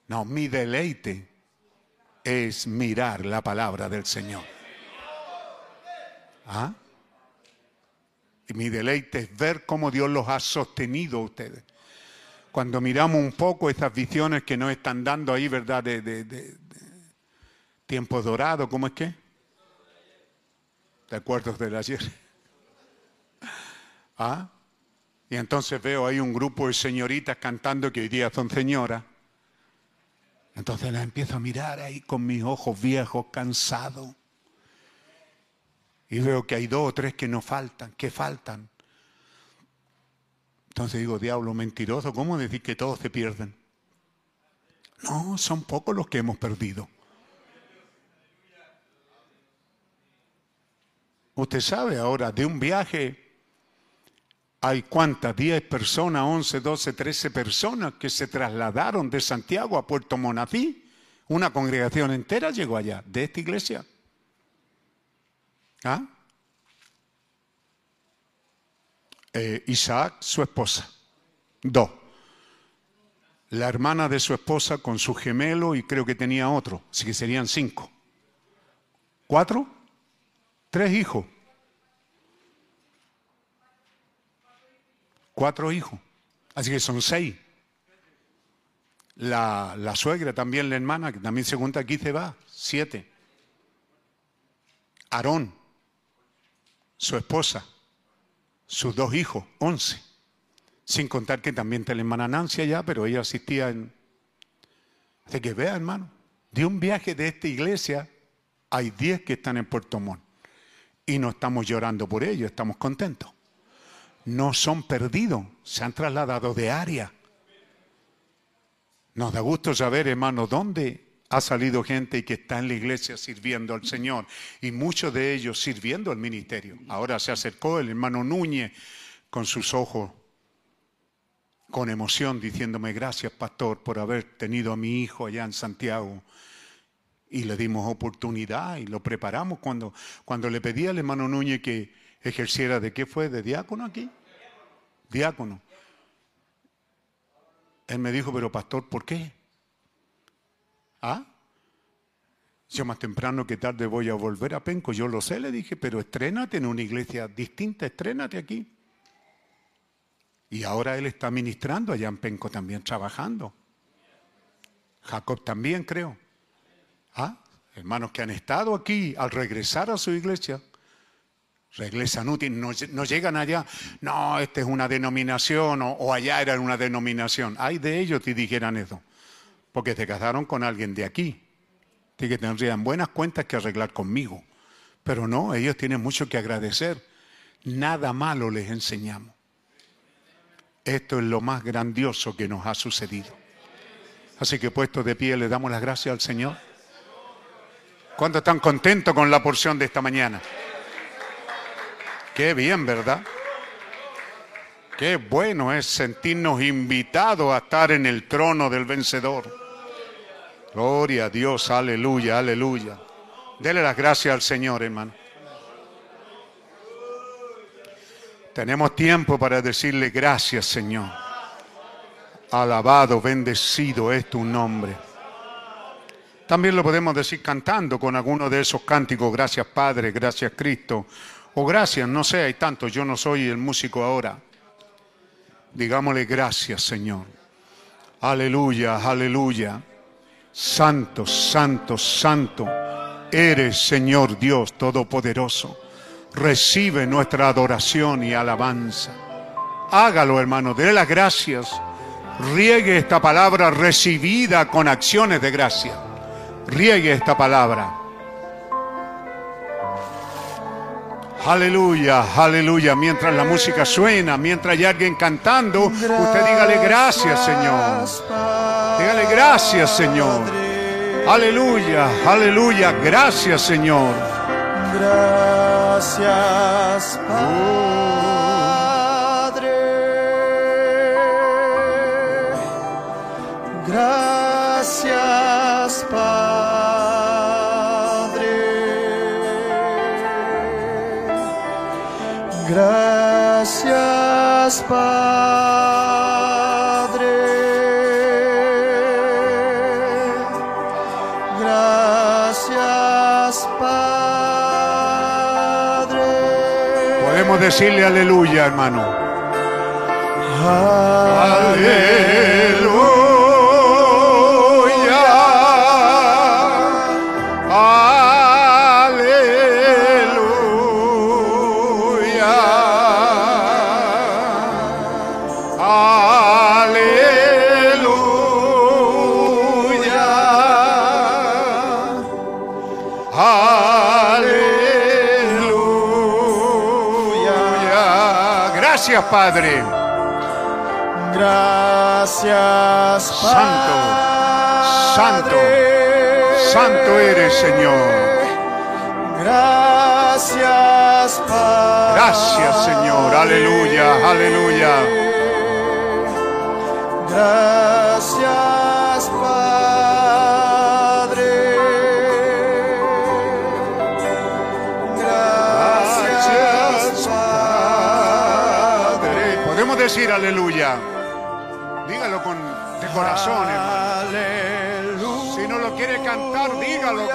No, mi deleite es mirar la palabra del Señor. ¿Ah? Y mi deleite es ver cómo Dios los ha sostenido a ustedes. Cuando miramos un poco esas visiones que nos están dando ahí, ¿verdad? De, de, tiempo dorado, ¿cómo es que? De acuerdo del ayer. *laughs* ¿Ah? Y entonces veo ahí un grupo de señoritas cantando que hoy día son señoras. Entonces la empiezo a mirar ahí con mis ojos viejos, cansados. Y veo que hay dos o tres que no faltan, que faltan. Entonces digo, diablo mentiroso, ¿cómo decir que todos se pierden? No, son pocos los que hemos perdido. Usted sabe ahora, de un viaje hay cuántas, 10 personas, 11, 12, 13 personas que se trasladaron de Santiago a Puerto Monací. Una congregación entera llegó allá, de esta iglesia. ¿Ah? Eh, Isaac, su esposa. Dos. La hermana de su esposa con su gemelo y creo que tenía otro, así que serían cinco. ¿Cuatro? Tres hijos. Cuatro hijos. Así que son seis. La, la, suegra también, la hermana, que también se cuenta aquí, se va, siete. Aarón, su esposa, sus dos hijos, once. Sin contar que también está la hermana Nancy allá, pero ella asistía en... Así que vea, hermano, de un viaje de esta iglesia hay diez que están en Puerto Montt. Y no estamos llorando por ellos, estamos contentos no son perdidos, se han trasladado de área. Nos da gusto saber, hermano, dónde ha salido gente que está en la iglesia sirviendo al Señor y muchos de ellos sirviendo al ministerio. Ahora se acercó el hermano Núñez con sus ojos con emoción diciéndome gracias pastor por haber tenido a mi hijo allá en Santiago y le dimos oportunidad y lo preparamos cuando, cuando le pedí al hermano Núñez que ejerciera de qué fue, de diácono aquí diácono. Él me dijo, pero pastor, ¿por qué? ¿Ah? Yo más temprano que tarde voy a volver a Penco. Yo lo sé, le dije, pero estrénate en una iglesia distinta, estrénate aquí. Y ahora él está ministrando allá en Penco también, trabajando. Jacob también, creo. ¿Ah? Hermanos que han estado aquí al regresar a su iglesia, regresan útiles, no, llegan allá, no, esta es una denominación o, allá era una denominación. Hay de ellos si dijeran eso, porque se casaron con alguien de aquí, así que tendrían buenas cuentas que arreglar conmigo. Pero no, ellos tienen mucho que agradecer. Nada malo les enseñamos. Esto es lo más grandioso que nos ha sucedido. Así que puesto de pie le damos las gracias al Señor. ¿Cuántos están contentos con la porción de esta mañana? Qué bien, ¿verdad? Qué bueno es sentirnos invitados a estar en el trono del vencedor. Gloria a Dios, aleluya, aleluya. Dele las gracias al Señor, hermano. Tenemos tiempo para decirle gracias, Señor. Alabado, bendecido es tu nombre. También lo podemos decir cantando con alguno de esos cánticos, gracias Padre, gracias Cristo, gracias, no sé, hay tantos, yo no soy el músico ahora. Digámosle gracias, Señor. Aleluya, aleluya. Santo, santo, santo, eres Señor Dios Todopoderoso recibe nuestra adoración y alabanza. Hágalo, hermano, dé las gracias. Riegue esta palabra recibida con acciones de gracia. Riegue esta palabra. Aleluya, aleluya. Mientras la música suena, mientras hay alguien cantando, usted dígale gracias, Señor. Dígale gracias, Señor. Aleluya, aleluya. Gracias, Señor. Gracias, Padre. Gracias, Padre. Gracias, Padre. Gracias, Padre. Podemos decirle aleluya, hermano. Aleluya. Padre. Gracias, Santo, santo, santo eres, Señor. Gracias, Padre. Gracias, Señor. Aleluya, aleluya. Gracias, decir aleluya. Dígalo con de corazón, hermano. Si no lo quiere cantar, dígalo,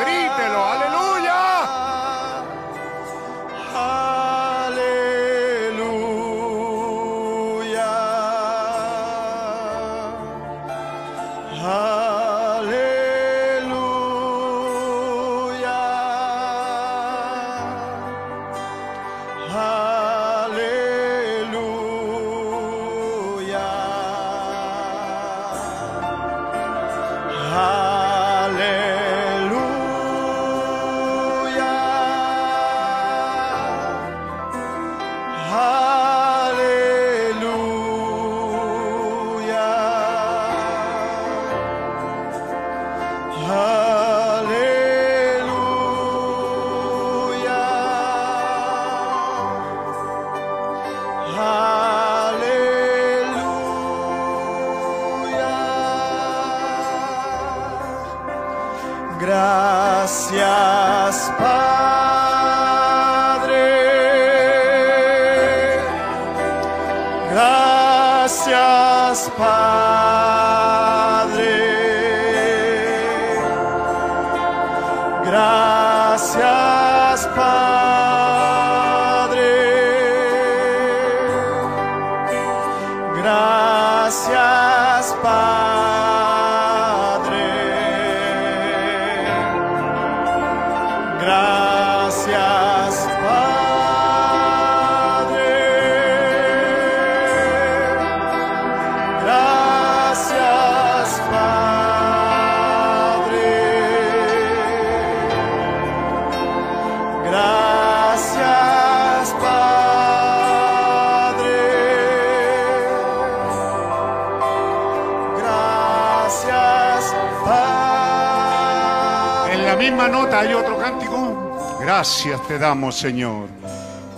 Gracias te damos, Señor.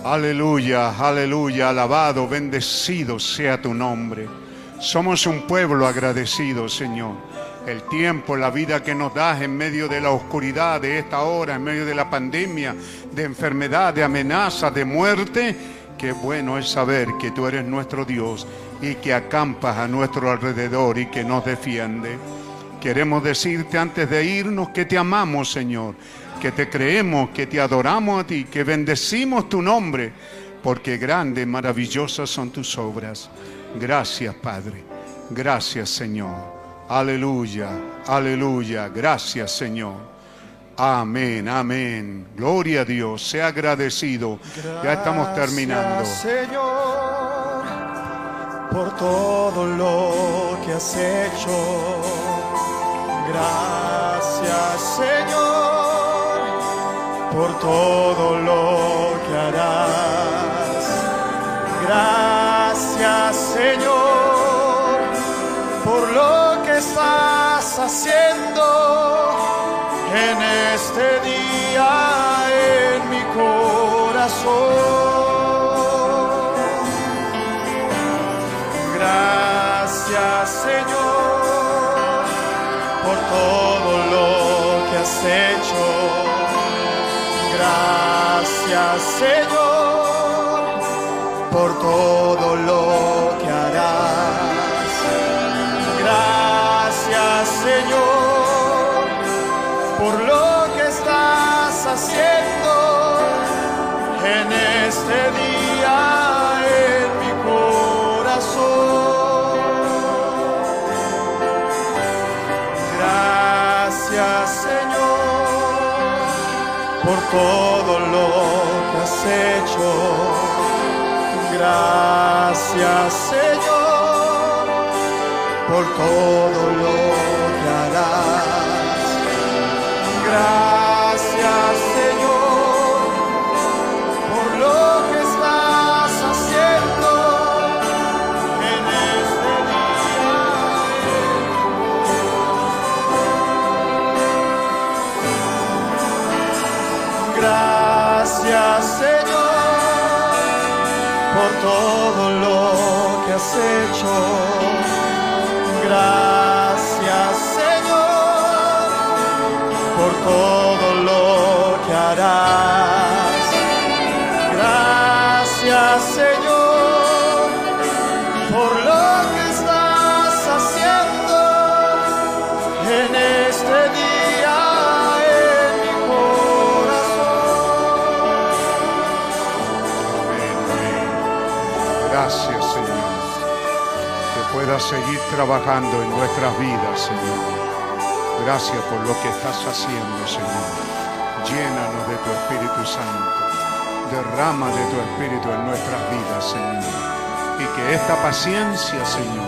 Aleluya, aleluya, alabado, bendecido sea tu nombre. Somos un pueblo agradecido, Señor. El tiempo, la vida que nos das en medio de la oscuridad de esta hora, en medio de la pandemia, de enfermedad, de amenaza, de muerte. Qué bueno es saber que tú eres nuestro Dios y que acampas a nuestro alrededor y que nos defiende. Queremos decirte antes de irnos que te amamos, Señor, que te creemos, que te adoramos a ti, que bendecimos tu nombre, porque grandes, maravillosas son tus obras. Gracias, Padre. Gracias, Señor. Aleluya, aleluya. Gracias, Señor. Amén, amén. Gloria a Dios. Sea agradecido. ya estamos terminando. Señor, por todo lo que has hecho. Gracias, Señor, por todo lo que harás. Gracias, Señor, por lo que estás haciendo en este día en mi corazón. Gracias Señor por todo lo que has hecho. Gracias Señor por todo lo que harás. Gracias Señor por lo que estás haciendo por todo lo que has hecho. Gracias Señor por todo lo que harás. Gracias todo lo que has hecho. Gracias Señor por todo lo que harás. Gracias Señor puedas seguir trabajando en nuestras vidas, Señor. Gracias por lo que estás haciendo, Señor. Llénanos de tu Espíritu Santo. Derrama de tu Espíritu en nuestras vidas, Señor. Y que esta paciencia, Señor,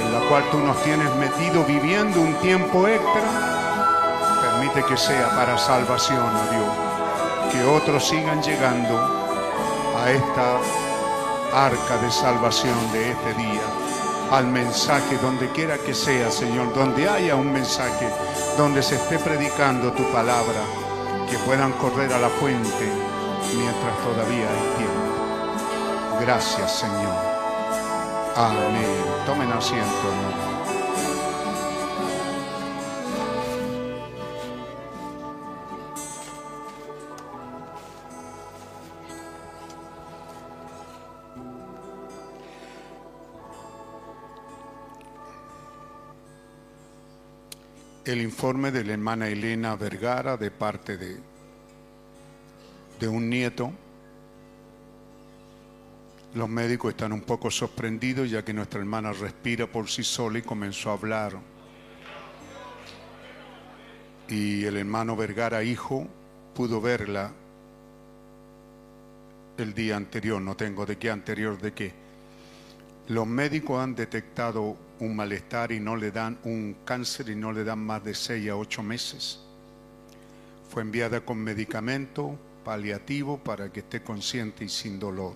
en la cual tú nos tienes metido viviendo un tiempo extra, permite que sea para salvación, oh Dios. Que otros sigan llegando a esta arca de salvación de este día, al mensaje donde quiera que sea, Señor, donde haya un mensaje, donde se esté predicando tu palabra, que puedan correr a la fuente mientras todavía hay tiempo. Gracias, Señor. Amén. Tomen asiento, hermano. Informe de la hermana Elena Vergara de parte de, de un nieto. Los médicos están un poco sorprendidos ya que nuestra hermana respira por sí sola y comenzó a hablar. Y el hermano Vergara, hijo, pudo verla el día anterior, no tengo de qué anterior de qué. Los médicos han detectado un malestar y no le dan un cáncer y no le dan más de 6 a 8 meses. Fue enviada con medicamento paliativo para que esté consciente y sin dolor.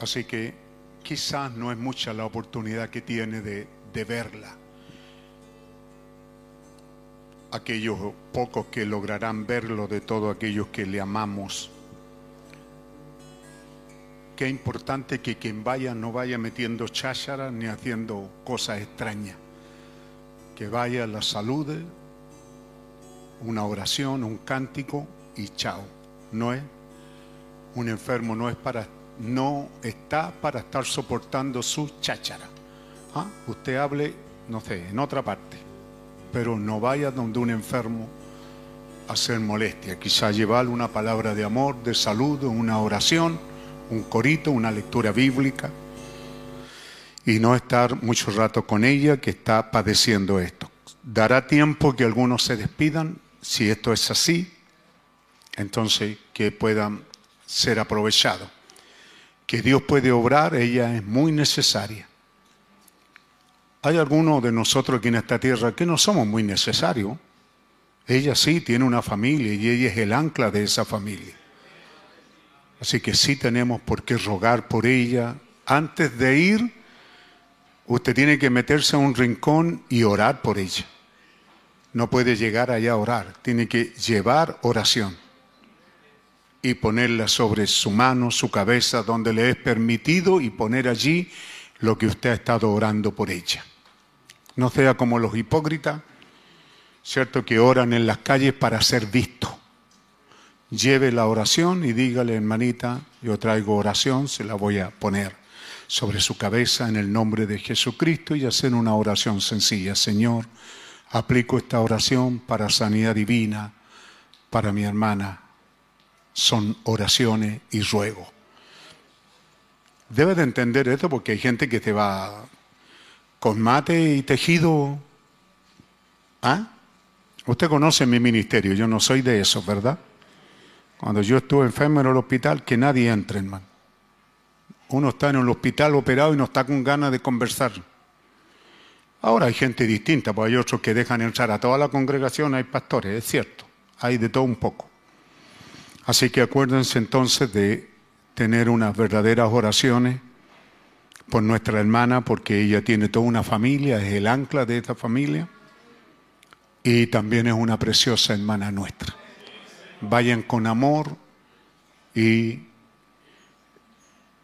Así que quizás no es mucha la oportunidad que tiene de, de verla. aquellos pocos que lograrán verlo de todos aquellos que le amamos. Qué importante que quien vaya no vaya metiendo chácharas ni haciendo cosas extrañas. Que vaya, la salude, una oración, un cántico y chao. No es un enfermo, no es para, no está para estar soportando su cháchara. ¿Ah? Usted hable, no sé, en otra parte, pero no vaya donde un enfermo a hacer molestia. Quizá llevarle una palabra de amor, de saludo, una oración, un corito, una lectura bíblica y no estar mucho rato con ella que está padeciendo esto. Dará tiempo que algunos se despidan, si esto es así, entonces que puedan ser aprovechados. Que Dios puede obrar, ella es muy necesaria. Hay algunos de nosotros aquí en esta tierra que no somos muy necesarios. Ella sí tiene una familia y ella es el ancla de esa familia. Así que sí tenemos por qué rogar por ella. Antes de ir, usted tiene que meterse a un rincón y orar por ella. No puede llegar allá a orar, tiene que llevar oración y ponerla sobre su mano, su cabeza, donde le es permitido y poner allí lo que usted ha estado orando por ella. No sea como los hipócritas, ¿cierto? Que oran en las calles para ser vistos. Lleve la oración y dígale, hermanita, yo traigo oración, se la voy a poner sobre su cabeza en el nombre de Jesucristo y hacer una oración sencilla. Señor, aplico esta oración para sanidad divina, para mi hermana. Son oraciones y ruego. Debe de entender esto porque hay gente que te va con mate y tejido. ¿Ah? Usted conoce mi ministerio, yo no soy de eso, ¿verdad? Cuando yo estuve enfermo en el hospital, que nadie entre, hermano. Uno está en el hospital operado y no está con ganas de conversar. Ahora hay gente distinta, porque hay otros que dejan entrar a toda la congregación, hay pastores, es cierto, hay de todo un poco. Así que acuérdense entonces de tener unas verdaderas oraciones por nuestra hermana, porque ella tiene toda una familia, es el ancla de esta familia, y también es una preciosa hermana nuestra. Vayan con amor y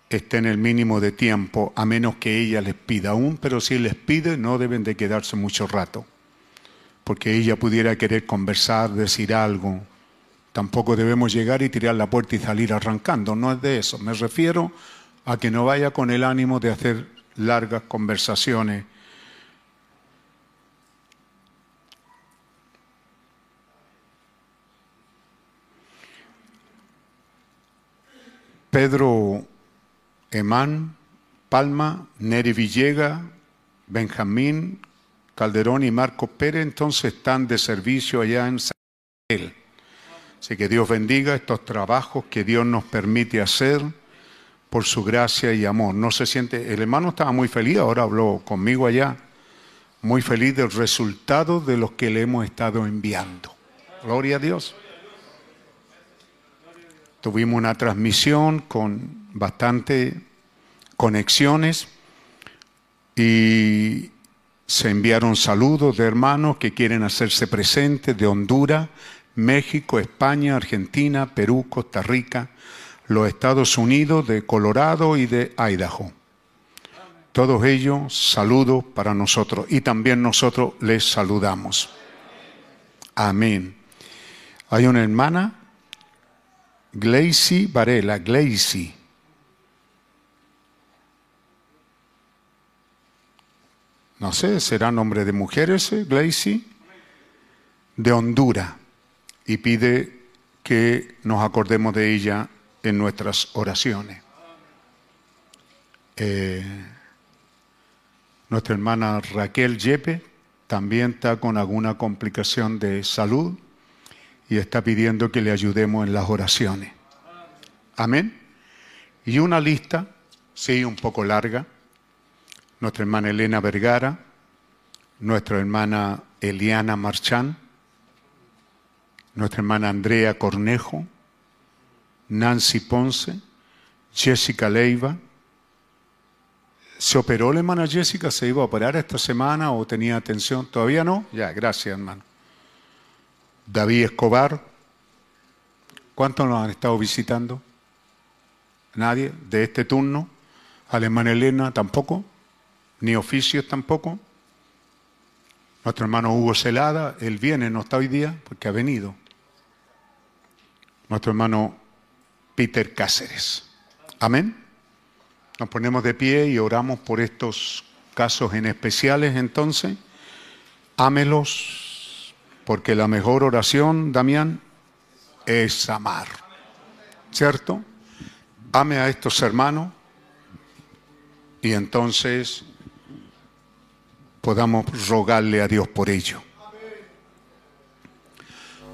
estén el mínimo de tiempo, a menos que ella les pida aún, pero si les pide no deben de quedarse mucho rato, porque ella pudiera querer conversar, decir algo. Tampoco debemos llegar y tirar la puerta y salir arrancando, no es de eso. Me refiero a que no vaya con el ánimo de hacer largas conversaciones. Pedro Emán, Palma, Neri Villega, Benjamín, Calderón y Marco Pérez, entonces están de servicio allá en San Miguel. Así que Dios bendiga estos trabajos que Dios nos permite hacer por su gracia y amor. No se siente, el hermano estaba muy feliz, ahora habló conmigo allá, muy feliz del resultado de los que le hemos estado enviando. Gloria a Dios. Tuvimos una transmisión con bastante conexiones y se enviaron saludos de hermanos que quieren hacerse presentes de Honduras, México, España, Argentina, Perú, Costa Rica, los Estados Unidos, de Colorado y de Idaho. Todos ellos saludos para nosotros y también nosotros les saludamos. Amén. Hay una hermana, Gleicy Varela, Gleicy. No sé, será nombre de mujer ese, Gleicy, de Honduras y pide que nos acordemos de ella en nuestras oraciones. Eh, nuestra hermana Raquel Yepe también está con alguna complicación de salud y está pidiendo que le ayudemos en las oraciones. Amén. Y una lista, sí, un poco larga. Nuestra hermana Elena Vergara, nuestra hermana Eliana Marchán, nuestra hermana Andrea Cornejo, Nancy Ponce, Jessica Leiva. ¿Se operó la hermana Jessica? ¿Se iba a operar esta semana o tenía atención? ¿Todavía no? Ya, gracias hermano. David Escobar. ¿Cuántos nos han estado visitando? ¿Nadie de este turno? Alemán Elena tampoco, ni oficios tampoco. Nuestro hermano Hugo Celada, él viene, no está hoy día porque ha venido. Nuestro hermano Peter Cáceres. Amén. Nos ponemos de pie y oramos por estos casos en especiales entonces. Ámelos, porque la mejor oración, Damián, es amar. ¿Cierto? Ame a estos hermanos y entonces podamos rogarle a Dios por ello.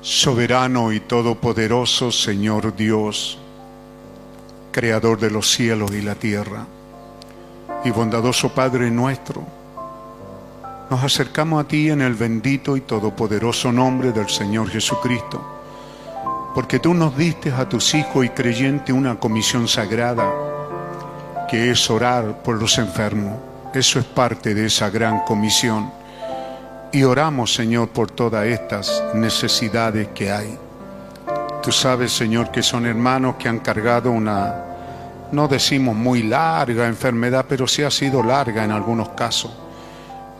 Soberano y todopoderoso Señor Dios, Creador de los cielos y la tierra, y bondadoso Padre nuestro, nos acercamos a ti en el bendito y todopoderoso nombre del Señor Jesucristo, porque tú nos diste a tus hijos y creyentes una comisión sagrada, que es orar por los enfermos. Eso es parte de esa gran comisión. Y oramos, Señor, por todas estas necesidades que hay. Tú sabes, Señor, que son hermanos que han cargado una, no decimos muy larga enfermedad, pero sí ha sido larga en algunos casos.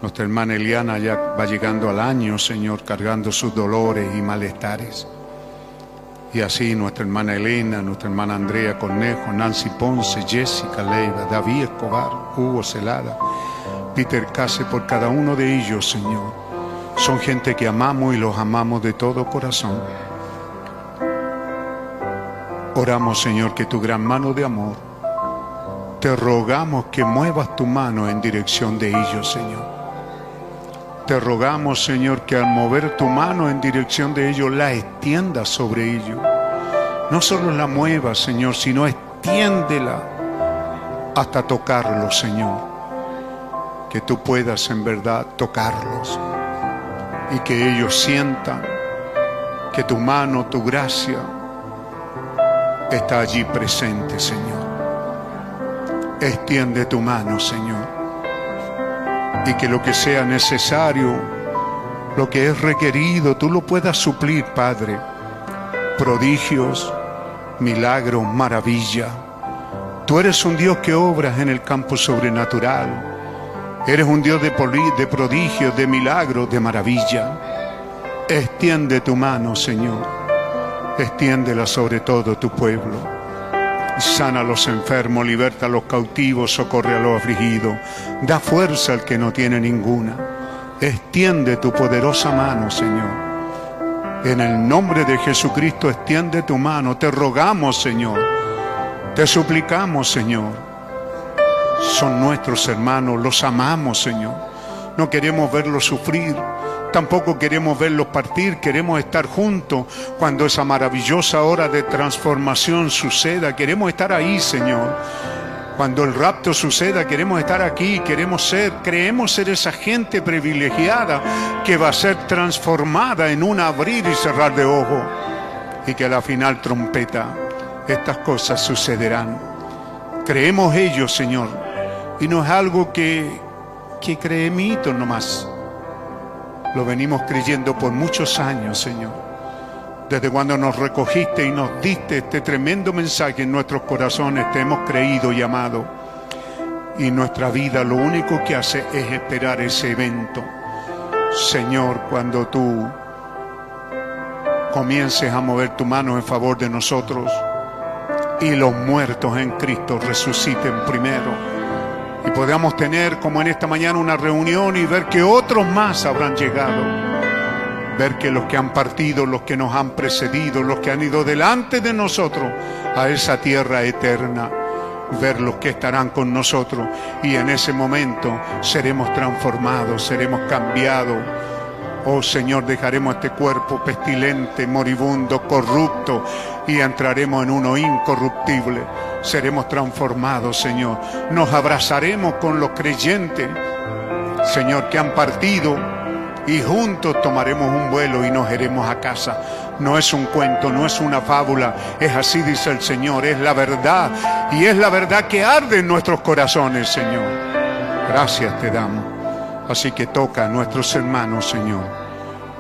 Nuestra hermana Eliana ya va llegando al año, Señor, cargando sus dolores y malestares. Y así nuestra hermana Elena, nuestra hermana Andrea Cornejo, Nancy Ponce, Jessica Leiva, David Escobar, Hugo Celada, Peter Case, por cada uno de ellos, Señor. Son gente que amamos y los amamos de todo corazón. Oramos, Señor, que tu gran mano de amor, te rogamos que muevas tu mano en dirección de ellos, Señor. Te rogamos, Señor, que al mover tu mano en dirección de ellos, la extiendas sobre ellos. No solo la muevas, Señor, sino extiéndela hasta tocarlos, Señor. Que tú puedas en verdad tocarlos y que ellos sientan que tu mano, tu gracia, está allí presente, Señor. Extiende tu mano, Señor. Y que lo que sea necesario, lo que es requerido, tú lo puedas suplir, Padre. Prodigios, milagros, maravilla. Tú eres un Dios que obras en el campo sobrenatural. Eres un Dios de, prodigios, de milagros, de maravilla. Extiende tu mano, Señor extiéndela sobre todo tu pueblo. Sana a los enfermos, liberta a los cautivos, socorre a los afligidos, da fuerza al que no tiene ninguna. Extiende tu poderosa mano, Señor. En el nombre de Jesucristo, extiende tu mano. Te rogamos, Señor. Te suplicamos, Señor. Son nuestros hermanos, los amamos, Señor. No queremos verlos sufrir. Tampoco queremos verlos partir, queremos estar juntos cuando esa maravillosa hora de transformación suceda. Queremos estar ahí, Señor. Cuando el rapto suceda, queremos estar aquí, queremos ser, creemos ser esa gente privilegiada que va a ser transformada en un abrir y cerrar de ojos. Y que a la final trompeta, estas cosas sucederán. Creemos ellos, Señor. Y no es algo que, que creemito nomás lo venimos creyendo por muchos años, Señor. Desde cuando nos recogiste y nos diste este tremendo mensaje en nuestros corazones, te hemos creído y amado. Y nuestra vida lo único que hace es esperar ese evento. Señor, cuando tú comiences a mover tu mano en favor de nosotros y los muertos en Cristo resuciten primero y podamos tener como en esta mañana una reunión y ver que otros más habrán llegado. Ver que los que han partido, los que nos han precedido, los que han ido delante de nosotros a esa tierra eterna, ver los que estarán con nosotros y en ese momento seremos transformados, seremos cambiados. Oh Señor, dejaremos este cuerpo pestilente, moribundo, corrupto y entraremos en uno incorruptible seremos transformados, Señor. Nos abrazaremos con los creyentes, Señor, que han partido y juntos tomaremos un vuelo y nos iremos a casa. No es un cuento, no es una fábula, es así dice el Señor, es la verdad y es la verdad que arde en nuestros corazones, Señor. Gracias te damos. Así que toca a nuestros hermanos, Señor,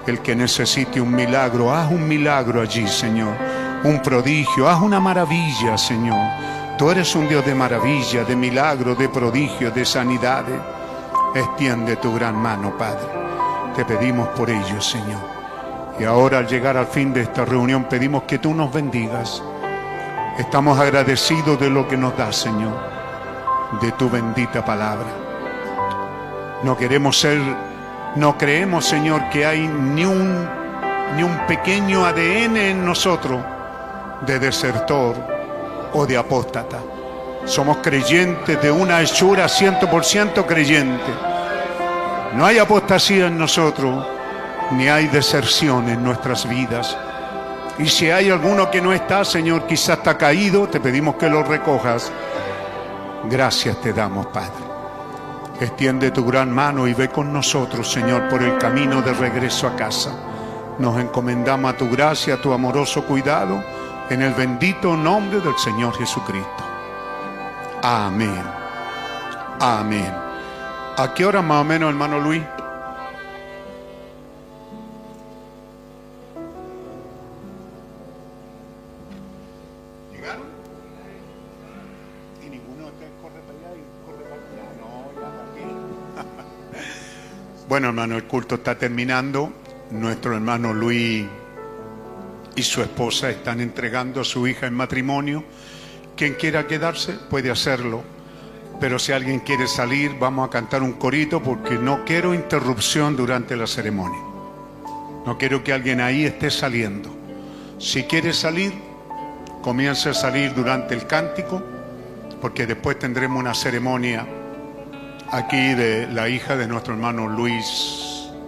El que necesite un milagro, haz un milagro allí, Señor. Un prodigio, haz una maravilla, Señor. Tú eres un Dios de maravilla, de milagro, de prodigio, de sanidades. Extiende tu gran mano, Padre. Te pedimos por ello, Señor. Y ahora al llegar al fin de esta reunión pedimos que tú nos bendigas. Estamos agradecidos de lo que nos das, Señor, de tu bendita palabra. No queremos ser, no creemos, Señor, que hay ni un, ni un pequeño ADN en nosotros de desertor o de apóstata. Somos creyentes de una hechura 100% creyente. No hay apostasía en nosotros, ni hay deserción en nuestras vidas. Y si hay alguno que no está, Señor, quizás está caído, te pedimos que lo recojas. Gracias te damos, Padre. Extiende tu gran mano y ve con nosotros, Señor, por el camino de regreso a casa. Nos encomendamos a tu gracia, a tu amoroso cuidado, en el bendito nombre del Señor Jesucristo. Amén. Amén. ¿A qué hora más o menos, hermano Luis? Bueno, hermano, el culto está terminando. Nuestro hermano Luis y su esposa están entregando a su hija en matrimonio. Quien quiera quedarse puede hacerlo. Pero si alguien quiere salir, vamos a cantar un corito porque no quiero interrupción durante la ceremonia. No quiero que alguien ahí esté saliendo. Si quiere salir, comience a salir durante el cántico, porque después tendremos una ceremonia aquí de la hija de nuestro hermano Luis